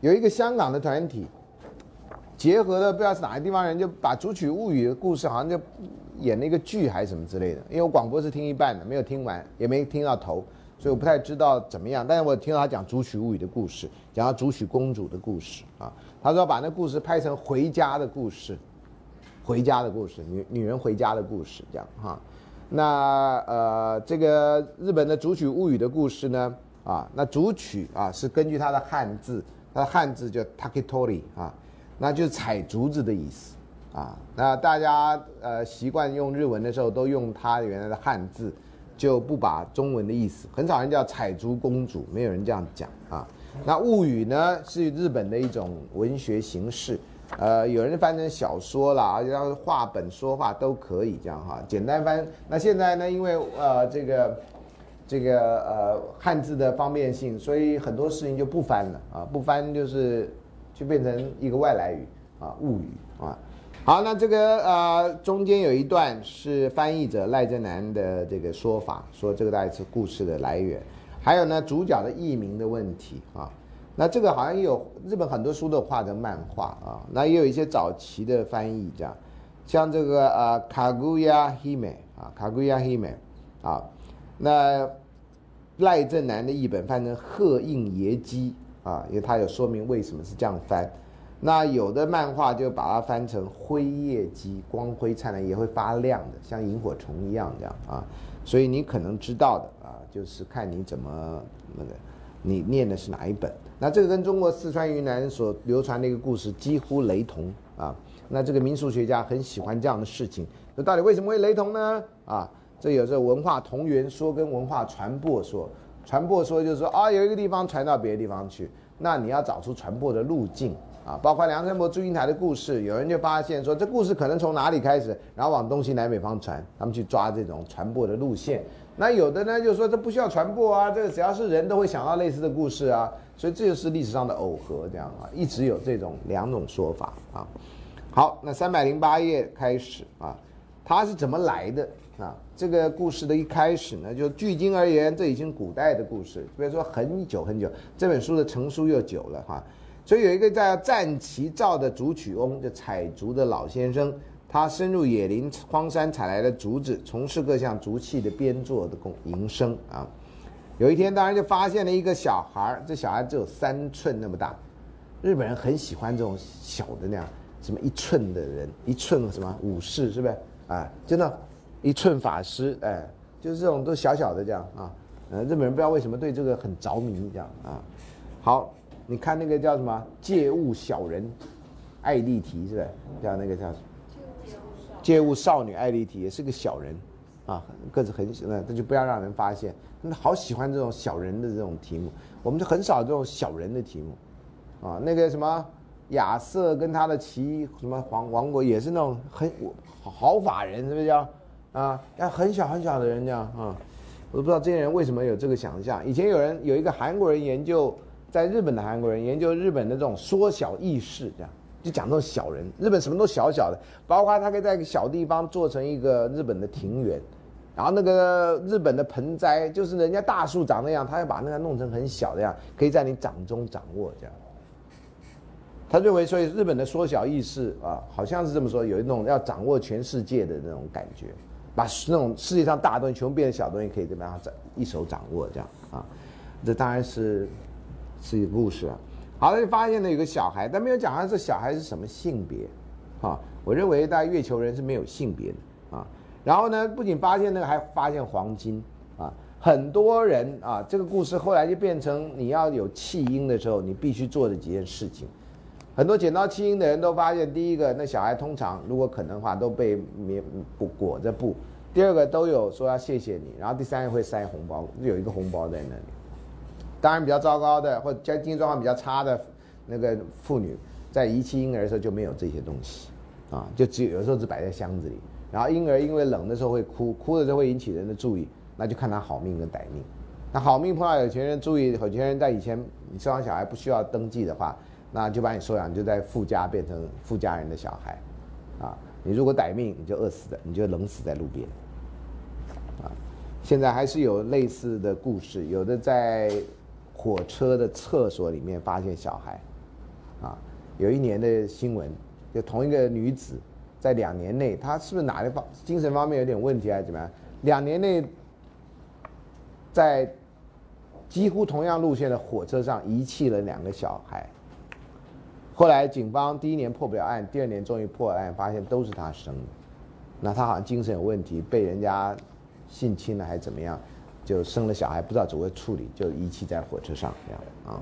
S1: 有一个香港的团体，结合了不知道是哪个地方人，就把《竹取物语》的故事好像就演了一个剧还是什么之类的。因为我广播是听一半的，没有听完，也没听到头。所以我不太知道怎么样，但是我听到他讲《竹取物语》的故事，讲到竹取公主的故事啊。他说把那故事拍成回家的故事，回家的故事，女女人回家的故事，这样哈。那呃，这个日本的《竹取物语》的故事呢，啊，那竹取啊是根据它的汉字，它的汉字叫 takitori 啊，那就是采竹子的意思啊。那大家呃习惯用日文的时候都用它原来的汉字。就不把中文的意思，很少人叫彩竹公主，没有人这样讲啊。那物语呢，是日本的一种文学形式，呃，有人翻成小说啦，而且画本说话都可以这样哈。简单翻，那现在呢，因为呃这个这个呃汉字的方便性，所以很多事情就不翻了啊，不翻就是就变成一个外来语啊，物语啊。好，那这个呃中间有一段是翻译者赖正南的这个说法，说这个大概是故事的来源，还有呢主角的译名的问题啊。那这个好像也有日本很多书都画成漫画啊，那也有一些早期的翻译这样，像这个呃卡古亚希美啊，卡古亚希美啊，那赖正南的译本翻成鹤印野鸡啊，因为他有说明为什么是这样翻。那有的漫画就把它翻成辉夜姬，光辉灿烂，也会发亮的，像萤火虫一样这样啊。所以你可能知道的，就是看你怎么那个，你念的是哪一本。那这个跟中国四川云南所流传的一个故事几乎雷同啊。那这个民俗学家很喜欢这样的事情，那到底为什么会雷同呢？啊，这有这文化同源说跟文化传播说，传播说就是说啊，有一个地方传到别的地方去，那你要找出传播的路径啊。包括梁山伯祝英台的故事，有人就发现说这故事可能从哪里开始，然后往东西南北方传，他们去抓这种传播的路线。那有的呢就是说这不需要传播啊，这个只要是人都会想到类似的故事啊，所以这就是历史上的耦合，这样啊，一直有这种两种说法啊。好，那三百零八页开始啊，它是怎么来的啊？这个故事的一开始呢，就距今而言，这已经古代的故事，比如说很久很久，这本书的成书又久了哈。所以有一个叫战旗照的竹曲翁，就采竹的老先生，他深入野林荒山采来的竹子，从事各项竹器的编作的工营生啊。有一天，当然就发现了一个小孩，这小孩只有三寸那么大，日本人很喜欢这种小的那样。什么一寸的人，一寸什么武士，是不是？啊，真的，一寸法师，哎，就是这种都小小的这样啊。呃，日本人不知道为什么对这个很着迷，这样啊。好，你看那个叫什么借物小人，艾丽缇是不是？叫那个叫借物少女艾丽缇也是个小人，啊，个子很小，那就不要让人发现。他们好喜欢这种小人的这种题目，我们就很少这种小人的题目，啊，那个什么。亚瑟跟他的骑什么王王国也是那种很好法人，是不是叫啊？要很小很小的人这样啊？我都不知道这些人为什么有这个想象。以前有人有一个韩国人研究，在日本的韩国人研究日本的这种缩小意识，这样就讲这种小人。日本什么都小小的，包括他可以在一个小地方做成一个日本的庭园，然后那个日本的盆栽就是人家大树长那样，他要把那个弄成很小的样，可以在你掌中掌握这样。他认为，所以日本的缩小意识啊，好像是这么说，有一种要掌握全世界的那种感觉，把那种世界上大东西全部变成小东西，可以怎么样一手掌握这样啊？这当然是是一个故事啊。好了，就发现了有个小孩，但没有讲他这小孩是什么性别啊？我认为大月球人是没有性别的啊。然后呢，不仅发现那个，还发现黄金啊。很多人啊，这个故事后来就变成你要有弃婴的时候，你必须做的几件事情。很多捡到弃婴的人都发现，第一个，那小孩通常如果可能的话都被棉布裹着布；第二个都有说要谢谢你，然后第三个会塞红包，有一个红包在那里。当然比较糟糕的或者家经济状况比较差的那个妇女，在遗弃婴儿的时候就没有这些东西，啊，就只有有时候只摆在箱子里。然后婴儿因为冷的时候会哭，哭的时候会引起人的注意，那就看他好命跟歹命。那好命碰到有钱人注意，有钱人在以前你生完小孩不需要登记的话。那就把你收养，就在富家变成富家人的小孩，啊，你如果歹命，你就饿死的，你就冷死在路边，啊，现在还是有类似的故事，有的在火车的厕所里面发现小孩，啊，有一年的新闻，就同一个女子，在两年内，她是不是哪个方精神方面有点问题还是怎么样？两年内，在几乎同样路线的火车上遗弃了两个小孩。后来警方第一年破不了案，第二年终于破案，发现都是他生的。那他好像精神有问题，被人家性侵了还是怎么样，就生了小孩，不知道怎么处理，就遗弃在火车上这样啊。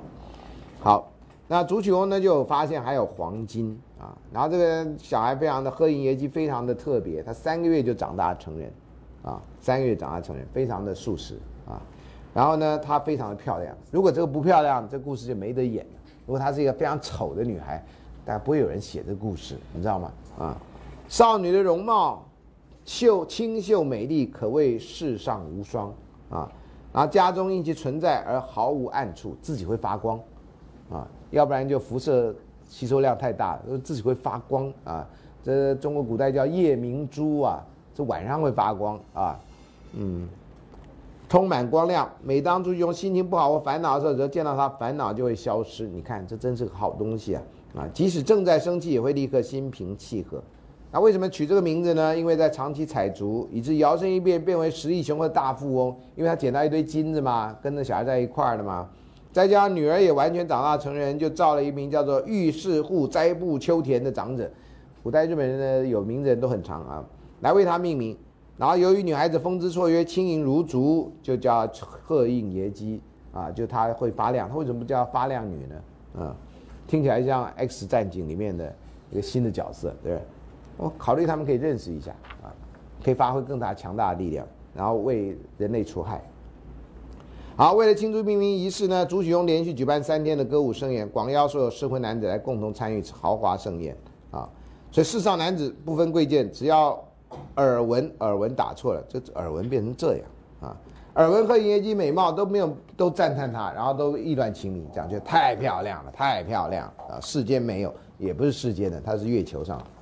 S1: 好，那朱启翁呢就发现还有黄金啊，然后这个小孩非常的鹤影野鸡，非常的特别，他三个月就长大成人，啊，三个月长大成人，非常的素食啊。然后呢，她非常的漂亮，如果这个不漂亮，这故事就没得演。如果她是一个非常丑的女孩，大家不会有人写这故事，你知道吗？啊，少女的容貌秀清秀美丽，可谓世上无双啊。然后家中因其存在而毫无暗处，自己会发光啊，要不然就辐射吸收量太大，自己会发光啊。这中国古代叫夜明珠啊，这晚上会发光啊，嗯。充满光亮。每当朱用心情不好或烦恼的时候，只要见到他，烦恼就会消失。你看，这真是个好东西啊！啊，即使正在生气，也会立刻心平气和。那为什么取这个名字呢？因为在长期采竹，以致摇身一变变为十亿雄的大富翁。因为他捡到一堆金子嘛，跟着小孩在一块儿的嘛。再加上女儿也完全长大成人，就造了一名叫做御世户斋部秋田的长者。古代日本人呢有名字人都很长啊，来为他命名。然后由于女孩子风姿绰约、轻盈如竹，就叫鹤应野鸡啊，就她会发亮。她为什么不叫发亮女呢？啊，听起来像《X 战警》里面的一个新的角色，对不对？我考虑他们可以认识一下啊，可以发挥更大强大的力量，然后为人类除害。好，为了庆祝命名仪式呢，朱许雍连续举办三天的歌舞盛宴，广邀所有适婚男子来共同参与豪华盛宴啊。所以世上男子不分贵贱，只要耳闻耳闻打错了，这耳闻变成这样啊。耳闻和颜姬美貌都没有都赞叹她，然后都意乱情迷，讲就太漂亮了，太漂亮啊！世间没有，也不是世间的，它是月球上啊。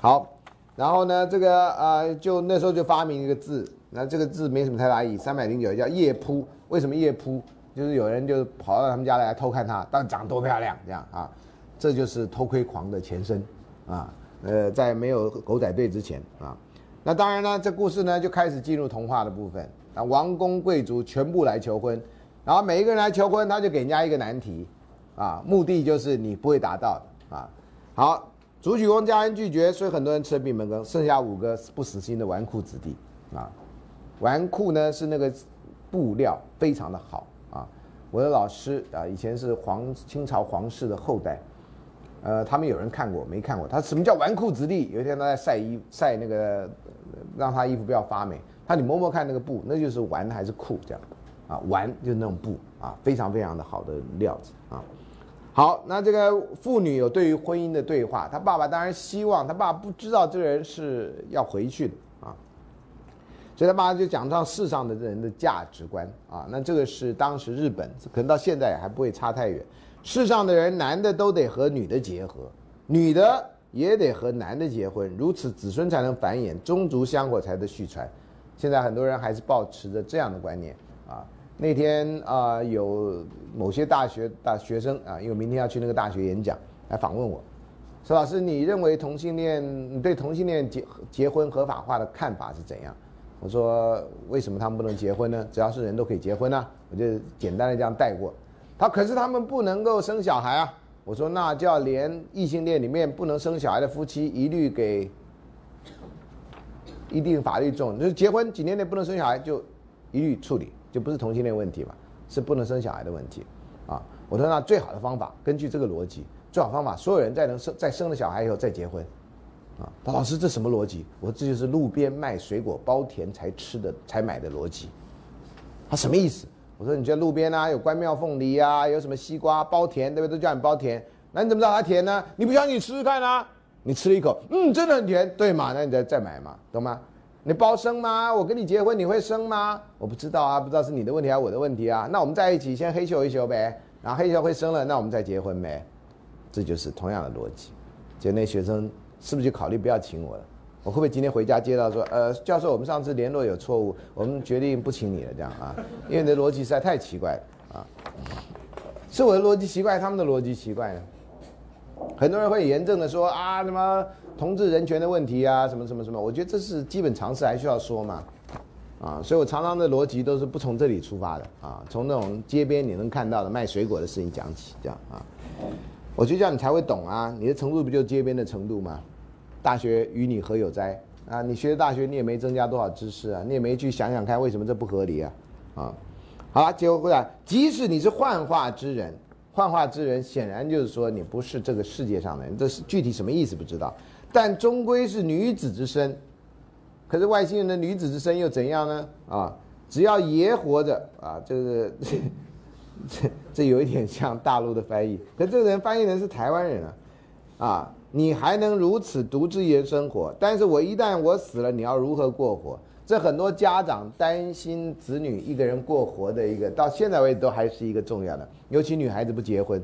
S1: 好，然后呢，这个呃，就那时候就发明一个字。那这个字没什么太大意义，三百零九叫夜扑。为什么夜扑？就是有人就跑到他们家来偷看她，但长多漂亮这样啊，这就是偷窥狂的前身啊。呃，在没有狗仔队之前啊，那当然呢，这故事呢就开始进入童话的部分啊。王公贵族全部来求婚，然后每一个人来求婚，他就给人家一个难题啊，目的就是你不会达到的啊。好，主曲翁家人拒绝，所以很多人吃了闭门羹，剩下五个不死心的纨绔子弟啊。纨绔呢是那个布料非常的好啊，我的老师啊以前是皇清朝皇室的后代，呃，他们有人看过没看过？他什么叫纨绔子弟？有一天他在晒衣晒那个，让他衣服不要发霉，他你摸摸看那个布，那就是纨还是裤这样，啊，纨就是那种布啊，非常非常的好的料子啊。好，那这个妇女有对于婚姻的对话，他爸爸当然希望他爸不知道这个人是要回去的啊。所以他爸就讲到世上的人的价值观啊，那这个是当时日本可能到现在还不会差太远。世上的人，男的都得和女的结合，女的也得和男的结婚，如此子孙才能繁衍，宗族香火才得续传。现在很多人还是保持着这样的观念。那天啊，有某些大学大学生啊，因为明天要去那个大学演讲，来访问我，说老师，你认为同性恋你对同性恋结结婚合法化的看法是怎样？我说为什么他们不能结婚呢？只要是人都可以结婚呢？我就简单的这样带过。他可是他们不能够生小孩啊。我说那就要连异性恋里面不能生小孩的夫妻一律给一定法律重，就是结婚几年内不能生小孩就一律处理，就不是同性恋问题嘛，是不能生小孩的问题啊。我说那最好的方法，根据这个逻辑，最好方法所有人在能生在生了小孩以后再结婚。啊，他老师，这什么逻辑？我说这就是路边卖水果包田才吃的才买的逻辑。他什么意思？我说你在路边啊，有关庙凤梨啊，有什么西瓜包甜，对不对？都叫你包甜，那你怎么知道它甜呢？你不相信，你吃吃看啊。你吃了一口，嗯，真的很甜，对嘛？那你再再买嘛，懂吗？你包生吗？我跟你结婚，你会生吗？我不知道啊，不知道是你的问题还是我的问题啊？那我们在一起先黑咻一咻呗，然后黑咻会生了，那我们再结婚呗。这就是同样的逻辑，就那学生。是不是就考虑不要请我了？我会不会今天回家接到说，呃，教授，我们上次联络有错误，我们决定不请你了，这样啊？因为你的逻辑实在太奇怪了啊！是我的逻辑奇怪，他们的逻辑奇怪呢？很多人会严正的说啊，什么同志人权的问题啊，什么什么什么？我觉得这是基本常识，还需要说嘛？啊，所以我常常的逻辑都是不从这里出发的啊，从那种街边你能看到的卖水果的事情讲起，这样啊。我就这样你才会懂啊！你的程度不就街边的程度吗？大学与你何有哉啊！你学的大学你也没增加多少知识啊，你也没去想想看为什么这不合理啊！啊，好了，结果回来，即使你是幻化之人，幻化之人显然就是说你不是这个世界上的人，这是具体什么意思不知道，但终归是女子之身。可是外星人的女子之身又怎样呢？啊，只要爷活着啊，这个。这这有一点像大陆的翻译，可这个人翻译人是台湾人啊，啊，你还能如此独自一人生活？但是我一旦我死了，你要如何过活？这很多家长担心子女一个人过活的一个，到现在为止都还是一个重要的，尤其女孩子不结婚。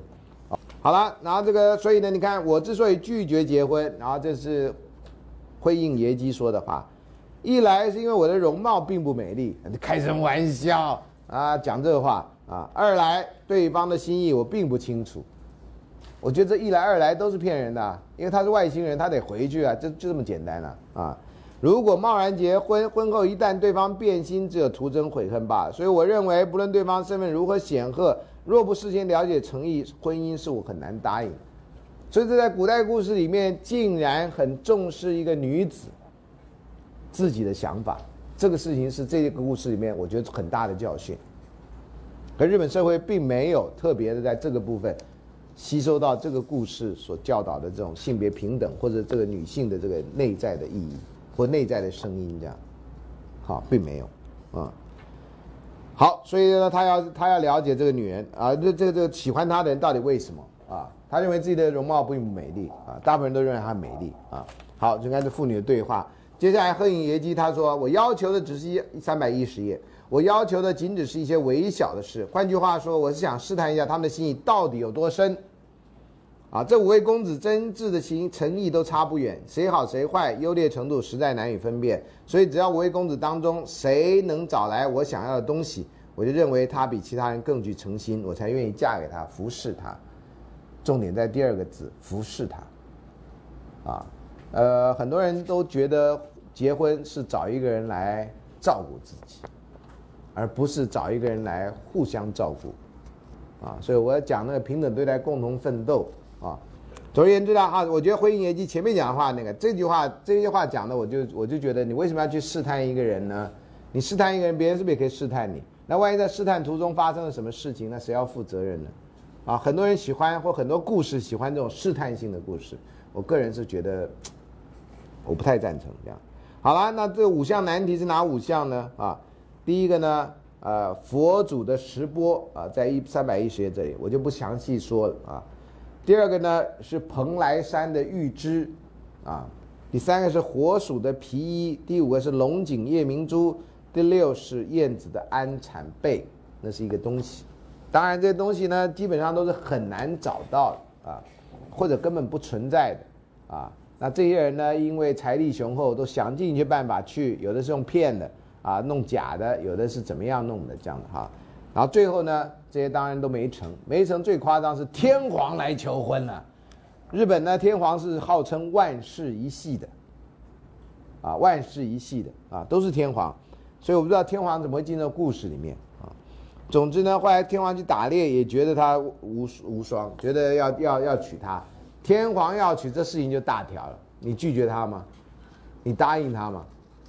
S1: 好了，然后这个，所以呢，你看我之所以拒绝结婚，然后这是回应耶基说的话，一来是因为我的容貌并不美丽，开什么玩笑啊，讲这个话。啊，二来对方的心意我并不清楚，我觉得这一来二来都是骗人的，因为他是外星人，他得回去啊，就就这么简单了啊。如果贸然结婚，婚后一旦对方变心，只有徒增悔恨罢了。所以我认为，不论对方身份如何显赫，若不事先了解诚意，婚姻是我很难答应。所以这在古代故事里面，竟然很重视一个女子自己的想法，这个事情是这个故事里面我觉得很大的教训。可日本社会并没有特别的在这个部分吸收到这个故事所教导的这种性别平等，或者这个女性的这个内在的意义或内在的声音，这样，好，并没有，啊，好，所以呢，他要他要了解这个女人啊，这这个这个喜欢她的人到底为什么啊？他认为自己的容貌并不美丽啊，大部分人都认为她美丽啊。好，就看这妇女的对话。接下来，贺影爷姬他说：“我要求的只是一三百一十页，我要求的仅只是一些微小的事。换句话说，我是想试探一下他们的心意到底有多深。啊，这五位公子真挚的情诚意都差不远，谁好谁坏，优劣程度实在难以分辨。所以，只要五位公子当中谁能找来我想要的东西，我就认为他比其他人更具诚心，我才愿意嫁给他，服侍他。重点在第二个字，服侍他。啊。”呃，很多人都觉得结婚是找一个人来照顾自己，而不是找一个人来互相照顾，啊，所以我要讲那个平等对待、共同奋斗。总而言之呢，啊，我觉得婚姻业绩前面讲的话，那个这句话这句话讲的，我就我就觉得，你为什么要去试探一个人呢？你试探一个人，别人是不是也可以试探你？那万一在试探途中发生了什么事情，那谁要负责任呢？啊，很多人喜欢或很多故事喜欢这种试探性的故事，我个人是觉得。我不太赞成这样。好了，那这五项难题是哪五项呢？啊，第一个呢，呃，佛祖的石播啊，在一三百一十页这里，我就不详细说了啊。第二个呢是蓬莱山的玉枝，啊，第三个是火鼠的皮衣，第五个是龙井夜明珠，第六是燕子的安产贝，那是一个东西。当然，这些东西呢，基本上都是很难找到的啊，或者根本不存在的啊。那这些人呢，因为财力雄厚，都想尽一切办法去，有的是用骗的啊，弄假的，有的是怎么样弄的这样的哈。然后最后呢，这些当然都没成，没成最夸张是天皇来求婚了。日本呢，天皇是号称万世一系的，啊，万世一系的啊，都是天皇，所以我不知道天皇怎么会进到故事里面啊。总之呢，后来天皇去打猎，也觉得他无无双，觉得要要要娶她。天皇要娶，这事情就大条了。你拒绝他吗？你答应他吗？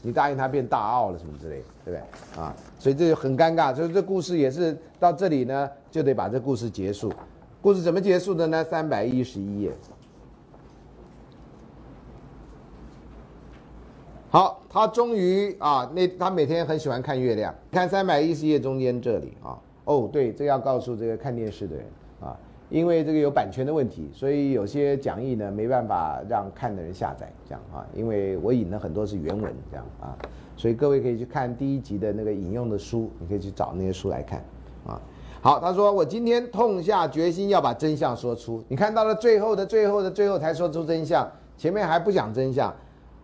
S1: 你答应他变大奥了什么之类，对不对？啊，所以这就很尴尬。所以这故事也是到这里呢，就得把这故事结束。故事怎么结束的呢？三百一十一页。好，他终于啊，那他每天很喜欢看月亮。看三百一十页中间这里啊，哦，对，这要告诉这个看电视的人。因为这个有版权的问题，所以有些讲义呢没办法让看的人下载，这样啊。因为我引了很多是原文，这样啊，所以各位可以去看第一集的那个引用的书，你可以去找那些书来看，啊。好，他说我今天痛下决心要把真相说出。你看到了最后的最后的最后才说出真相，前面还不讲真相。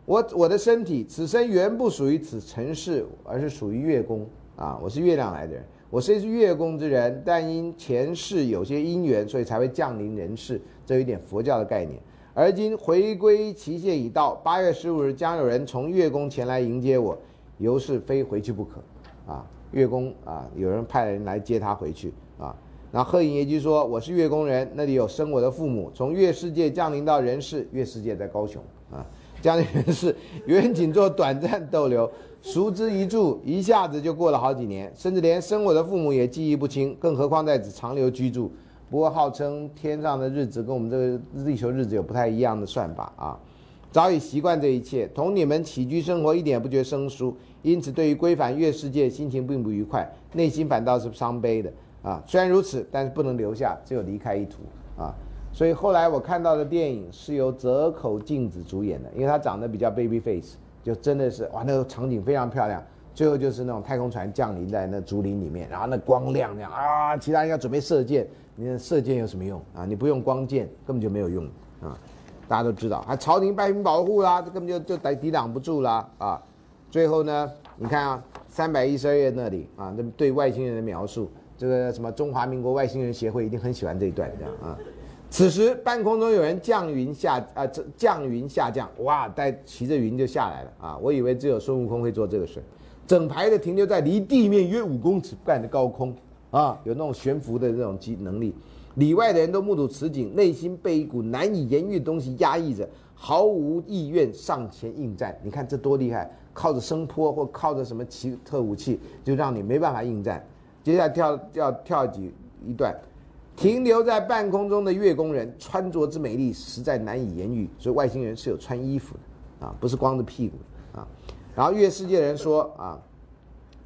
S1: 我我的身体此生原不属于此尘世，而是属于月宫啊，我是月亮来的人。我虽是月宫之人，但因前世有些因缘，所以才会降临人世。这有点佛教的概念。而今回归期限已到，八月十五日将有人从月宫前来迎接我，由是非回去不可。啊，月宫啊，有人派人来接他回去啊。那鹤影也就说，我是月宫人，那里有生我的父母，从月世界降临到人世，月世界在高雄啊，降临人世，远仅做短暂逗留。熟知一住，一下子就过了好几年，甚至连生我的父母也记忆不清，更何况在此长留居住。不过号称天上的日子跟我们这个地球日子有不太一样的算法啊，早已习惯这一切，同你们起居生活一点也不觉生疏，因此对于归返月世界，心情并不愉快，内心反倒是伤悲的啊。虽然如此，但是不能留下，只有离开一途啊。所以后来我看到的电影是由泽口静子主演的，因为她长得比较 baby face。就真的是哇，那个场景非常漂亮。最后就是那种太空船降临在那竹林里面，然后那光亮亮啊，其他人要准备射箭，你看射箭有什么用啊？你不用光箭根本就没有用啊！大家都知道，还朝廷派兵保护啦，这根本就就抵抵挡不住啦啊！最后呢，你看啊，三百一十二页那里啊，那对外星人的描述，这个什么中华民国外星人协会一定很喜欢这一段这样啊。此时半空中有人降云下啊，这降云下降，哇，带骑着云就下来了啊！我以为只有孙悟空会做这个事整排的停留在离地面约五公尺半的高空啊，有那种悬浮的这种机能力。里外的人都目睹此景，内心被一股难以言喻的东西压抑着，毫无意愿上前应战。你看这多厉害，靠着声波或靠着什么奇特武器，就让你没办法应战。接下来跳要跳几一段。停留在半空中的月宫人穿着之美丽，实在难以言喻。所以外星人是有穿衣服的啊，不是光着屁股的啊。然后月世界人说啊，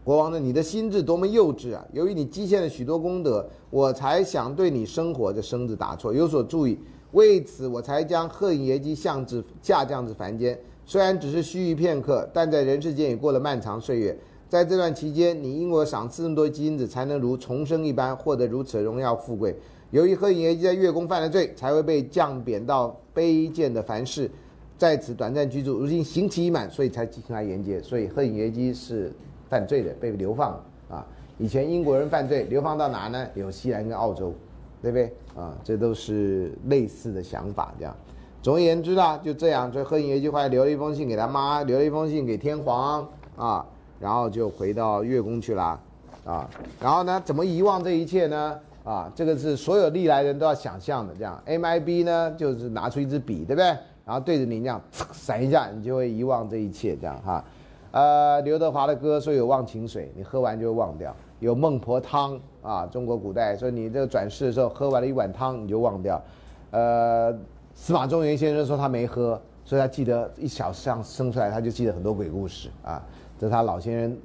S1: 国王呢，你的心智多么幼稚啊！由于你积欠了许多功德，我才想对你生活。这生字打错，有所注意。为此，我才将鹤影爷姬降至下降至凡间。虽然只是须臾片刻，但在人世间也过了漫长岁月。在这段期间，你因我赏赐那么多金子，才能如重生一般获得如此荣耀富贵。由于鹤影耶姬在月宫犯了罪，才会被降贬到卑贱的凡世，在此短暂居住。如今刑期已满，所以才进行来迎接。所以鹤影耶姬是犯罪的，被流放啊。以前英国人犯罪，流放到哪呢？纽西兰跟澳洲，对不对啊？这都是类似的想法，这样。总而言之呢，就这样，这鹤影耶姬后来留了一封信给他妈，留了一封信给天皇啊。然后就回到月宫去了，啊，然后呢，怎么遗忘这一切呢？啊，这个是所有历来人都要想象的。这样，MIB 呢，就是拿出一支笔，对不对？然后对着你这样闪一下，你就会遗忘这一切。这样哈，呃，刘德华的歌说有忘情水，你喝完就会忘掉；有孟婆汤啊，中国古代说你这个转世的时候喝完了一碗汤，你就忘掉。呃，司马仲元先生说他没喝，所以他记得一小上生出来，他就记得很多鬼故事啊。这是他老先生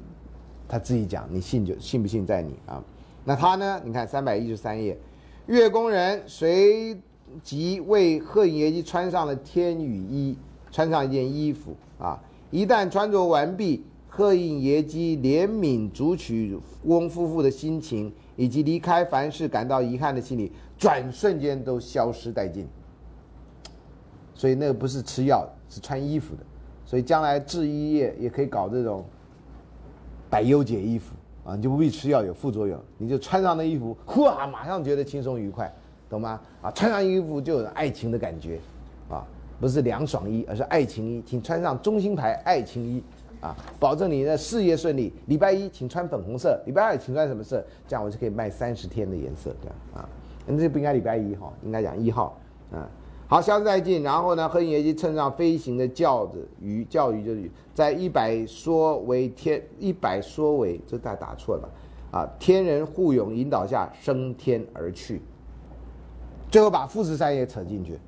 S1: 他自己讲，你信就信不信在你啊。那他呢？你看三百一十三页，月宫人随即为鹤影耶姬穿上了天羽衣，穿上一件衣服啊。一旦穿着完毕，鹤影耶姬怜悯主曲翁夫妇的心情，以及离开凡事感到遗憾的心理，转瞬间都消失殆尽。所以那个不是吃药，是穿衣服的。所以将来制衣业也可以搞这种百忧解衣服啊，你就不必吃药有副作用，你就穿上那衣服，呼啊，马上觉得轻松愉快，懂吗？啊，穿上衣服就有爱情的感觉，啊，不是凉爽衣，而是爱情衣，请穿上中心牌爱情衣，啊，保证你的事业顺利。礼拜一请穿粉红色，礼拜二请穿什么色？这样我就可以卖三十天的颜色，这样啊，那这不应该礼拜一哈，应该讲一号，啊。好，消失殆尽。然后呢，鹤影耶姬乘上飞行的轿子，鱼叫鱼就是在一百说为天一百说为，这打打错了啊！天人护勇引导下升天而去。最后把富士山也扯进去。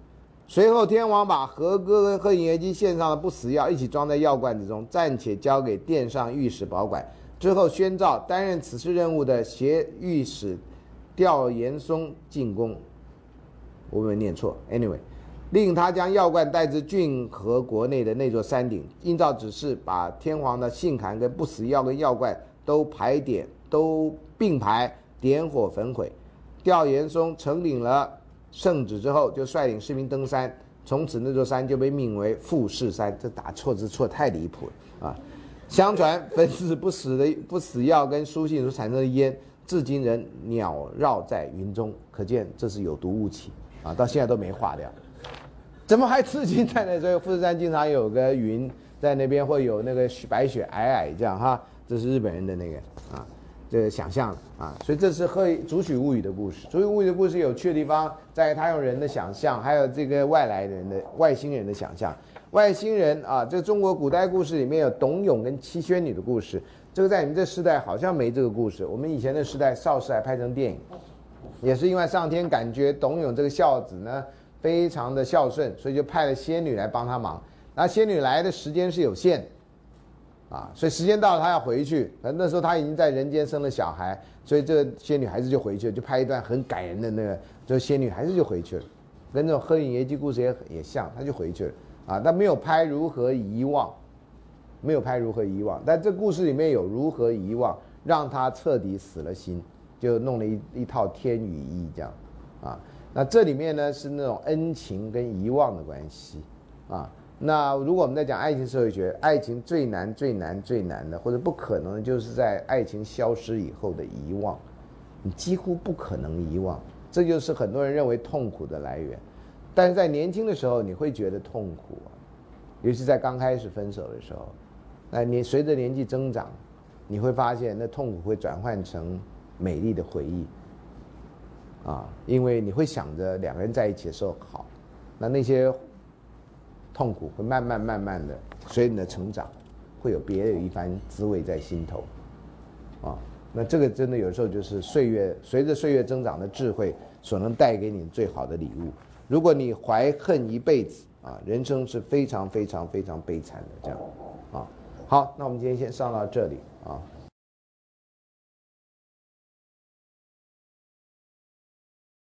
S1: 随后天王把和歌跟鹤影耶姬献上的不死药一起装在药罐子中，暂且交给殿上御史保管。之后宣召担任此次任务的协御史吊延松进宫。我没有念错，anyway。令他将药罐带至郡河国内的那座山顶，依照指示，把天皇的信函跟不死药跟药罐都排点，都并排点火焚毁。吊延松承领了圣旨之后，就率领士兵登山，从此那座山就被命为富士山。这打错字错太离谱了啊！相传焚死不死的不死药跟书信所产生的烟，至今仍袅绕在云中，可见这是有毒雾气啊！到现在都没化掉。怎么还至今在那？所以富士山经常有个云在那边，会有那个雪白雪皑皑这样哈。这是日本人的那个啊，这个想象啊。所以这是《鹤竹取物语》的故事。《竹取物语》的故事有趣的地方，在他用人的想象，还有这个外来人的外星人的想象。外星人啊，这中国古代故事里面有董永跟七仙女的故事。这个在你们这时代好像没这个故事。我们以前的时代，邵氏还拍成电影，也是因为上天感觉董永这个孝子呢。非常的孝顺，所以就派了仙女来帮他忙。那仙女来的时间是有限，啊，所以时间到了，他要回去。那那时候他已经在人间生了小孩，所以这个仙女还是就回去了，就拍一段很感人的那个，这仙女还是就回去了，跟这种鹤影耶姬故事也也像，他就回去了，啊，但没有拍如何遗忘，没有拍如何遗忘，但这故事里面有如何遗忘，让他彻底死了心，就弄了一一套天羽衣这样，啊。那这里面呢是那种恩情跟遗忘的关系，啊，那如果我们在讲爱情社会学，爱情最难最难最难的或者不可能就是在爱情消失以后的遗忘，你几乎不可能遗忘，这就是很多人认为痛苦的来源，但是在年轻的时候你会觉得痛苦啊，尤其在刚开始分手的时候，那你随着年纪增长，你会发现那痛苦会转换成美丽的回忆。啊，因为你会想着两个人在一起的时候好，那那些痛苦会慢慢慢慢的随你的成长，会有别有一番滋味在心头，啊，那这个真的有时候就是岁月随着岁月增长的智慧所能带给你最好的礼物。如果你怀恨一辈子啊，人生是非常非常非常悲惨的这样，啊，好，那我们今天先上到这里啊。